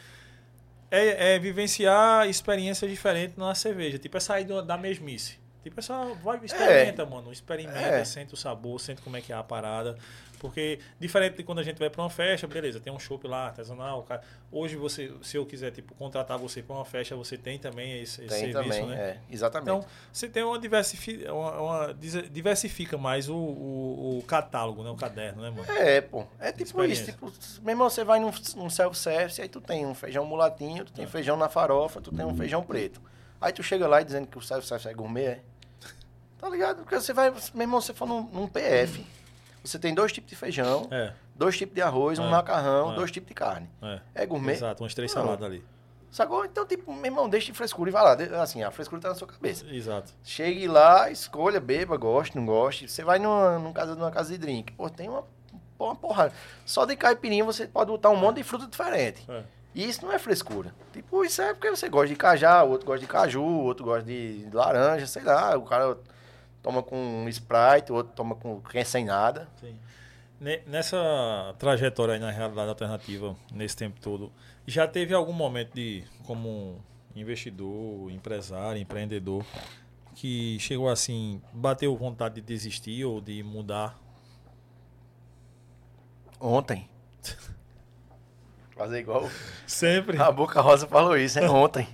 S1: é, é vivenciar experiências diferentes na cerveja. Tipo, é sair da mesmice. Tipo, é só vai, experimenta, é. mano. Experimenta, é. sente o sabor, sente como é que é a parada. Porque, diferente de quando a gente vai para uma festa, beleza, tem um show lá artesanal. Cara, hoje, você, se eu quiser, tipo, contratar você para uma festa, você tem também esse, esse tem serviço, também, né?
S2: É, exatamente.
S1: Então, você tem uma, diversifica, uma, uma diversifica mais o, o, o, catálogo, né? O caderno, né, mano?
S2: É, pô. É tipo isso. Tipo, mesmo você vai num, num self-service, aí tu tem um feijão mulatinho, tu tem é. feijão na farofa, tu tem um feijão preto. Aí tu chega lá e dizendo que o self-service é gourmet, é? Tá ligado? Porque você vai, mesmo você for num, num PF, você tem dois tipos de feijão, é. dois tipos de arroz, um é. macarrão, é. dois tipos de carne. É,
S1: é
S2: gourmet?
S1: Exato, umas três saladas ali.
S2: Sacou? Então, tipo, meu irmão, deixa de frescura e vai lá. Assim, a frescura tá na sua cabeça.
S1: Exato.
S2: Chegue lá, escolha, beba, goste, não goste. Você vai numa, numa, casa, numa casa de drink. Pô, tem uma, uma porrada. Só de caipirinha você pode botar um monte de fruta diferente. É. E isso não é frescura. Tipo, isso é porque você gosta de cajá, o outro gosta de caju, o outro gosta de laranja, sei lá. O cara toma com Sprite, o outro toma com quem é sem nada. Sim.
S1: Nessa trajetória aí na realidade alternativa, nesse tempo todo, já teve algum momento de, como investidor, empresário, empreendedor, que chegou assim, bateu vontade de desistir ou de mudar?
S2: Ontem. Fazer igual.
S1: Sempre.
S2: A Boca Rosa falou isso, é ontem.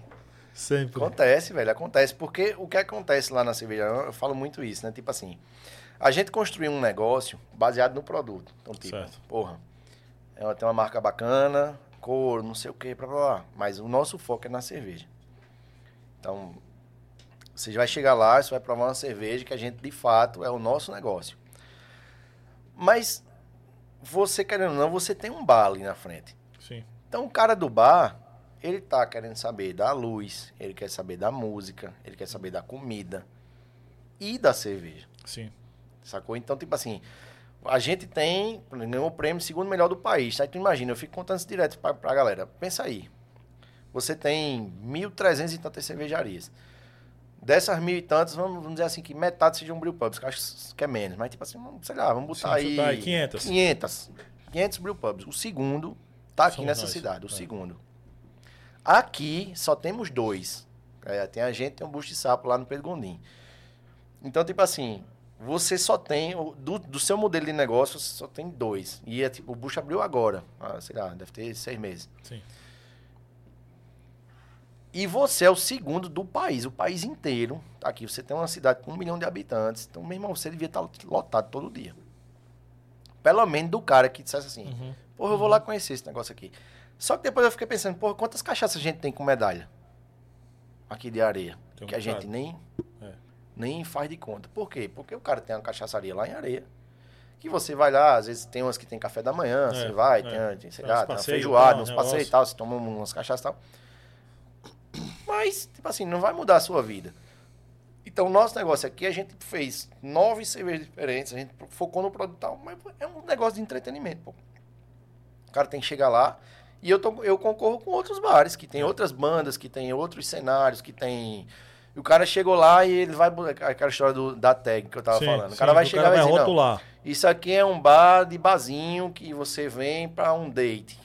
S1: Sempre.
S2: Acontece, velho, acontece. Porque o que acontece lá na cerveja, eu falo muito isso, né? Tipo assim, a gente construiu um negócio baseado no produto. Então, tipo, certo. porra, ela tem uma marca bacana, cor, não sei o que, blá, blá, blá. Mas o nosso foco é na cerveja. Então, você vai chegar lá, você vai provar uma cerveja que a gente, de fato, é o nosso negócio. Mas, você querendo ou não, você tem um bar ali na frente.
S1: Sim.
S2: Então, o cara do bar, ele tá querendo saber da luz, ele quer saber da música, ele quer saber da comida e da cerveja.
S1: Sim.
S2: Sacou? Então, tipo assim, a gente tem, ganhou o prêmio segundo melhor do país. Aí tu imagina, eu fico contando isso direto pra, pra galera. Pensa aí. Você tem 1.300 e tantas cervejarias. Dessas mil e tantas, vamos, vamos dizer assim, que metade sejam brew pubs, que acho que é menos. Mas, tipo assim, sei lá, vamos botar Sim, aí... aí
S1: 500.
S2: 500. 500 brew pubs. O segundo tá aqui Somos nessa nós. cidade, o é. segundo. Aqui só temos dois. É, tem a gente tem um busto de sapo lá no Pedro Gondim. Então, tipo assim, você só tem, do, do seu modelo de negócio, você só tem dois. E é tipo, o busto abriu agora. Ah, sei lá, deve ter seis meses.
S1: Sim.
S2: E você é o segundo do país, o país inteiro. Tá aqui, você tem uma cidade com um milhão de habitantes. Então, meu irmão, você devia estar lotado todo dia. Pelo menos do cara que dissesse assim, uhum. porra, eu vou lá conhecer esse negócio aqui. Só que depois eu fiquei pensando, porra, quantas cachaças a gente tem com medalha? Aqui de areia. Que a gente nem, é. nem faz de conta. Por quê? Porque o cara tem uma cachaçaria lá em areia. Que você vai lá, às vezes tem umas que tem café da manhã, é, você vai, é. tem, sei lá, tem uma feijoada, uns passeios e tal, você toma umas cachaças e tal. Mas, tipo assim, não vai mudar a sua vida. Então, o nosso negócio aqui, a gente fez nove cervejas diferentes, a gente focou no produto tal, mas é um negócio de entretenimento, pô. O cara tem que chegar lá, e eu, tô, eu concorro com outros bares, que tem outras bandas, que tem outros cenários, que tem. E o cara chegou lá e ele vai. Aquela história do, da tag que eu tava sim, falando. O cara vai chegar e vai dizer, não, isso aqui é um bar de bazinho que você vem para um date.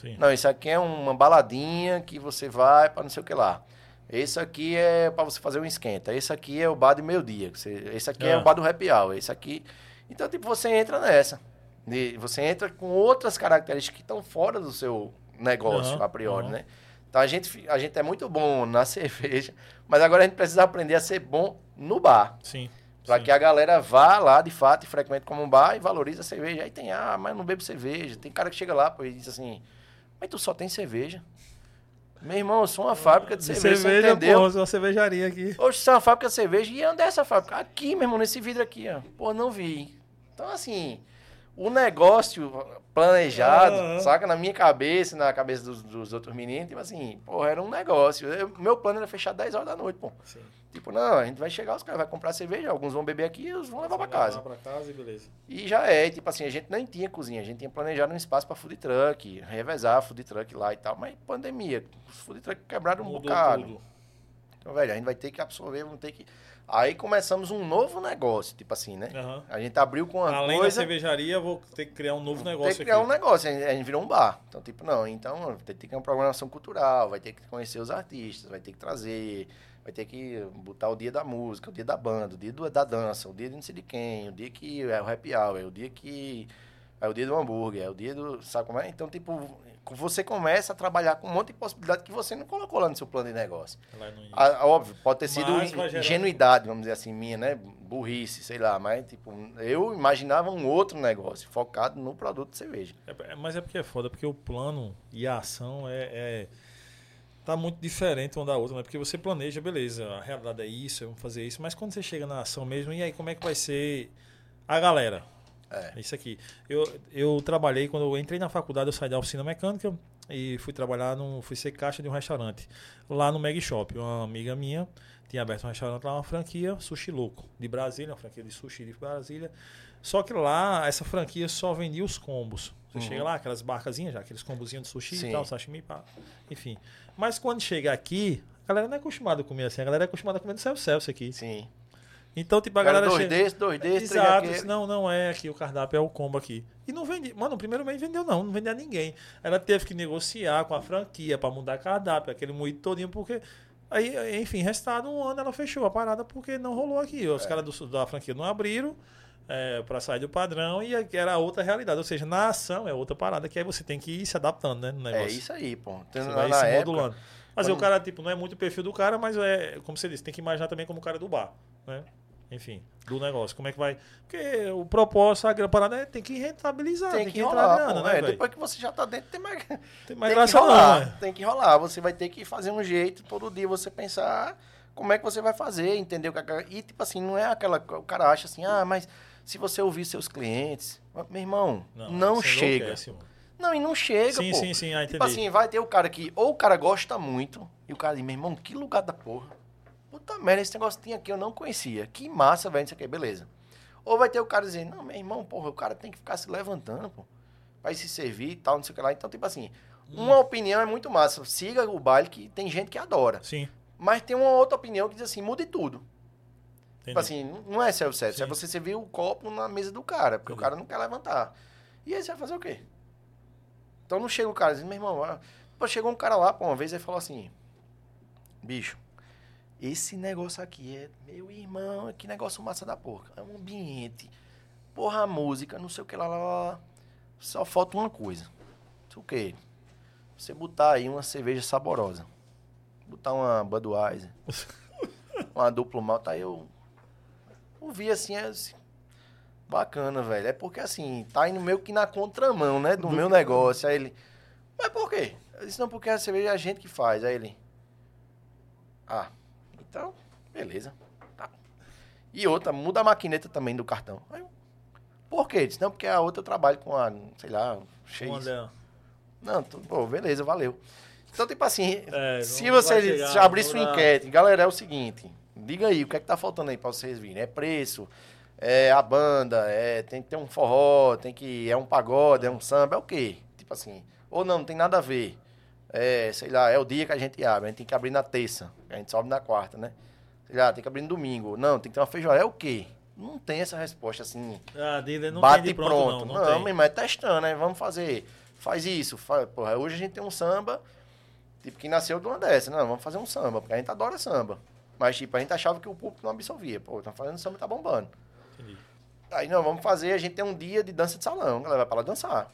S2: Sim. Não, isso aqui é uma baladinha que você vai para não sei o que lá. Esse aqui é para você fazer um esquenta. Esse aqui é o bar de meio-dia. Esse aqui é. é o bar do happy hour. Esse aqui. Então, tipo, você entra nessa. Você entra com outras características que estão fora do seu negócio, uhum, a priori, uhum. né? Então a gente, a gente é muito bom na cerveja, mas agora a gente precisa aprender a ser bom no bar.
S1: Sim.
S2: Para que a galera vá lá de fato e frequente como um bar e valorize a cerveja. Aí tem, ah, mas não bebo cerveja. Tem cara que chega lá e diz assim, mas tu só tem cerveja. Meu irmão, eu sou uma fábrica de,
S1: De
S2: cerveja,
S1: cerveja,
S2: entendeu?
S1: pô, uma cervejaria aqui.
S2: Hoje é uma fábrica de cerveja. E onde é essa fábrica? Aqui, meu irmão, nesse vidro aqui, ó. Pô, não vi. Então, assim, o negócio planejado,
S1: Aham.
S2: saca? Na minha cabeça, na cabeça dos, dos outros meninos, tipo assim, pô, era um negócio. Eu- meu plano era fechar 10 horas da noite, pô.
S1: Sim.
S2: Tipo, não, a gente vai chegar, os caras vão comprar cerveja, alguns vão beber aqui e outros vão levar pra casa.
S1: Pra casa e beleza.
S2: E já é, tipo assim, a gente nem tinha cozinha, a gente tinha planejado um espaço pra food truck, revezar food truck lá e tal, mas pandemia, os food truck quebraram um
S1: Mudou
S2: bocado.
S1: tudo.
S2: Então, velho, a gente vai ter que absorver, vamos ter que. Aí começamos um novo negócio, tipo assim, né?
S1: Aham.
S2: A gente abriu com uma
S1: Além da cervejaria, vou ter que criar um novo
S2: Tem
S1: negócio
S2: que criar
S1: aqui.
S2: um negócio, a gente, virou um bar. Então, tipo, não, então vai ter que ter uma programação cultural, vai ter que conhecer os artistas, vai ter que trazer, vai ter que botar o dia da música, o dia da banda, o dia do- da dança, o dia de não sei de quem, o dia que é o happy hour, é o dia que é o dia do hambúrguer, é o dia do. Sabe como é? Então, tipo, você começa a trabalhar com um monte de possibilidade que você não colocou lá no seu plano de negócio.
S1: Início.
S2: Ah, óbvio, pode ter sido
S1: gerar-
S2: ingenuidade, vamos dizer assim, minha, né? Burrice, sei lá. Mas, tipo, eu imaginava um outro negócio focado no produto de cerveja.
S1: É, é- mas é porque é foda, porque o plano e a ação é, é- tá muito diferente uma da outra, né? Porque você planeja, beleza, a realidade é isso, vamos fazer isso, mas quando você chega na ação mesmo, e aí como é que vai ser a galera?
S2: É.
S1: Isso aqui. Eu, eu trabalhei, quando eu entrei na faculdade, eu saí da oficina mecânica e fui trabalhar, no, fui ser caixa de um restaurante lá no Meg Shop. Uma amiga minha tinha aberto um restaurante lá, uma franquia Sushi Louco, de Brasília, uma franquia de sushi de Brasília. Só que lá, essa franquia só vendia os combos. Você
S2: Uhum.
S1: chega lá, aquelas barcazinhas já, aqueles combozinhos de sushi
S2: Sim.
S1: e tal, sashimi, pá, enfim. Mas quando chega aqui, a galera não é acostumada a comer assim, a galera é acostumada a comer no self-service aqui.
S2: Sim.
S1: Então, tipo, a
S2: Cara,
S1: galera
S2: dois desses, dois desses, três
S1: Exato, disse, não, não é aqui, o cardápio é o combo aqui. E não vende. Mano, o primeiro mês vendeu, não, não vendeu a ninguém. Ela teve que negociar com a franquia pra mudar cardápio, aquele moído todinho, porque. Aí, enfim, restado um ano ela fechou a parada porque não rolou aqui.
S2: É.
S1: Os caras do- da franquia não abriram é, para sair do padrão e era outra realidade. Ou seja, na ação é outra parada, que aí você tem que ir se adaptando, né? No
S2: É
S1: negócio.
S2: isso aí, pô.
S1: Você
S2: Tendo
S1: vai
S2: na
S1: se
S2: época,
S1: modulando. Mas aí o
S2: quando-
S1: cara, tipo, não é muito o perfil do cara, mas é, como você disse, tem que imaginar também como o cara do bar, né? Enfim, do negócio. Como é que vai. Porque o propósito, a parada é tem que rentabilizar,
S2: tem
S1: tem,
S2: que
S1: que, entrar
S2: rolar,
S1: grana,
S2: pô.
S1: né?
S2: É, depois que você já tá dentro, tem mais...
S1: Tem
S2: tem
S1: mais
S2: que
S1: graça não,
S2: rolar,
S1: né?
S2: tem que rolar. Você vai ter que fazer um jeito, todo dia você pensar como é que você vai fazer, entendeu? E, tipo assim, não é aquela... O cara acha assim, ah, mas se você ouvir seus clientes... Meu irmão, não,
S1: você
S2: chega.
S1: enlouquece, mano.
S2: Não, e não chega,
S1: Sim,
S2: pô.
S1: sim, sim, ah, entendi.
S2: Tipo assim, vai ter o cara que ou o cara gosta muito e o cara diz, meu irmão, que lugar da porra. Puta merda, esse negócio tinha aqui, eu não conhecia. Que massa, velho, isso aqui, beleza. Ou vai ter o cara dizendo, não, meu irmão, porra, o cara tem que ficar se levantando, pô. Vai se servir e tal, não sei o que lá. Então, tipo assim,
S1: Hum.
S2: uma opinião é muito massa. Siga o baile que tem gente que adora.
S1: Sim,
S2: Mas tem uma outra opinião que diz assim, mude tudo.
S1: entendi.
S2: Tipo assim, não é self-service, é você servir o copo na mesa do cara, porque
S1: Entendi.
S2: o cara não quer levantar. E aí você vai fazer o quê? Então não chega o cara dizendo, meu irmão, ah, pô, chegou um cara lá, pô, uma vez ele falou assim, bicho, esse negócio aqui é, meu irmão, que negócio massa da porca. É um ambiente, porra, a música, não sei o que lá, lá, lá. Só falta uma coisa. O quê? Você botar aí uma cerveja saborosa. Botar uma Budweiser. uma duplo malta, aí eu ouvi assim, é assim, bacana, velho. É porque assim, tá indo meio que na contramão, né, do, meu negócio. Aí ele, mas por quê? Eu disse, não, porque a cerveja é a gente que faz. Aí ele, ah, então, beleza. Tá. E outra, muda a maquineta também do cartão. Aí eu, por quê? Disse, não, porque a outra eu trabalho com a, sei lá.
S1: Olha,
S2: Não, tu- pô, beleza, valeu. Então, tipo assim,
S1: É,
S2: se você
S1: chegar,
S2: abrir sua enquete, galera, é o seguinte, diga aí, o que é que tá faltando aí pra vocês virem? É preço, é a banda, é, tem que ter um forró, tem que, é um pagode, é um samba, é o quê? Tipo assim, ou não, não tem nada a ver. É, sei lá, é o dia que a gente abre, a gente tem que abrir na terça, a gente sobe na quarta, né? Sei lá, tem que abrir no domingo. Não, tem que ter uma feijoada, é o quê? Não tem essa resposta assim,
S1: ah, dele não
S2: bate
S1: pronto,
S2: pronto.
S1: não.
S2: Não,
S1: Não,
S2: irmão, é testando, né? Vamos fazer. Faz isso. Faz... Porra, hoje a gente tem um samba, tipo, que nasceu de uma dessa. Não, vamos fazer um samba, porque a gente adora samba. Mas, tipo, a gente achava que o público não absorvia. Pô, tá fazendo samba e tá bombando.
S1: Entendi.
S2: Aí, não, vamos fazer, a gente tem um dia de dança de salão. A galera vai pra lá dançar.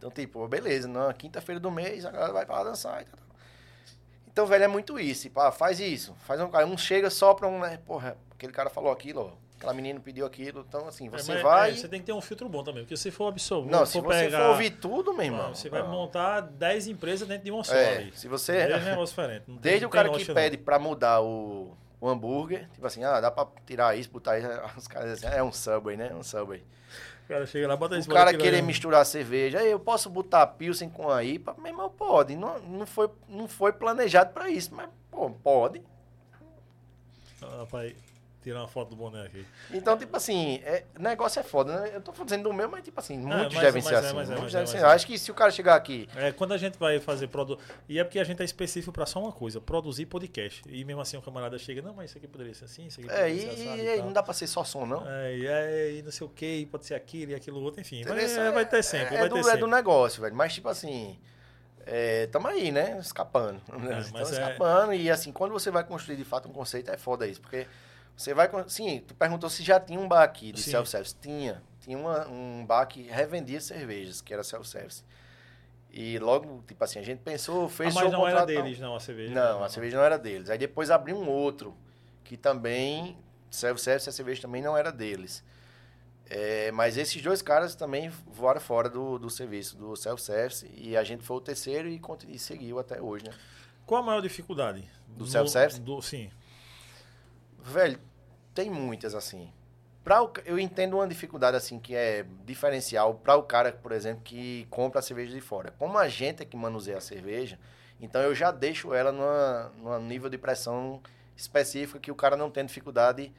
S2: Então, tipo, beleza, na quinta-feira do mês, a galera vai pra lá dançar e tal. Então, velho, é muito isso. Tipo, ah, faz isso. Faz um cara. Um chega só pra um, né? Porra, aquele cara falou aquilo, ó. aquela menina pediu aquilo. Então, assim, você
S1: É,
S2: vai.
S1: é, você tem que ter um filtro bom também, porque se for absorver,
S2: Não,
S1: for
S2: se você
S1: pegar,
S2: for ouvir tudo, meu irmão.
S1: você vai
S2: não.
S1: montar 10 empresas dentro de uma só
S2: É,
S1: ali.
S2: se você.
S1: Dez negócios diferentes. Não tem-
S2: Desde
S1: não
S2: o
S1: tem
S2: cara que
S1: lógica,
S2: pede pra mudar o, o hambúrguer, tipo assim, ah, dá pra tirar isso, botar isso. Os caras assim, ah, é um Subway, né? É um Subway.
S1: Cara chega lá, bota
S2: O cara querer
S1: aí.
S2: misturar cerveja, "Ei, eu posso botar Pilsen com a IPA? Meu irmão, pode. Não, não, foi, não foi planejado pra isso, mas, pô, pode.
S1: Ah, Rapaz, tirar uma foto do boné aqui.
S2: Então, tipo assim, é, negócio é foda, né? Eu tô fazendo do meu, mas, tipo assim, muitos
S1: mas-
S2: devem
S1: mas
S2: ser
S1: é,
S2: assim.
S1: mas é,
S2: muitos
S1: é,
S2: devem
S1: mas
S2: ser.
S1: é.
S2: Acho que se o cara chegar aqui.
S1: É, quando a gente vai fazer produto. E é porque a gente é específico pra só uma coisa: produzir podcast. E mesmo assim o camarada chega, não, mas isso aqui poderia ser assim, isso aqui
S2: É,
S1: poderia ser assado
S2: e
S1: e
S2: não dá pra ser só som, não.
S1: É, e e não sei o que, pode ser aquilo e aquilo outro, enfim. Mas é, vai ter sempre,
S2: é,
S1: vai
S2: do,
S1: ter
S2: é
S1: sempre.
S2: do negócio, velho. Mas, tipo assim, é, tamo aí, né? Escapando.
S1: É, é-
S2: escapando. E, assim, quando você vai construir de fato um conceito, é foda isso. Porque você vai. Sim, tu perguntou se já tinha um bar aqui de self-service. Tinha. Tinha uma- um bar que revendia cervejas, que era self-service. E logo, tipo assim, a gente pensou,
S1: Ah,
S2: fez
S1: mas
S2: seu
S1: não era deles, não, a cerveja.
S2: Não, a cerveja não era deles. Aí depois abriu um outro, que também, self-service, a cerveja também não era deles. É, mas esses dois caras também voaram fora do, do serviço, do self-service, e a gente foi o terceiro e, e seguiu até hoje, né?
S1: Qual a maior dificuldade?
S2: Do self-service?
S1: do- Sim.
S2: Velho, tem muitas assim. Pra o, eu entendo uma dificuldade assim que é diferencial para o cara, por exemplo, que compra a cerveja de fora. Como a gente é que manuseia a cerveja, então eu já deixo ela numa, numa nível de pressão específica que o cara não tem dificuldade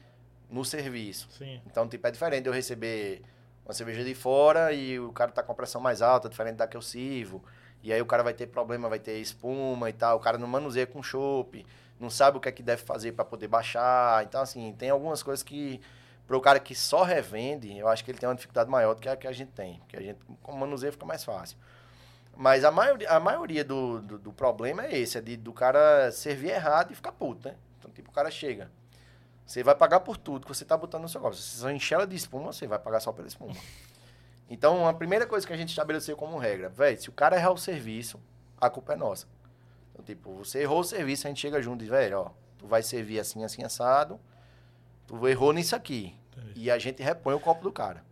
S2: no serviço.
S1: Sim.
S2: Então, tipo, é diferente eu receber uma cerveja de fora e o cara tá com a pressão mais alta, diferente da que eu sirvo. E aí o cara vai ter problema, vai ter espuma e tal. O cara não manuseia com chopp, não sabe o que é que deve fazer para poder baixar. Então, assim, tem algumas coisas que, para o cara que só revende, eu acho que ele tem uma dificuldade maior do que a que a gente tem. Porque a gente, com manuseio, fica mais fácil. Mas a maioria, a maioria do, do, do problema é esse, é de, do cara servir errado e ficar puto, né? Então, tipo, o cara chega. Você vai pagar por tudo que você está botando no seu copo. Se você encher ela de espuma, você vai pagar só pela espuma. Então, a primeira coisa que a gente estabeleceu como regra, velho, se o cara errar o serviço, a culpa é nossa. Então, tipo, você errou o serviço, a gente chega junto e diz, velho, ó, tu vai servir assim, assim, assado, tu errou nisso aqui.
S1: Entendi.
S2: E a gente repõe o copo do cara.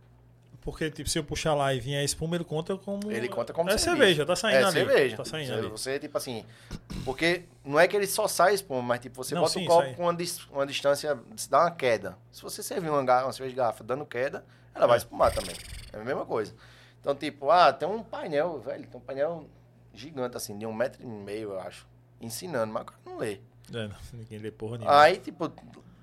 S1: Porque, tipo, se eu puxar lá e vir a espuma, ele conta como.
S2: Ele conta como
S1: É
S2: serviço.
S1: cerveja, tá saindo
S2: é
S1: ali.
S2: cerveja.
S1: Tá saindo
S2: você,
S1: ali.
S2: você, tipo assim, porque não é que ele só sai espuma, mas tipo, você
S1: Não,
S2: bota
S1: sim,
S2: o copo
S1: sai.
S2: com uma, uma distância, se dá uma queda. Se você servir uma, uma cerveja de garrafa dando queda, ela vai
S1: É.
S2: espumar também. É a mesma coisa. Então, tipo, ah, tem um painel, velho, tem um painel gigante, assim, de um metro e meio, eu acho, ensinando, mas o cara não lê.
S1: É, não, ninguém lê porra nenhuma.
S2: Aí, tipo,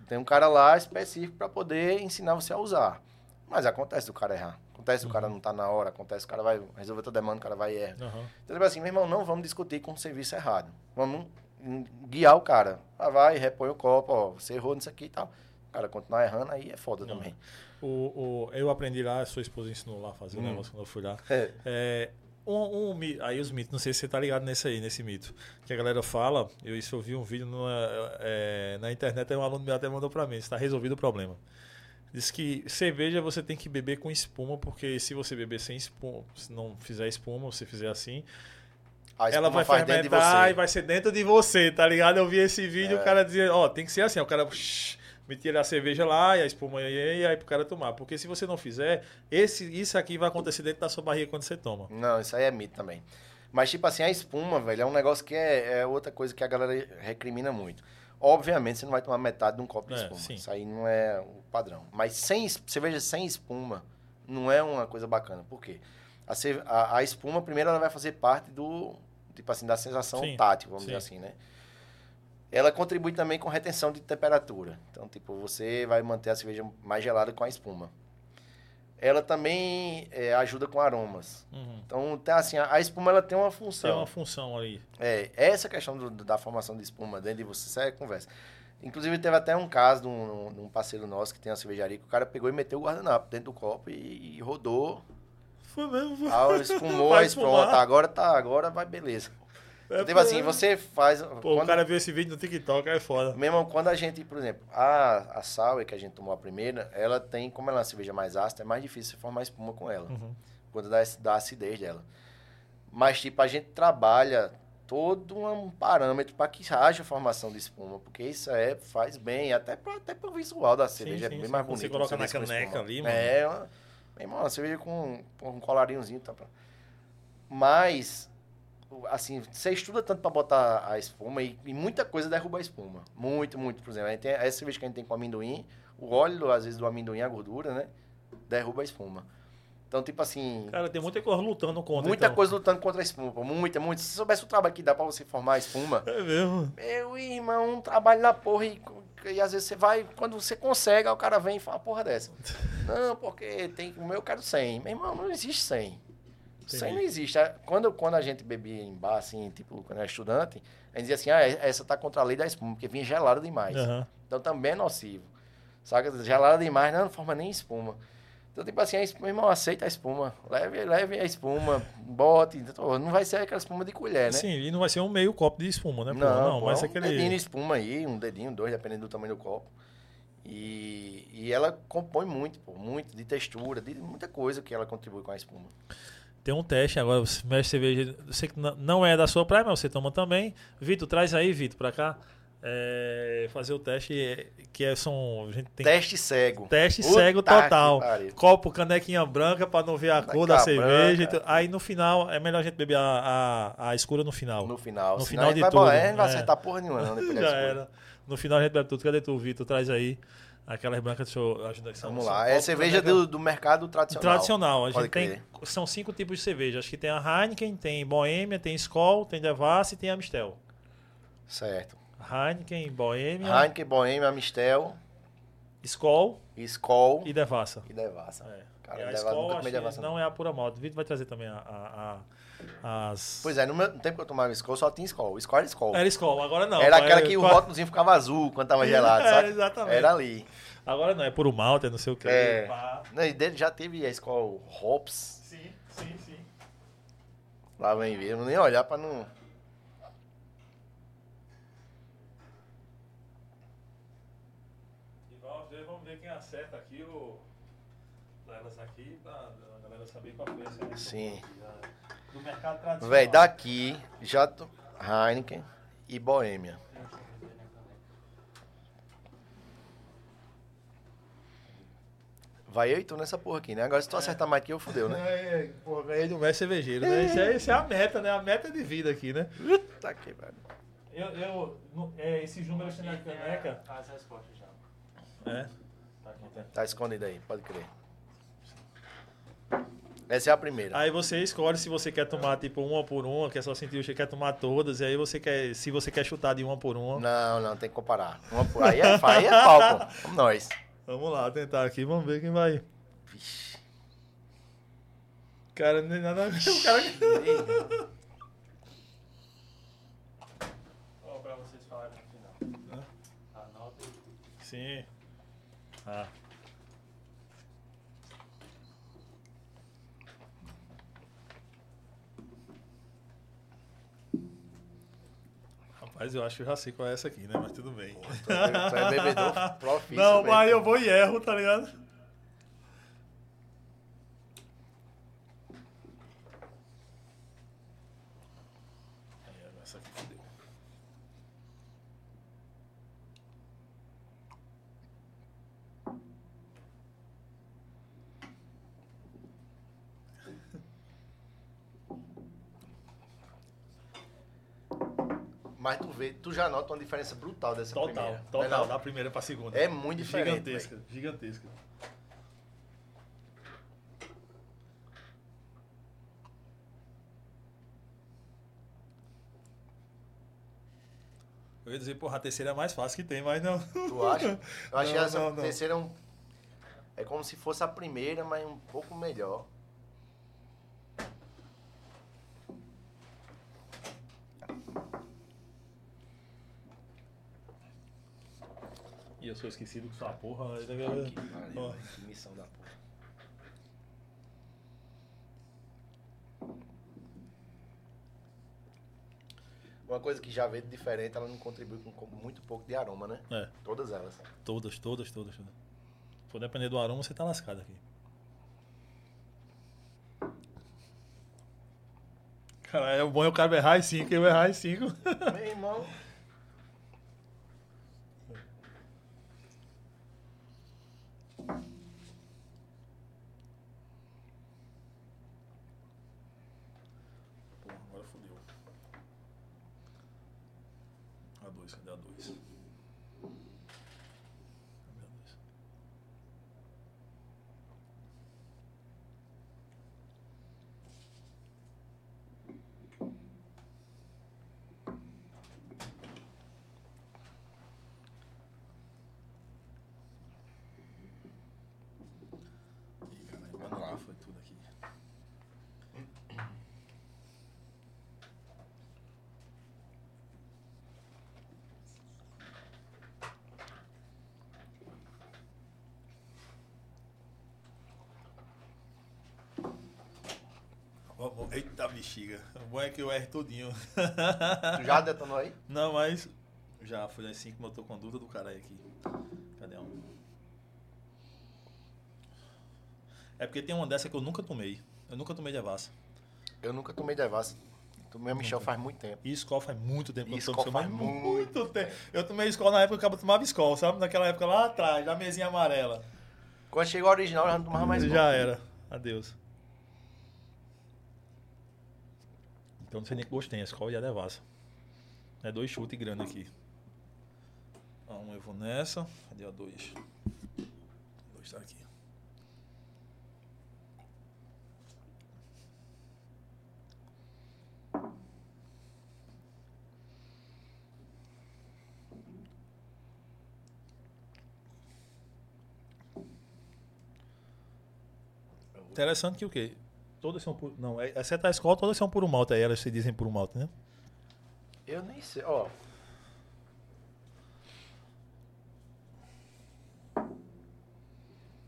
S2: tem um cara lá específico para poder ensinar você a usar. Mas acontece do cara errar. Acontece
S1: Uhum.
S2: cara não tá na hora, acontece o cara vai resolver tua demanda, o cara vai e erra.
S1: Aham.
S2: Então, tipo assim, meu irmão, não vamos discutir com o serviço errado. Vamos guiar o cara. Ah, vai, repõe o copo, ó, você errou nisso aqui e tal. O cara continuar errando, aí é foda
S1: Não.
S2: também.
S1: O, o, eu aprendi lá, a sua esposa ensinou lá a fazer o
S2: Hum.
S1: negócio quando eu fui lá.
S2: É.
S1: É, um, um aí os mitos, não sei se você tá ligado nesse aí, nesse mito. Que a galera fala, eu isso eu vi um vídeo numa, é, na internet, aí um aluno meu até mandou pra mim, está resolvido o problema. Diz que cerveja você tem que beber com espuma, porque se você beber sem espuma, se não fizer espuma, você fizer assim, ela vai fermentar
S2: você.
S1: e vai ser dentro de você, tá ligado? Eu vi esse vídeo,
S2: É.
S1: o cara dizia, ó, tem que ser assim, ó, o cara shh, me tira a cerveja lá e a espuma aí, e aí pro cara tomar. Porque se você não fizer, esse, isso aqui vai acontecer dentro da sua barriga quando você toma.
S2: Não, isso aí é mito também. Mas, tipo assim, a espuma, velho, é um negócio que é, é outra coisa que a galera recrimina muito. Obviamente, você não vai tomar metade de um copo de
S1: É,
S2: espuma.
S1: sim.
S2: Isso aí não é o padrão. Mas sem, cerveja sem espuma não é uma coisa bacana. Por quê? A, a, a espuma, primeiro, ela vai fazer parte do, tipo assim, da sensação
S1: Sim,
S2: tátil, vamos
S1: sim.
S2: dizer assim, né? Ela contribui também com retenção de temperatura. Então, tipo, você vai manter a cerveja mais gelada com a espuma. Ela também é, ajuda com aromas.
S1: Uhum.
S2: Então, tem, assim, a, a espuma ela tem uma função.
S1: Tem uma função ali.
S2: É, essa questão do- da formação de espuma dentro de você, isso é conversa. Inclusive, teve até um caso de um, de um parceiro nosso que tem uma cervejaria que o cara pegou e meteu o guardanapo dentro do copo e, e rodou.
S1: Foi mesmo.
S2: Ah, espumou, aí pronto,
S1: espumar.
S2: agora tá, agora vai beleza.
S1: É,
S2: tipo assim, você faz.
S1: Pô,
S2: quando-
S1: o cara viu esse vídeo no TikTok, aí é foda.
S2: Mesmo quando a gente, por exemplo, a, a Sour que a gente tomou a primeira, ela tem, como ela é uma cerveja mais ácida, é mais difícil você formar espuma com ela.
S1: Uhum.
S2: quando da, da acidez dela. Mas, tipo, a gente trabalha todo um parâmetro para que haja formação de espuma, porque isso é, faz bem, até para até o visual da cerveja, é
S1: sim,
S2: bem
S1: sim.
S2: mais bonito.
S1: Você coloca na caneca ali, mano.
S2: É, uma, bem, mano, uma cerveja com, com um colarinhozinho. Tá, mas, assim, você estuda tanto para botar a espuma e, e muita coisa derruba a espuma. Muito, muito. Por exemplo, a gente tem, essa cerveja que a gente tem com amendoim, o óleo, às vezes, do amendoim, a gordura, né? Derruba a espuma. Então, tipo assim,
S1: Cara, tem muita coisa lutando contra.
S2: muita
S1: então.
S2: coisa lutando contra a espuma. Muita, muita. Se você soubesse o trabalho que dá para você formar a espuma,
S1: É mesmo.
S2: meu irmão, um trabalho na porra e, e às vezes você vai, quando você consegue, aí o cara vem e fala uma porra dessa. Não, porque tem o meu eu quero 100. Meu irmão, não existe 100. 100 não
S1: Entendi.
S2: existe. Ah, Quando, quando a gente bebia em bar, assim, tipo, quando era estudante, a gente dizia assim, ah, essa tá contra a lei da espuma, porque vinha gelada demais.
S1: Aham.
S2: Então também é nocivo. Saca? Gelada demais não forma nem espuma. Então, tipo assim, a espuma, irmão, aceita a espuma. Leve, leve a espuma, bote. Então, Não vai ser aquela espuma de colher, né?
S1: Sim, e não vai ser um meio copo de espuma, né?
S2: Não,
S1: não
S2: pô,
S1: mas
S2: um
S1: aquele.
S2: dedinho de espuma aí, um dedinho, dois, dependendo do tamanho do copo. E, e ela compõe muito, pô, muito, de textura, de muita coisa que ela contribui com a espuma.
S1: Tem um teste agora, você mexe cerveja. Você que não é da sua praia, mas você toma também. Vitor, traz aí, Vitor, pra cá. É, fazer o teste que é, são.
S2: Teste cego.
S1: teste
S2: Puta
S1: cego total. Copo, canequinha branca pra não ver a
S2: Caneca
S1: cor da cerveja.
S2: branca.
S1: Então, Aí no final, é melhor a gente beber a, a, a escura no final.
S2: No final.
S1: No
S2: senão
S1: final
S2: a gente
S1: de
S2: vai
S1: tudo,
S2: gente não vai
S1: é.
S2: acertar porra nenhuma, não, da
S1: Já era. No final a gente bebe tudo. Cadê tu, Vitor? Traz aí. Aquelas brancas, deixa eu ajudar. São-
S2: Vamos lá. É cerveja do, do mercado tradicional.
S1: Tradicional. A
S2: Pode
S1: gente tem.
S2: crer.
S1: São cinco tipos de cerveja. Acho que tem a Heineken, tem Bohemia, tem Skol, tem Devassa e tem a Mistel.
S2: Certo.
S1: Heineken, Bohemia,
S2: Heineken, Bohemia, Mistel,
S1: Skol
S2: Skol
S1: e Devassa.
S2: e Devassa.
S1: É.
S2: Cara,
S1: E a
S2: Devassa,
S1: Skol
S2: nunca Devassa,
S1: não é a pura malta. O Vitor vai trazer também a, a- a- as...
S2: Pois é, no, meu, no tempo que eu tomava Skol, só tinha Skol. Skol era Skol.
S1: Era Skol, agora não.
S2: Era
S1: pô,
S2: aquela
S1: é-
S2: que o
S1: pô,
S2: rótulozinho ficava azul quando tava gelado,
S1: É,
S2: sabe?
S1: exatamente.
S2: Era ali.
S1: Agora não, é puro malta, é não sei o que.
S2: É.
S1: Pá.
S2: Não, e dele já teve a Skol Hops.
S1: Sim, sim, sim.
S2: Lá vem ver, não nem olhar pra não...
S1: E vamos ver, vamos ver quem acerta aqui o. Elas aqui, pra a galera saber qual foi essa
S2: Sim.
S1: Do mercado tradicional.
S2: Véi, daqui, já... to- Heineken e Bohemia. Vai eu e tu nessa porra aqui, né? Agora se tu acertar mais que eu, fudeu, né?
S1: É, pô, ganhei do mestre cervejeiro, né? Isso é, isso é a meta, né? A meta de vida aqui, né?
S2: Tá aqui, velho.
S1: Eu, eu, no- é, esses números tem na caneca.
S3: As respostas já.
S1: É. Tá aqui, tá.
S2: Tá escondido aí, pode crer. Essa é a primeira.
S1: Aí você escolhe se você quer tomar tipo uma por uma, quer só sentir o cheiro, quer tomar todas, e aí você quer, se você quer chutar de uma por uma.
S2: Não, não, tem que comparar. Uma por aí é, aí é pau, pô. Vamos nós.
S1: Vamos lá, tentar aqui, vamos ver quem vai.
S2: Vixe.
S1: Cara, nem nada a ver. O cara.
S3: Ó, pra vocês falarem no final.
S1: Sim. Ah. Rapaz, eu acho que eu já sei qual é essa aqui, né? Mas tudo bem.
S2: Tu é, be- tu é bebedor profício
S1: Não, mas eu vou e erro, tá ligado? Aí, essa aqui fodeu.
S2: Mas tu vê, tu já nota uma diferença brutal dessa
S1: Total,
S2: primeira.
S1: total,
S2: não?
S1: da primeira pra segunda.
S2: É muito diferente,
S1: Gigantesca, gigantesca. Eu ia dizer, porra, a terceira é a mais fácil que tem, mas não.
S2: Tu acha? Eu que
S1: Não,
S2: essa
S1: não, não.
S2: terceira é um... É como se fosse a primeira, mas um pouco melhor.
S1: E eu sou esquecido com sua porra. a-
S2: Aqui, velho, que missão da porra. Uma coisa que já veio diferente, ela não contribui com, com muito pouco de aroma, né?
S1: É,
S2: Todas elas.
S1: todas, todas, todas, todas. Se for depender do aroma, você tá lascado aqui. Cara, é bom é o cara errar em 5, eu errar em 5.
S2: Meu irmão.
S1: Pô, agora fodeu. A 2, cadê a 2? Cadê a 2? Ih, caralho,
S2: Vamos lá.
S1: foi tudo aqui. Vamos- Eita bexiga. O bom é que eu erro tudinho.
S2: Tu já detonou aí?
S1: Não, mas já foi as 5 motor conduta do cara aqui. Cadê um? É porque tem uma dessa que eu nunca tomei. Eu nunca tomei de avassa.
S2: Eu nunca tomei devassa. Tomei a Michel faz muito tempo.
S1: E Skol faz muito tempo que eu tomo.
S2: faz
S1: mas
S2: muito
S1: tempo. Eu tomei Skol na época que eu acabava tomava Skol, sabe? Naquela época lá atrás, da mesinha amarela.
S2: Quando chegou a original, eu já não tomava mais
S1: já
S2: não.
S1: era. Adeus. Então não sei nem que gosto tem, a Skol e a Devassa. É dois chutes grandes aqui. A um eu vou nessa. Cadê a dois? Dois tá aqui. Interessante que o quê? Todas são por. Não, é- exceto a escola, todas são por um malte aí, elas se dizem por um malte, né?
S2: Eu nem sei, ó.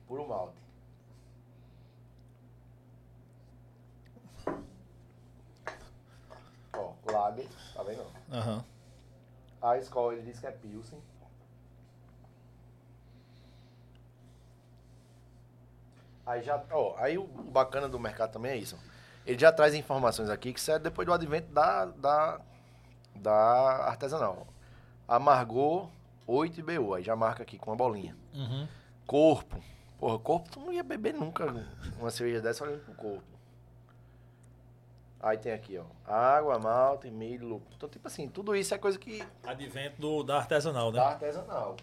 S2: Puro malte. Ó, Lager, tá vendo?
S1: Aham.
S2: A escola ele diz que é Pilsen. Aí já, ó, aí o bacana do mercado também é isso. Ele já traz informações aqui que isso é depois do advento da, da, da artesanal. Amargou 8 IBU, aí já marca aqui com uma bolinha.
S1: Uhum.
S2: Corpo. Porra, corpo tu não ia beber nunca uma cerveja dessa olhando pro corpo. Aí tem aqui, ó, água, malte, milho, lúpulo. Então, tipo assim, tudo isso é coisa que
S1: Advento do, da artesanal, né?
S2: da artesanal.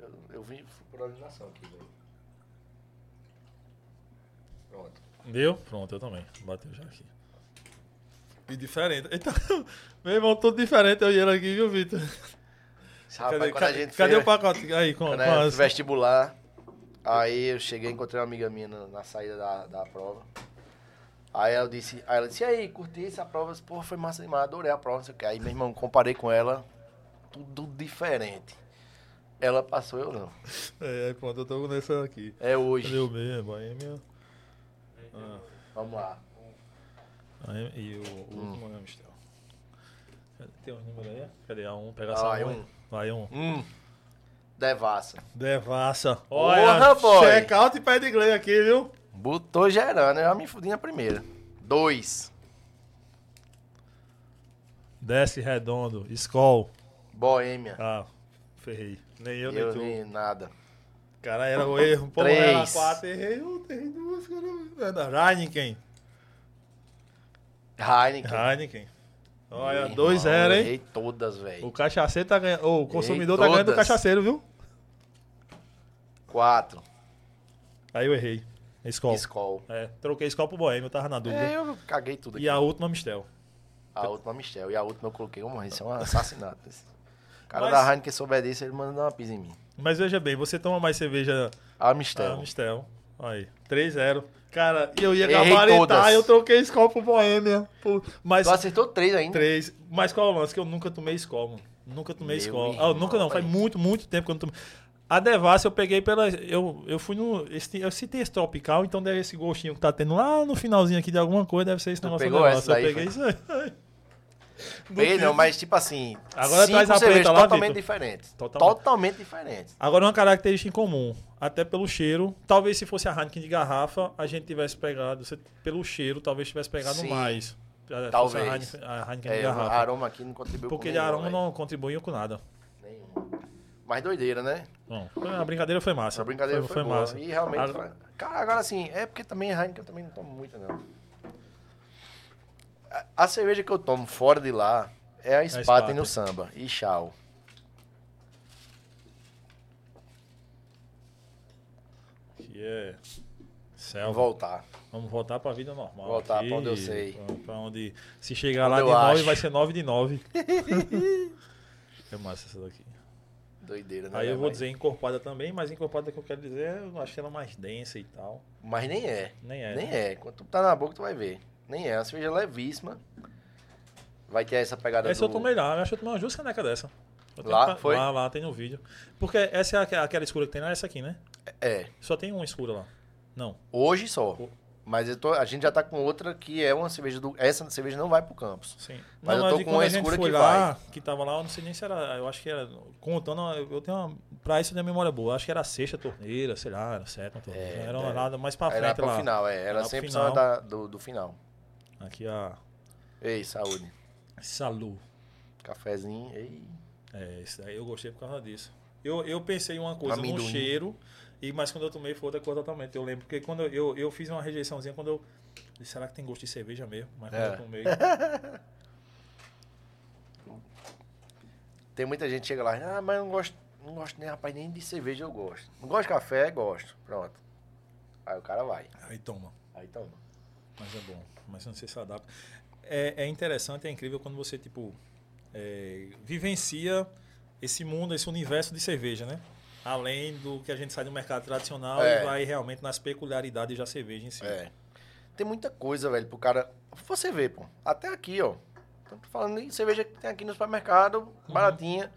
S2: Eu, eu vim por eliminação aqui, velho. Pronto.
S1: Deu? Pronto, eu também. Bateu já aqui. E diferente. Então, meu irmão, tudo diferente eu ia aqui, viu, Vitor?
S2: Rapaz,
S1: Cadê,
S2: quando a
S1: cadê-
S2: gente
S1: cadê
S2: fez,
S1: o pacote aí com,
S2: quando
S1: com as...
S2: vestibular, aí eu cheguei, encontrei uma amiga minha na, na saída da, da prova. Aí ela disse, aí ela disse, e aí, curti essa prova? Disse, Porra, foi massa demais, adorei a prova, não sei o que. Aí, meu irmão, comparei com ela, tudo diferente. Ela passou, eu não.
S1: É, aí pronto, eu tô nessa aqui.
S2: É
S1: Cadê
S2: hoje.
S1: o B? É Boêmia. Ah,
S2: Vamos lá.
S1: aí- e o, o
S2: Hum.
S1: último é Amstel. Cadê- Tem um número aí? Cadê a um? Pega
S2: Ah,
S1: essa
S2: aí
S1: um. aí. Vai um.
S2: Hum. Devassa.
S1: Devassa.
S2: Porra,
S1: Olha,
S2: boy.
S1: check out e pé de inglês aqui, viu?
S2: Botou gerando, eu já me fudi na primeira. Dois.
S1: Desce redondo. Skol.
S2: Boêmia.
S1: Ah, ferrei. Nem eu, nem
S2: eu
S1: tu.
S2: vi nada.
S1: Cara, era o erro. Pô,
S2: Três.
S1: era quatro. Errei um, errei duas. Da Heineken.
S2: Heineken.
S1: Heineken. Olha,
S2: Meu
S1: 2-0,
S2: irmão,
S1: hein?
S2: Errei todas,
S1: O
S2: velho.
S1: cachaceiro tá ganhando. O consumidor tá ganhando do cachaceiro, viu?
S2: Quatro.
S1: Aí eu errei. Skol.
S2: Skol.
S1: É, troquei Skol pro Boêmio, eu tava na dúvida.
S2: É, eu caguei tudo aqui.
S1: E a última, Mistel.
S2: A última Michel. E a última eu coloquei como isso é um assassinato. Esse cara
S1: Mas-
S2: da Heineken souber disso, ele manda dar uma pisa em mim.
S1: Mas veja bem, você toma mais cerveja
S2: A
S1: Ah,
S2: Mistel.
S1: Mistel. Aí, 3-0. Cara, eu ia
S2: Errei
S1: gabaritar,
S2: todas.
S1: eu troquei Skol pro Boêmia. Pô, Mas
S2: Tu acertou três ainda?
S1: 3. Mas qual é o lance? Que eu nunca tomei Skol, mano. Nunca tomei
S2: Meu
S1: Skol.
S2: irmão,
S1: Ah, nunca não, faz muito, muito tempo que eu não tomei. A Devassa eu peguei pela. Eu, eu fui no. Esse, eu citei esse tropical, então deve esse gostinho que tá tendo lá no finalzinho aqui de alguma coisa, deve ser esse
S2: Tu
S1: negócio da Devassa. Eu
S2: daí,
S1: peguei
S2: foi?
S1: isso aí.
S2: Bem, não, mas tipo assim,
S1: Agora
S2: cinco
S1: traz a preta lá,
S2: totalmente diferentes.
S1: Totalmente.
S2: Totalmente. diferentes.
S1: Agora, uma característica em comum, até pelo cheiro, talvez se fosse a Heineken de garrafa, a gente tivesse pegado, pelo cheiro, talvez tivesse pegado
S2: Sim.
S1: mais.
S2: Talvez.
S1: A Heineken, a Heineken de
S2: É, o
S1: garrafa.
S2: aroma aqui não contribuiu
S1: Porque
S2: com
S1: de
S2: nenhum,
S1: aroma
S2: velho.
S1: não contribuiu com nada.
S2: Nenhum. Mas doideira, né?
S1: Bom, a brincadeira foi massa.
S2: Essa brincadeira foi, boa.
S1: massa.
S2: E realmente foi... Cara, agora assim, é porque também Heineken eu também não tomo muito, não. A, a cerveja que eu tomo fora de lá é a Spaten
S1: Spaten.
S2: no samba. E Chau.
S1: Que é.
S2: Vou
S1: Selva.
S2: voltar.
S1: Vamos voltar pra vida normal.
S2: Voltar pra onde eu sei.
S1: Pra onde. Se chegar
S2: Onde
S1: lá de 9,
S2: acho.
S1: vai ser 9 de 9. é massa essa daqui.
S2: Doideira, né?
S1: Aí eu vou
S2: Mas-
S1: dizer encorpada também, mas encorpada que eu quero dizer, eu acho ela mais densa e tal.
S2: Mas nem é.
S1: Nem é.
S2: Nem
S1: né?
S2: é. Quando tu tá na boca, tu vai ver. Nem é. É uma cerveja levíssima. Vai ter essa pegada
S1: Essa
S2: do...
S1: eu tomei lá, eu acho que eu tomei umas duas canecas dessa. Eu
S2: Lá?
S1: pra-
S2: Foi?
S1: Lá, lá, tem no vídeo. Porque essa é aque- aquela escura que tem lá, é essa aqui, né?
S2: É.
S1: Só tem uma escura lá. Não.
S2: Hoje só.
S1: O-
S2: Mas eu tô- a gente já tá com outra que é uma cerveja do... Essa cerveja não vai pro campus.
S1: Sim.
S2: Mas
S1: não,
S2: eu tô
S1: de
S2: com uma escura que
S1: lá, que tava lá, eu não sei nem se era. Eu acho que era. Contando, eu eu tenho uma. Pra isso eu tenho memória boa. Acho que era a sexta torneira, sei lá, era a sétima torneira.
S2: É,
S1: era uma
S2: é.
S1: nada mais pra
S2: Era
S1: frente
S2: pro
S1: lá.
S2: final, é. Era
S1: Era
S2: sempre
S1: final.
S2: da, do, do final.
S1: Aqui a.
S2: Ei, saúde.
S1: Salu.
S2: Cafezinho. Ei.
S1: É, esse daí eu gostei por causa disso. Eu, eu pensei em uma coisa no
S2: Amendoim.
S1: cheiro, e, mas quando eu tomei foi outra coisa totalmente. Eu lembro porque quando eu, eu, eu fiz uma rejeiçãozinha quando eu. disse, Será que tem gosto de cerveja mesmo? Mas quando
S2: É.
S1: eu tomei.
S2: Tem muita gente que chega lá, ah, mas eu não gosto, não gosto nem, rapaz, nem de cerveja eu gosto. Não gosto de café, gosto. Pronto. Aí o cara vai.
S1: Aí toma.
S2: Aí toma.
S1: Mas é bom. Mas não sei se adapta. É, é interessante, é incrível quando você, tipo, é, vivencia esse mundo, esse universo de cerveja, né? Além do que a gente sai do mercado tradicional
S2: É.
S1: e vai realmente nas peculiaridades da cerveja em si.
S2: É. Tem muita coisa, velho, pro cara. Você vê, pô. Até aqui, ó. Tô falando em cerveja que tem aqui no supermercado, baratinha.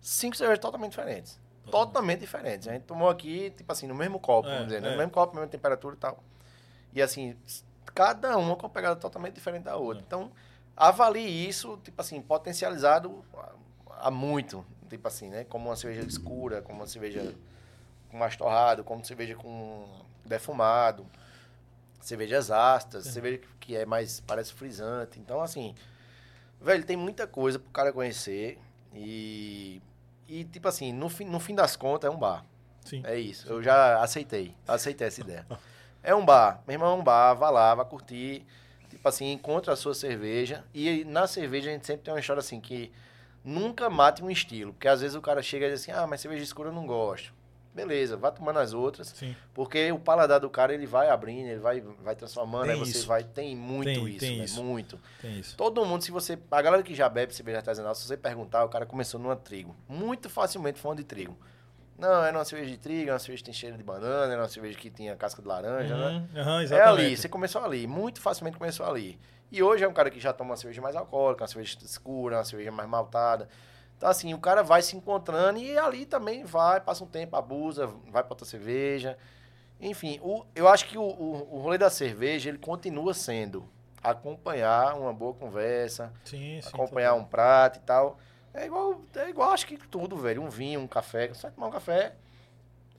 S2: Cinco cervejas totalmente diferentes. Totalmente diferentes. A gente tomou aqui, tipo assim, no mesmo copo,
S1: É,
S2: vamos dizer, né?
S1: é.
S2: No mesmo copo, mesma temperatura e tal. E assim, cada uma com uma pegada totalmente diferente da outra.
S1: É.
S2: Então, avalie isso, tipo assim, potencializado a, a muito. Tipo assim, né? Como uma cerveja escura, como uma cerveja com mais torrado, como cerveja com defumado, cervejas ácidas, cerveja que- é mais, parece frisante. Então, assim, velho, tem muita coisa pro cara conhecer e, e tipo assim, no fim, no fim das contas é um bar.
S1: Sim.
S2: É isso, eu já aceitei, aceitei essa ideia. É um bar, meu irmão, é um bar, vá lá, vá curtir, tipo assim, encontra a sua cerveja e na cerveja a gente sempre tem uma história assim, que nunca mate um estilo, porque às vezes o cara chega e diz assim, ah, mas cerveja escura eu não gosto. Beleza, vá tomando as outras,
S1: Sim.
S2: porque o paladar do cara ele vai abrindo, ele vai, vai transformando,
S1: Tem
S2: aí você
S1: isso.
S2: vai, tem muito
S1: Tem-
S2: isso,
S1: tem
S2: né?
S1: isso.
S2: muito.
S1: Tem isso.
S2: Todo mundo, se você. A galera que já bebe cerveja artesanal, se você perguntar, o cara começou numa trigo. Muito facilmente falando de trigo. Não, era uma cerveja de trigo, era uma cerveja que tem cheiro de banana, era uma cerveja que tinha casca de laranja, né?
S1: Uhum, aham,
S2: É
S1: exatamente.
S2: ali, você começou ali. Muito facilmente começou ali. E hoje é um cara que já toma uma cerveja mais alcoólica, uma cerveja escura, uma cerveja mais maltada. Então, assim, o cara vai se encontrando e ali também vai, passa um tempo, abusa, vai pra outra cerveja. Enfim, o, eu acho que o, o, o rolê da cerveja, ele continua sendo acompanhar uma boa conversa,
S1: Sim, sim.
S2: acompanhar um prato e tal. É igual, é igual acho que tudo, velho. Um vinho, um café. Você vai tomar um café,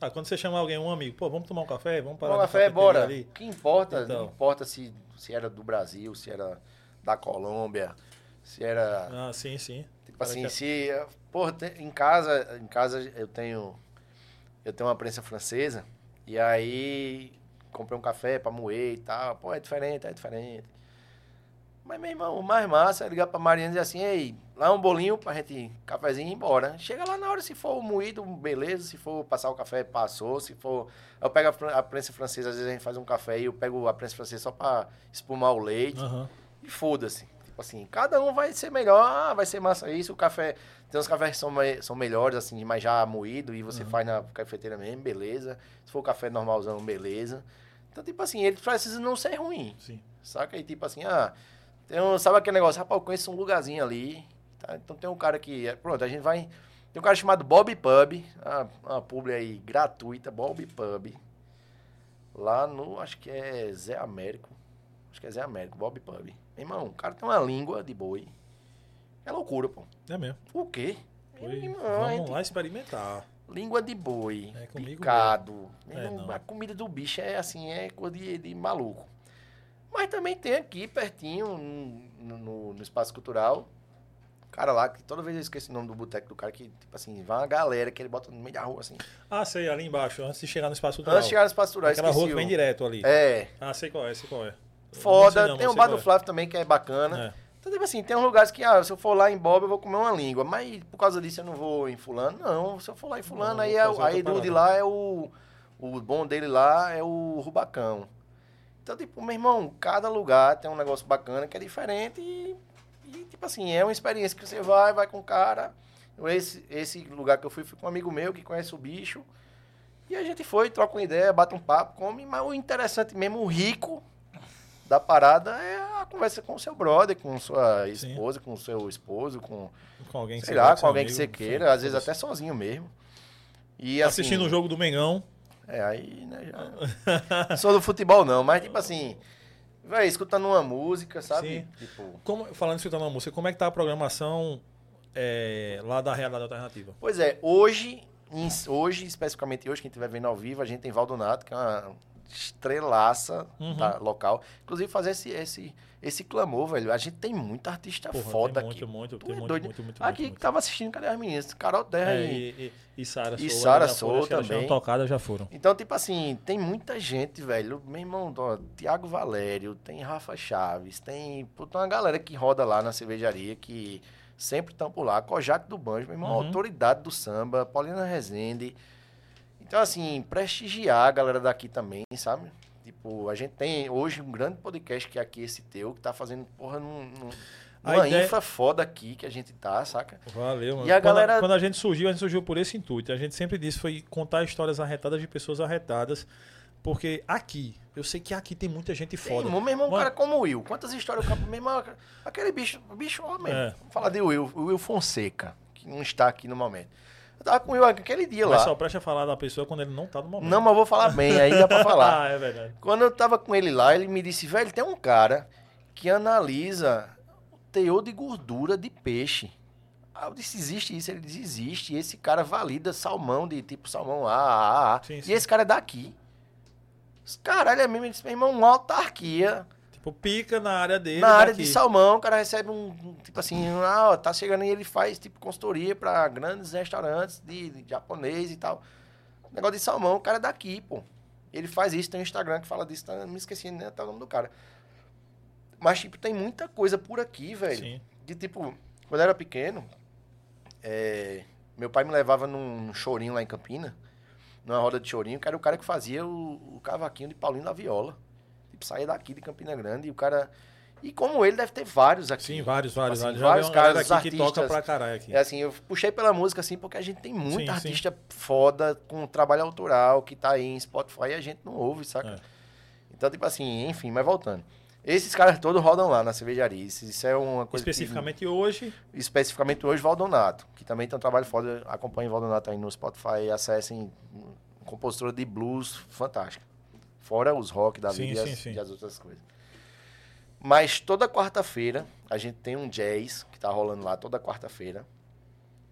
S1: Ah, quando você chama alguém, um amigo, pô, vamos tomar um café? Vamos parar
S2: um café, bora. O que importa,
S1: Então.
S2: não importa se, se era do Brasil, se era da Colômbia, se era.
S1: Ah, sim, sim.
S2: Tipo
S1: Cara,
S2: assim,
S1: que-
S2: se. Porra, em casa, em casa eu tenho. Eu tenho uma prensa francesa. E aí comprei um café pra moer e tal. Pô, é diferente, é diferente. Mas, meu irmão, o mais massa é ligar pra Mariana e dizer assim, ei, lá um bolinho pra gente, cafezinho e ir embora. Chega lá na hora, se for moído, beleza. Se for passar o café, passou. Se for... Eu pego a, prensa francesa, às vezes a gente faz um café e eu pego a prensa francesa só pra espumar o leite.
S1: Aham.
S2: E foda-se. Tipo assim, cada um vai ser melhor, ah, vai ser massa isso, o café. Tem uns cafés que são, são melhores, assim, mas já moído, e você faz na cafeteira mesmo, beleza. Se for café normalzão, beleza. Então, tipo assim, ele precisa não ser ruim.
S1: Sim.
S2: Saca? E tipo assim, ah, tem um, sabe aquele negócio, rapaz, eu conheço um lugarzinho ali. Tá? Então tem um cara que. é, Pronto, a gente vai. Tem um cara chamado Bob Pub, uma, uma publi aí gratuita, Bob Pub. Lá no, acho que é Zé Américo. Acho que é Zé Américo, Bob Pub. Irmão, o cara tem uma língua de boi. É loucura, pô.
S1: É mesmo.
S2: O quê?
S1: Foi,
S2: Irmão,
S1: vamos
S2: gente-
S1: lá experimentar.
S2: Língua de boi,
S1: É comigo
S2: picado.
S1: É, não.
S2: a comida do bicho é assim, é coisa de, de maluco. Mas também tem aqui, pertinho, no, no- no Espaço Cultural, cara lá, que toda vez eu esqueço o nome do boteco do cara, que, tipo assim, vai uma galera que ele bota no meio da rua, assim.
S1: Ah, sei, ali embaixo, antes de chegar no espaço cultural.
S2: Antes de chegar no Espaço Cultural,
S1: Aquela rua que vem direto ali.
S2: É,
S1: Ah, sei qual é, sei qual é.
S2: Foda.
S1: não,
S2: tem o Bar do
S1: é.
S2: Flávio também, que é bacana.
S1: É.
S2: Então, tipo assim, tem uns lugares que, ah, se eu for lá em Bob, eu vou comer uma língua. Mas por causa disso eu não vou em fulano. Não, se eu for lá em fulano,
S1: Não,
S2: aí, é, aí do de lá é o... O bom dele lá é o Rubacão. Então, tipo, meu irmão, cada lugar tem um negócio bacana que é diferente e, tipo assim, é uma experiência que você vai, vai com o cara. Esse, esse lugar que eu fui, fui com um amigo meu que conhece o bicho. E a gente foi, troca uma ideia, bate um papo, come. Mas o interessante mesmo, o rico da parada é a conversa com o seu brother, com sua
S1: Sim.
S2: esposa, com o seu esposo, com,
S1: Com alguém que
S2: sei
S1: você
S2: lá, com alguém que
S1: amigo,
S2: você
S1: enfim,
S2: queira, às vezes até sozinho mesmo. E assim,
S1: Assistindo o jogo do Mengão.
S2: é, aí, né, já... Sou do futebol, não, mas, tipo assim, vai escutando uma música, sabe?
S1: Sim.
S2: Tipo,
S1: Como, falando escutar uma música, como é que tá a programação é, lá da Realidade Alternativa?
S2: pois é, hoje, hoje, especificamente hoje, quem estiver vendo ao vivo, a gente tem Valdonato, que é uma estrelaça
S1: Uhum.
S2: tá, local. Inclusive, fazer esse, esse, esse clamor, velho. A gente tem muita artista
S1: Porra,
S2: foda
S1: tem
S2: aqui.
S1: muito,
S2: Tu
S1: tem
S2: é
S1: muito,
S2: doido.
S1: muito, muito,
S2: aqui
S1: muito,
S2: que tava assistindo, cadê as meninas? Carol Terra
S1: É,
S2: e...
S1: e, e, e Sara
S2: E
S1: Soul,
S2: Sara
S1: elas já
S2: também.
S1: tocadas já foram.
S2: Então, tipo assim, tem muita gente, velho. Meu irmão, ó, Tiago Valério, tem Rafa Chaves, tem puta, uma galera que roda lá na cervejaria que sempre estão por lá. Kojak do Banjo, meu irmão,
S1: Uhum.
S2: autoridade do samba, Paulina Rezende. Então, assim, prestigiar a galera daqui também, sabe? Tipo, a gente tem hoje um grande podcast que é aqui esse teu, que tá fazendo, porra, num, num-
S1: A
S2: numa
S1: ideia-
S2: infra foda aqui que a gente tá, saca?
S1: Valeu, mano.
S2: E a
S1: quando,
S2: galera-
S1: quando a gente surgiu, a gente surgiu por esse intuito. A gente sempre disse foi contar histórias arretadas de pessoas arretadas. Porque aqui, eu sei que aqui tem muita gente
S2: Tem,
S1: foda.
S2: meu irmão, um
S1: Mano-
S2: cara como o Will. Quantas histórias o campo. Meu irmão, aquele bicho, bicho, mesmo.
S1: É.
S2: Vamos falar de Will, o Will Fonseca, que não está aqui no momento. Eu tava com Will aquele dia
S1: Mas
S2: lá.
S1: só presta falar da pessoa quando ele não tá no momento.
S2: Não, mas eu vou falar bem, aí dá pra falar.
S1: ah, é verdade.
S2: Quando eu tava com ele lá, ele me disse, velho, tem um cara que analisa o teor de gordura de peixe. Aí eu disse, existe isso? Ele disse, existe. E esse cara valida salmão de tipo salmão A, A, A.
S1: Sim,
S2: e esse cara é daqui. Caralho, é mesmo. Ele disse, meu irmão, uma autarquia.
S1: Tipo, pica na área dele.
S2: Na área
S1: daqui.
S2: de salmão, o cara recebe um, tipo assim, ah, ó, tá chegando e ele faz tipo consultoria pra grandes restaurantes de, de japonês e tal. Negócio de salmão, o cara é daqui, pô. Ele faz isso, tem um Instagram que fala disso, tá, me esqueci né, até o nome do cara. Mas, tipo, tem muita coisa por aqui, velho.
S1: Sim.
S2: De tipo, quando eu era pequeno, é, meu pai me levava num chorinho lá em Campina, numa roda de chorinho, que era o cara que fazia o, o cavaquinho de Paulinho da Viola. Tipo, saía daqui de Campina Grande e o cara. E como ele, deve ter vários aqui.
S1: Sim, vários, vários.
S2: assim,
S1: vários.
S2: vários caras,
S1: aqui que
S2: artistas.
S1: toca pra caralho aqui.
S2: É assim, eu puxei pela música assim, porque a gente tem muita
S1: Sim, sim.
S2: artista foda com trabalho autoral que tá aí em Spotify e a gente não ouve, saca?
S1: É.
S2: Então, tipo assim, enfim, mas voltando. Esses caras todos rodam lá na cervejaria. Isso, é uma coisa que-
S1: Especificamente hoje,
S2: especificamente hoje Valdonato, que também tem um trabalho foda. Acompanhe Valdonato aí no Spotify acessem um compositora de blues fantástica. Fora os rock da
S1: Sim,
S2: vida e,
S1: sim,
S2: as,
S1: sim.
S2: e as outras coisas. Mas toda quarta-feira a gente tem um jazz que tá rolando lá toda quarta-feira.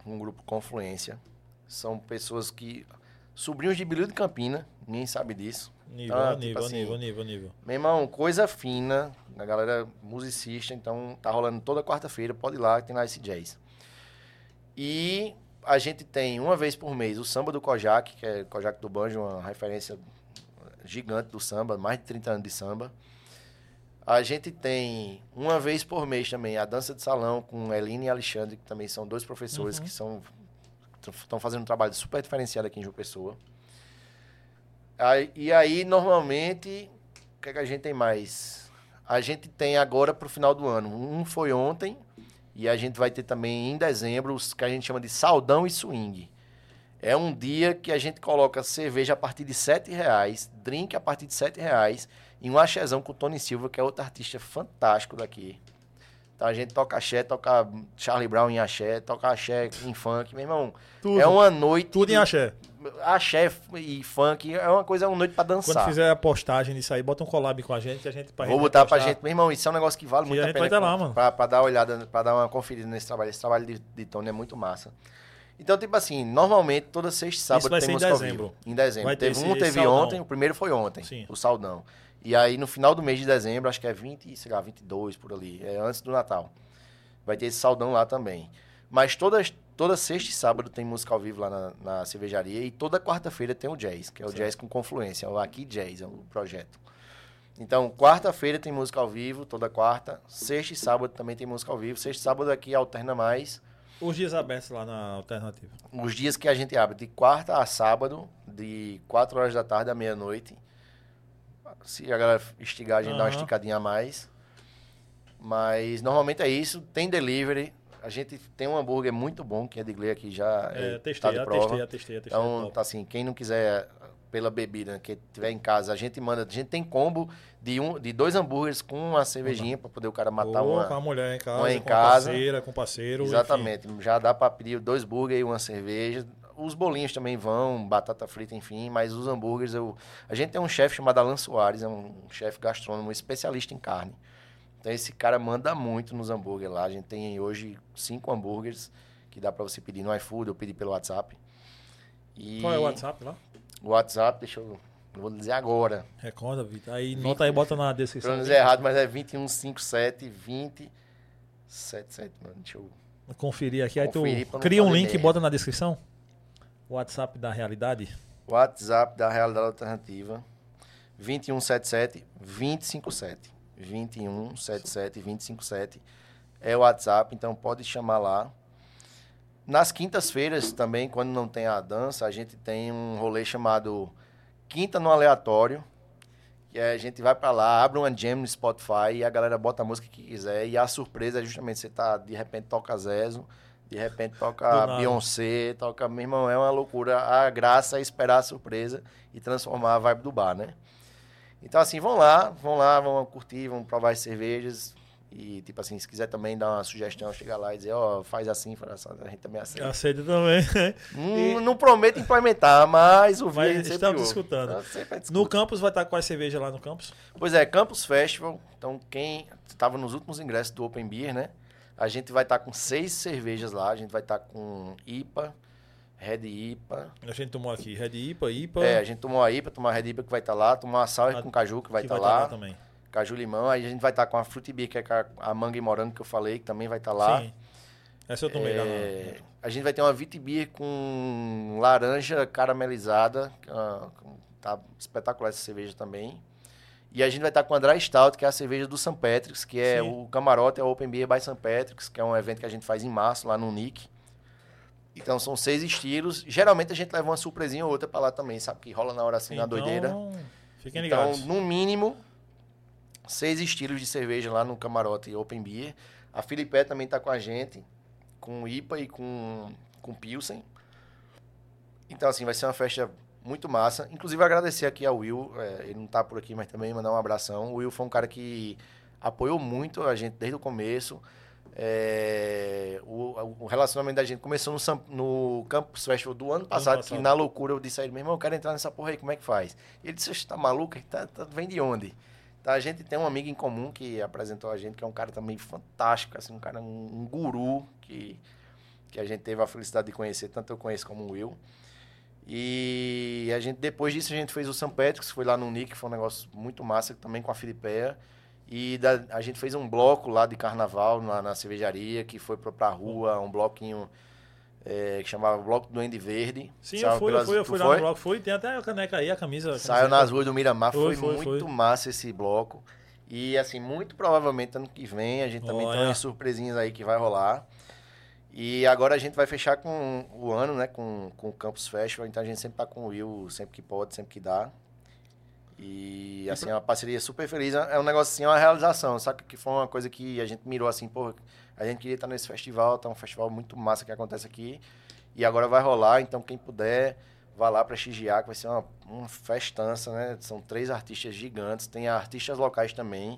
S2: Um grupo Confluência. São pessoas que. Sobrinhos de Bilho de Campina, ninguém sabe disso.
S1: nível,
S2: Ah,
S1: a
S2: tipo
S1: nível, a
S2: assim,
S1: nível, nível, nível.
S2: Meu irmão, coisa fina, a galera musicista, então tá rolando toda quarta-feira, pode ir lá, tem lá esse jazz. E a gente tem uma vez por mês o samba do Kojak, que é Kojak do Banjo, uma referência gigante do samba, mais de 30 anos de samba. A gente tem uma vez por mês também a dança de salão com Eline e Alexandre, que também são dois professores
S1: Uhum.
S2: que são estão fazendo um trabalho super diferenciado aqui em João Pessoa. Aí- e aí, normalmente, o que, é que a gente tem mais? A gente tem agora para o final do ano. Um foi ontem e a gente vai ter também em dezembro os que a gente chama de saldão e swing. É um dia que a gente coloca cerveja a partir de 7 reais, drink a partir de 7 reais e um achezão com o Tony Silva, que é outro artista fantástico daqui. Então a gente toca axé, toca Charlie Brown em axé, toca axé em funk. Meu irmão,
S1: Tudo.
S2: é uma noite.
S1: Tudo em axé.
S2: Axé e funk é uma coisa, é uma noite pra dançar.
S1: Quando fizer a postagem disso aí, bota um collab com a gente a gente pra
S2: Vou botar pra gente, meu irmão, isso é um negócio que vale
S1: Que
S2: muito
S1: a
S2: a
S1: gente
S2: pena.
S1: vai tá lá, mano.
S2: Pra, pra dar uma olhada, pra dar uma conferida nesse trabalho. Esse trabalho de, de Tony é muito massa. Então, tipo assim, normalmente toda sexta e sábado
S1: Isso vai
S2: tem
S1: ser em
S2: música ao vivo. Em dezembro.
S1: Vai ter
S2: teve um,
S1: esse
S2: teve
S1: saldão.
S2: ontem, o primeiro foi ontem,
S1: Sim.
S2: o Saldão. E aí no final do mês de dezembro, acho que é 20, sei lá, 22 por ali, é antes do Natal. Vai ter esse Saldão lá também. Mas todas, toda sexta e sábado tem música ao vivo lá na, na cervejaria e toda quarta-feira tem o jazz, que é o
S1: Certo.
S2: jazz com confluência, o Aqui Jazz, é o projeto. Então, quarta-feira tem música ao vivo, toda quarta. Sexta e sábado também tem música ao vivo. Sexta e sábado aqui alterna mais.
S1: Os dias abertos lá na alternativa.
S2: Os dias que a gente abre, de quarta a sábado, de 4 horas da tarde à meia-noite. Se a galera estigar, a gente dá uma esticadinha a mais. Mas normalmente é isso. Tem delivery. A gente tem um hambúrguer muito bom, que é de Gley aqui já.
S1: É,
S2: é,
S1: testei,
S2: tá de
S1: já
S2: prova.
S1: testei, testei, já testei.
S2: Então, tá assim, quem não quiser pela bebida, que tiver em casa, a gente manda. A gente tem combo de, um, de dois hambúrgueres com uma cervejinha para poder o cara matar
S1: Ou
S2: uma.
S1: com a mulher em casa,
S2: uma em
S1: com
S2: casa.
S1: parceira, com parceiro. enfim.
S2: Exatamente. Já dá para pedir dois burgers e uma cerveja. Os bolinhos também vão, batata frita, enfim, mas os hambúrgueres eu. A gente tem um chefe chamado Alan Soares, é um chefe gastrônomo especialista em carne. Então esse cara manda muito nos hambúrgueres lá. A gente tem hoje cinco hambúrgueres que dá para você pedir no iFood ou pedir pelo WhatsApp. E
S1: Qual é o WhatsApp lá?
S2: WhatsApp, deixa eu. eu vou dizer agora.
S1: Recorda, Vitor. Aí nota aí, bota na descrição.
S2: Pronunciei errado, mas é 2157 2077, mano. Deixa eu.
S1: Conferir aqui. Aí
S2: Conferir
S1: tu
S2: pra não
S1: cria um link e
S2: merda.
S1: bota na descrição. WhatsApp da realidade.
S2: WhatsApp da Realidade Alternativa 2177 257. 2177 257 é o WhatsApp, então pode chamar lá. Nas quintas-feiras também, quando não tem a dança, a gente tem um rolê chamado Quinta no Aleatório. Que é, a gente vai pra lá, abre uma jam no Spotify e a galera bota a música que quiser. E a surpresa é justamente você tá, de repente toca Zezo, de repente toca. Beyoncé, toca. Meu irmão, é uma loucura. A graça é esperar a surpresa e transformar a vibe do bar, né? Então, assim, vão lá, vão lá, vão curtir, vão provar as cervejas. E, tipo assim, se quiser também dar uma sugestão, chegar lá e dizer, ó, faz assim, faz assim, a gente também aceita.
S1: Aceita também.
S2: Não, não prometo implementar, mas o
S1: Mas
S2: vídeo
S1: estamos escutando.
S2: Escuta.
S1: No campus vai estar quais cerveja lá no campus?
S2: Pois é, Campus Festival. Então, quem estava nos últimos ingressos do Open Beer, né? A gente vai estar com seis cervejas lá. A gente vai estar com IPA, Red IPA.
S1: A gente tomou aqui Red IPA, IPA.
S2: É, a gente tomou a IPA, tomou a Red IPA que vai estar lá, tomou a Sour
S1: A-
S2: com caju que vai estar
S1: vai tá
S2: lá,
S1: também.
S2: Caju limão. Aí a gente vai estar com a Fruit Beer, que é a- manga e morango que eu falei, que também vai estar lá.
S1: Sim. Essa eu tomei lá.
S2: É, a gente vai ter uma Vit Beer com laranja caramelizada. é Tá espetacular essa cerveja também. E a gente vai estar com a Dry Stout, que é a cerveja do St. Patrick's, que é
S1: Sim.
S2: o camarote, é o Open Beer by St. Patrick's, que é um evento que a gente faz em março lá no Nick. Então são seis estilos. Geralmente a gente leva uma surpresinha ou outra pra lá também, sabe? Que rola na hora assim, na doideira.
S1: Então, Fiquem
S2: Então,
S1: ligados.
S2: no mínimo, seis estilos de cerveja lá no camarote Open Beer. A Filipé também tá com a gente, com IPA e com, com Pilsen. Então, assim, vai ser uma festa muito massa. Inclusive, agradecer aqui ao Will, é, ele não tá por aqui, mas também mandar um abração. O Will foi um cara que apoiou muito a gente desde o começo. É, o, o relacionamento da gente começou no, no Campus Festival do ano passado,
S1: passado.
S2: que na loucura eu disse a ele, meu irmão, eu quero entrar nessa porra aí, como é que faz? Ele disse, você tá maluco? Tá, tá, vem de onde? Tá, a gente tem um amigo em comum que apresentou a gente, que é um cara também fantástico, assim, um cara, um, um guru que, que a gente teve a felicidade de conhecer, tanto eu conheço como o Will. E a gente, depois disso, a gente fez o St. Patrick's, foi lá no Nick, foi um negócio muito massa, também com a Filipeia. E da- a gente fez um bloco lá de carnaval na, na cervejaria, que foi pra, pra rua, um bloquinho é, que chamava Bloco do Duende Verde.
S1: Sim, eu fui, eu
S2: pelas-
S1: fui, eu fui lá
S2: foi?
S1: no bloco. Fui, tem até a caneca aí, a camisa. a
S2: Saiu nas ruas do Miramar,
S1: Foi,
S2: foi,
S1: foi,
S2: muito massa esse bloco. E assim, muito provavelmente ano que vem a gente também tem
S1: Olha.
S2: umas surpresinhas aí que vai rolar. E agora a gente vai fechar com o ano, né, com, com o Campus Festival, então a gente sempre tá com o Will, sempre que pode, sempre que dá. E assim, é uma parceria super feliz, é um negócio assim, é uma realização, sabe que foi uma coisa que a gente mirou assim, pô, a gente queria estar nesse festival, tá um festival muito massa que acontece aqui. E agora vai rolar, então quem puder, vá lá prestigiar, que vai ser uma, uma festança, né? São três artistas gigantes, tem artistas locais também.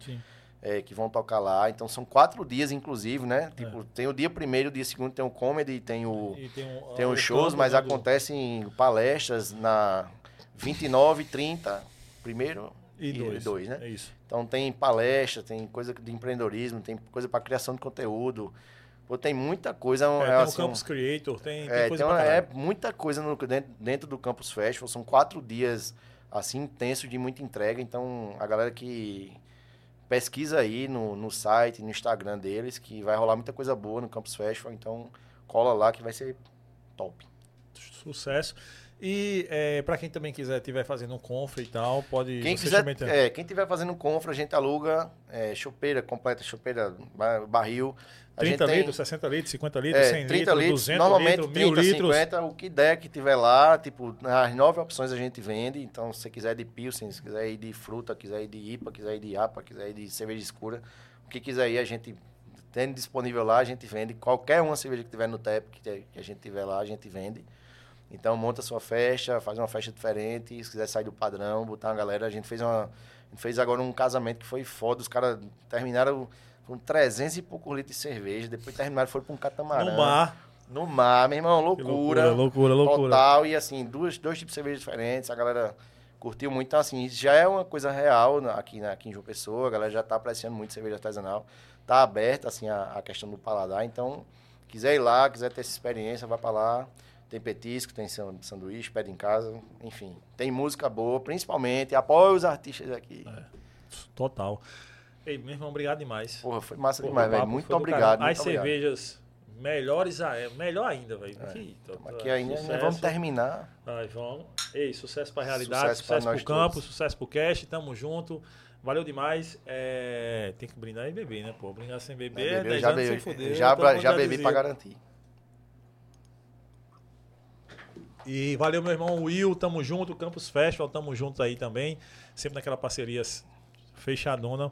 S2: É, que vão tocar lá. Então são quatro dias, inclusive, né? Tipo, tem o dia primeiro, o dia segundo tem o comedy, tem o
S1: E tem, um,
S2: tem
S1: o
S2: os shows, mas
S1: né,
S2: acontecem palestras na 29, 30, primeiro
S1: E dois.
S2: né?
S1: É isso.
S2: Então tem palestra, tem coisa de empreendedorismo, tem coisa para criação de conteúdo. Pô, tem muita coisa.
S1: É,
S2: é,
S1: tem
S2: assim,
S1: o Campus Creator, tem, tem
S2: é,
S1: coisa
S2: então
S1: pra
S2: é muita coisa no- dentro, dentro do Campus Festival. São quatro dias assim intensos de muita entrega. Então a galera que pesquisa aí no, no site, no Instagram deles, que vai rolar muita coisa boa no Campus Festival. Então cola lá que vai ser top.
S1: Sucesso. E é, para quem também quiser, estiver fazendo um confra e tal, pode.
S2: Quem quiser, é, quem tiver fazendo confra, a gente aluga é, chopeira completa, chopeira, ba- barril. A
S1: 30
S2: gente tem-
S1: litros, 60 litros, 50 litros,
S2: É,
S1: 100
S2: 30
S1: litros,
S2: litros,
S1: 200
S2: normalmente
S1: litros,
S2: 30,
S1: 1000 litros.
S2: 50, o que der que tiver lá, tipo, as nove opções a gente vende, então se você quiser de pilsen, se quiser ir de fruta, quiser ir de IPA, quiser ir de APA, quiser ir de cerveja escura, o que quiser ir a gente tem disponível lá, a gente vende, qualquer uma cerveja que tiver no TEP, que, te- que a gente tiver lá, a gente vende. Então monta sua festa, faz uma festa diferente, se quiser sair do padrão, botar uma galera, a gente fez uma a gente fez agora um casamento que foi foda, os caras terminaram com 300 e poucos litros de cerveja, depois terminaram foram para um catamarã.
S1: No mar.
S2: No mar, meu irmão,
S1: Que
S2: loucura.
S1: loucura, loucura.
S2: Total, e assim, duas, dois tipos de cerveja diferentes, a galera curtiu muito. Então, assim, isso já é uma coisa real aqui, na- aqui em João Pessoa, a galera já tá apreciando muito cerveja artesanal. Tá aberta, assim, a, a questão do paladar. Então, quiser ir lá, quiser ter essa experiência, vai para lá. Tem petisco, tem san- sanduíche, pede em casa, enfim. Tem música boa, principalmente. Apoia os artistas aqui.
S1: É. Total. Ei, meu irmão, obrigado demais.
S2: Porra, foi massa
S1: Porra,
S2: demais, velho. Muito obrigado. Muito
S1: As
S2: obrigado.
S1: cervejas melhores, é, melhor ainda, velho. Aqui, tô- tô-
S2: Aqui ainda,
S1: sucesso.
S2: nós vamos terminar.
S1: Nós vamos. Ei, sucesso pra realidade,
S2: Sucesso
S1: sucesso, pro campo,
S2: todos.
S1: sucesso pro cast, tamo junto. Valeu demais. É, tem que brindar e beber, né, pô? Brindar sem beber, é
S2: Bebeu,
S1: 10
S2: já bebi, já, já bebi pra garantir.
S1: E valeu, meu irmão Will, tamo junto, Campus Festival, tamo juntos aí também. Sempre naquela parceria fechadona.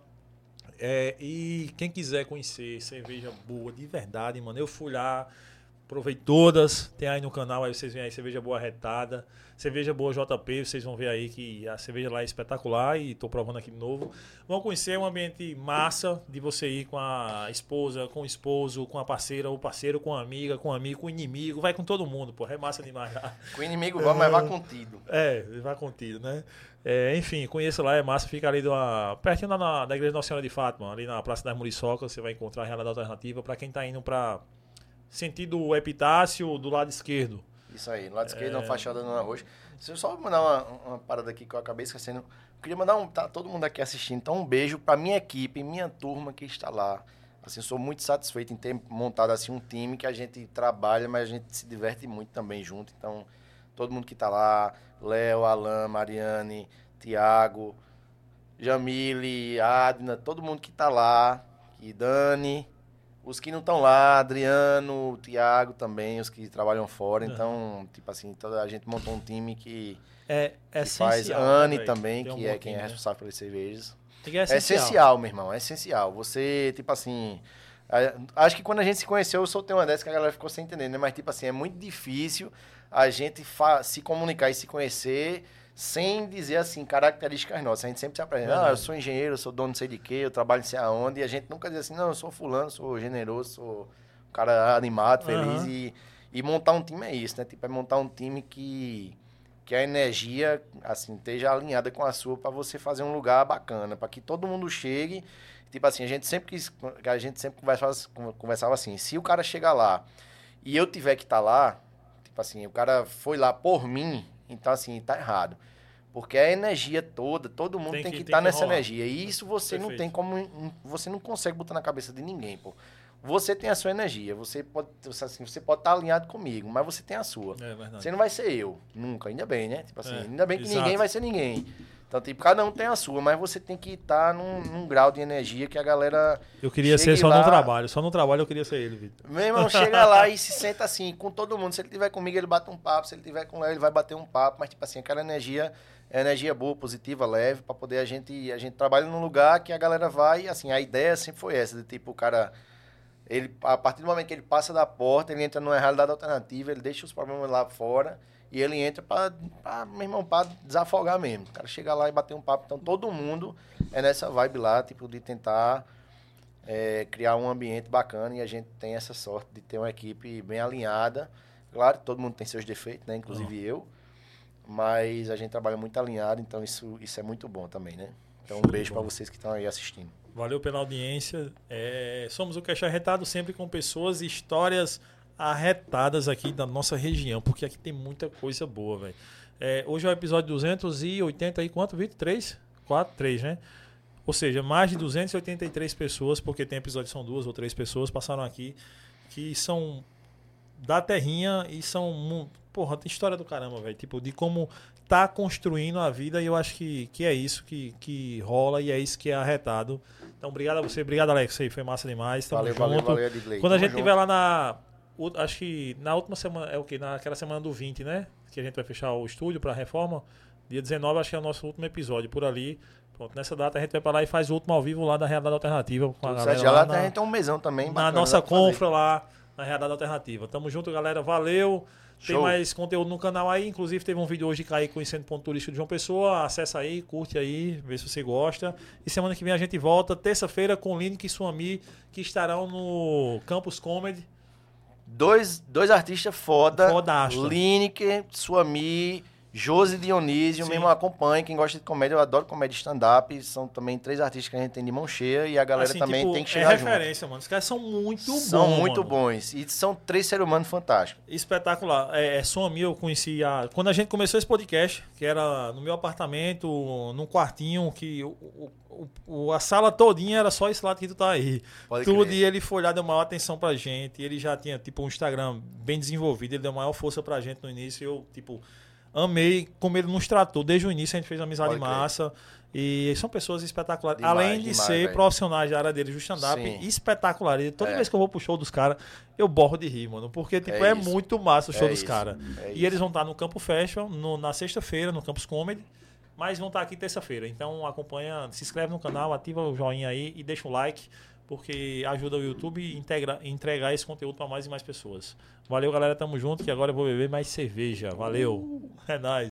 S1: É, e quem quiser conhecer cerveja boa de verdade, mano, eu fui lá, provei todas, tem aí no canal, aí vocês veem aí cerveja boa retada, cerveja boa JP, vocês vão ver aí que a cerveja lá é espetacular e tô provando aqui de novo. Vão conhecer um ambiente massa de você ir com a esposa, com o esposo, com a parceira, ou parceiro, com a amiga, com o amigo, com o inimigo, vai com todo mundo, pô, é massa demais.
S2: Com o inimigo vamos, mas vá contido.
S1: É, vai contido, né? É, enfim, conheça lá, é massa, fica ali do, a- pertinho da, da Igreja Nossa Senhora de Fátima, ali na Praça das Muriçocas, você vai encontrar a Realidade Alternativa para quem tá indo para sentido Epitácio do lado esquerdo.
S2: Isso aí, lado esquerdo,
S1: É.
S2: uma fachada no arroz. Se eu só mandar uma, uma parada aqui que eu acabei esquecendo. Eu queria mandar um. Tá todo mundo aqui assistindo. Então, um beijo pra minha equipe, minha turma que está lá. Assim, sou muito satisfeito em ter montado assim um time que a gente trabalha, mas a gente se diverte muito também junto. Então, todo mundo que tá lá, Léo, Alan, Mariane, Tiago, Jamile, Adna, todo mundo que tá lá, e Dani, os que não estão lá, Adriano, Tiago também, os que trabalham fora. Então, tipo assim, toda a gente montou um time que,
S1: É,
S2: que
S1: essencial.
S2: faz.
S1: né,
S2: Anne
S1: velho?
S2: também,
S1: um
S2: que é quem é
S1: né?
S2: responsável pelas cervejas.
S1: Que É
S2: É
S1: essencial.
S2: essencial, meu irmão, é essencial. Você, tipo assim. Acho que quando a gente se conheceu, eu soltei uma dessa que a galera ficou sem entender, né? Mas, tipo assim, é muito difícil a gente se comunicar e se conhecer sem dizer, assim, características nossas. A gente sempre se apresenta. Ah, eu sou engenheiro, eu sou dono não sei de quê, eu trabalho não sei aonde. E a gente nunca diz assim, não, eu sou fulano, sou generoso, sou um cara animado, feliz.
S1: Aham.
S2: E, e montar um time é isso, né? Tipo, é montar um time que que a energia assim esteja alinhada com a sua para você fazer um lugar bacana, para que todo mundo chegue. Tipo assim, a gente sempre quis, a gente sempre conversava, conversava assim, se o cara chegar lá e eu tiver que estar lá, tipo assim, o cara foi lá por mim, então assim, tá errado. Porque a energia toda, todo mundo
S1: Tem
S2: tem,
S1: que-
S2: estar
S1: que
S2: nessa
S1: rolar.
S2: energia. E isso você não
S1: Perfeito.
S2: tem como, você não consegue botar na cabeça de ninguém, pô. Você tem a sua energia, você pode, assim, você pode estar alinhado comigo, mas você tem a sua.
S1: É verdade.
S2: Você não vai ser eu, nunca, ainda bem, né? Tipo assim,
S1: É,
S2: ainda bem que
S1: exato.
S2: ninguém vai ser ninguém. Então, tipo, cada um tem a sua, mas você tem que estar num, num grau de energia que a galera.
S1: Eu queria ser só
S2: lá-
S1: no trabalho. Só no trabalho eu queria ser ele, Vitor.
S2: Meu irmão chega lá e se senta assim, com todo mundo. Se ele tiver comigo, ele bate um papo. Se ele tiver com Léo, ele vai bater um papo. Mas, tipo assim, aquela energia é energia boa, positiva, leve, pra poder a gente. A gente trabalha num lugar que a galera vai. Assim, a ideia sempre foi essa, de tipo, o cara. Ele, a partir do momento que ele passa da porta, ele entra numa realidade alternativa, ele deixa os problemas lá fora E ele entra pra, pra, meu irmão, pra desafogar mesmo. O cara chega lá e bater um papo. Então todo mundo é nessa vibe lá, tipo, de tentar é, criar um ambiente bacana. E a gente tem essa sorte de ter uma equipe bem alinhada. Claro, todo mundo tem seus defeitos, né? Inclusive
S1: Uhum.
S2: eu. Mas a gente trabalha muito alinhado, então isso, isso é muito bom também, né? Então um beijo pra
S1: bola.
S2: vocês que estão aí assistindo.
S1: Valeu pela audiência. É, somos o Caixa Arretado sempre com pessoas e histórias arretadas aqui da nossa região, porque aqui tem muita coisa boa, velho. É, hoje é o episódio 280 e quanto, Vitor? 3? 4? 3, né? Ou seja, mais de 283 pessoas, porque tem episódio que são duas ou três pessoas, passaram aqui, que são da terrinha e são. Porra, tem história do caramba, velho. Tipo, de como tá construindo a vida e eu acho que, que é isso que, que rola e é isso que é arretado. Então, obrigado a você, obrigado, Alex. Aí foi massa demais. Tamo
S2: valeu,
S1: junto.
S2: valeu, valeu, Edgley.
S1: Quando a
S2: Tamo
S1: gente
S2: junto.
S1: estiver lá na. Acho que na última semana. É o quê? Naquela semana do 20, né? Que a gente vai fechar o estúdio pra reforma. Dia 19, acho que é o nosso último episódio por ali. Pronto, nessa data a gente vai pra lá e faz o último ao vivo lá da Realidade Alternativa com a
S2: Tudo
S1: galera
S2: certo.
S1: Lá
S2: lá
S1: na-
S2: a gente tem um mesão também.
S1: na nossa confra lá na Realidade Alternativa. Tamo junto, galera. Valeu. Tem
S2: Show.
S1: mais conteúdo no canal aí. Inclusive, teve um vídeo hoje de cair conhecendo o ponto turístico de João Pessoa. Acessa aí, curte aí, vê se você gosta. E semana que vem a gente volta, terça-feira, com Lineker e Suami, que estarão no Campus Comedy.
S2: Dois, dois artistas foda.
S1: Fodástico.
S2: Lineker, Suami, Josi Dionísio.
S1: Sim.
S2: Mesmo acompanhe. Quem gosta de comédia, eu adoro comédia stand-up. São também três artistas que a gente tem de mão cheia. E a galera
S1: Assim,
S2: também
S1: tipo,
S2: tem que
S1: é
S2: chegar junto.
S1: referência, mano. Os caras são muito bons.
S2: São muito
S1: mano.
S2: bons. E são três seres humanos fantásticos.
S1: Espetacular. É, é Suami, eu conheci a... Quando a gente começou esse podcast, que era no meu apartamento, num quartinho, que o, o- o- a sala todinha era só esse lado que tu tá aí.
S2: Pode
S1: Tudo,
S2: crer.
S1: e ele foi lá, deu maior atenção pra gente. Ele já tinha, tipo, um Instagram bem desenvolvido, ele deu maior força pra gente no início. Eu, tipo, amei como ele nos tratou. Desde o início a gente fez amizade massa. E são pessoas espetaculares.
S2: Demais,
S1: Além de
S2: demais,
S1: ser
S2: velho.
S1: profissionais da área deles, do stand-up,
S2: Sim.
S1: espetaculares. E Toda
S2: É.
S1: vez que eu vou pro show dos caras, eu borro de rir, mano. Porque, tipo,
S2: É
S1: é, muito massa o show
S2: É
S1: dos caras.
S2: É
S1: E
S2: isso.
S1: eles vão estar no Campo Festival, no- na sexta-feira, no Campus Comedy. Mas vão estar aqui terça-feira. Então acompanha, se inscreve no canal, ativa o joinha aí e deixa o like, porque ajuda o YouTube a integra- entregar esse conteúdo para mais e mais pessoas. Valeu, galera. Tamo junto, que agora eu vou beber mais cerveja. Valeu. É nóis.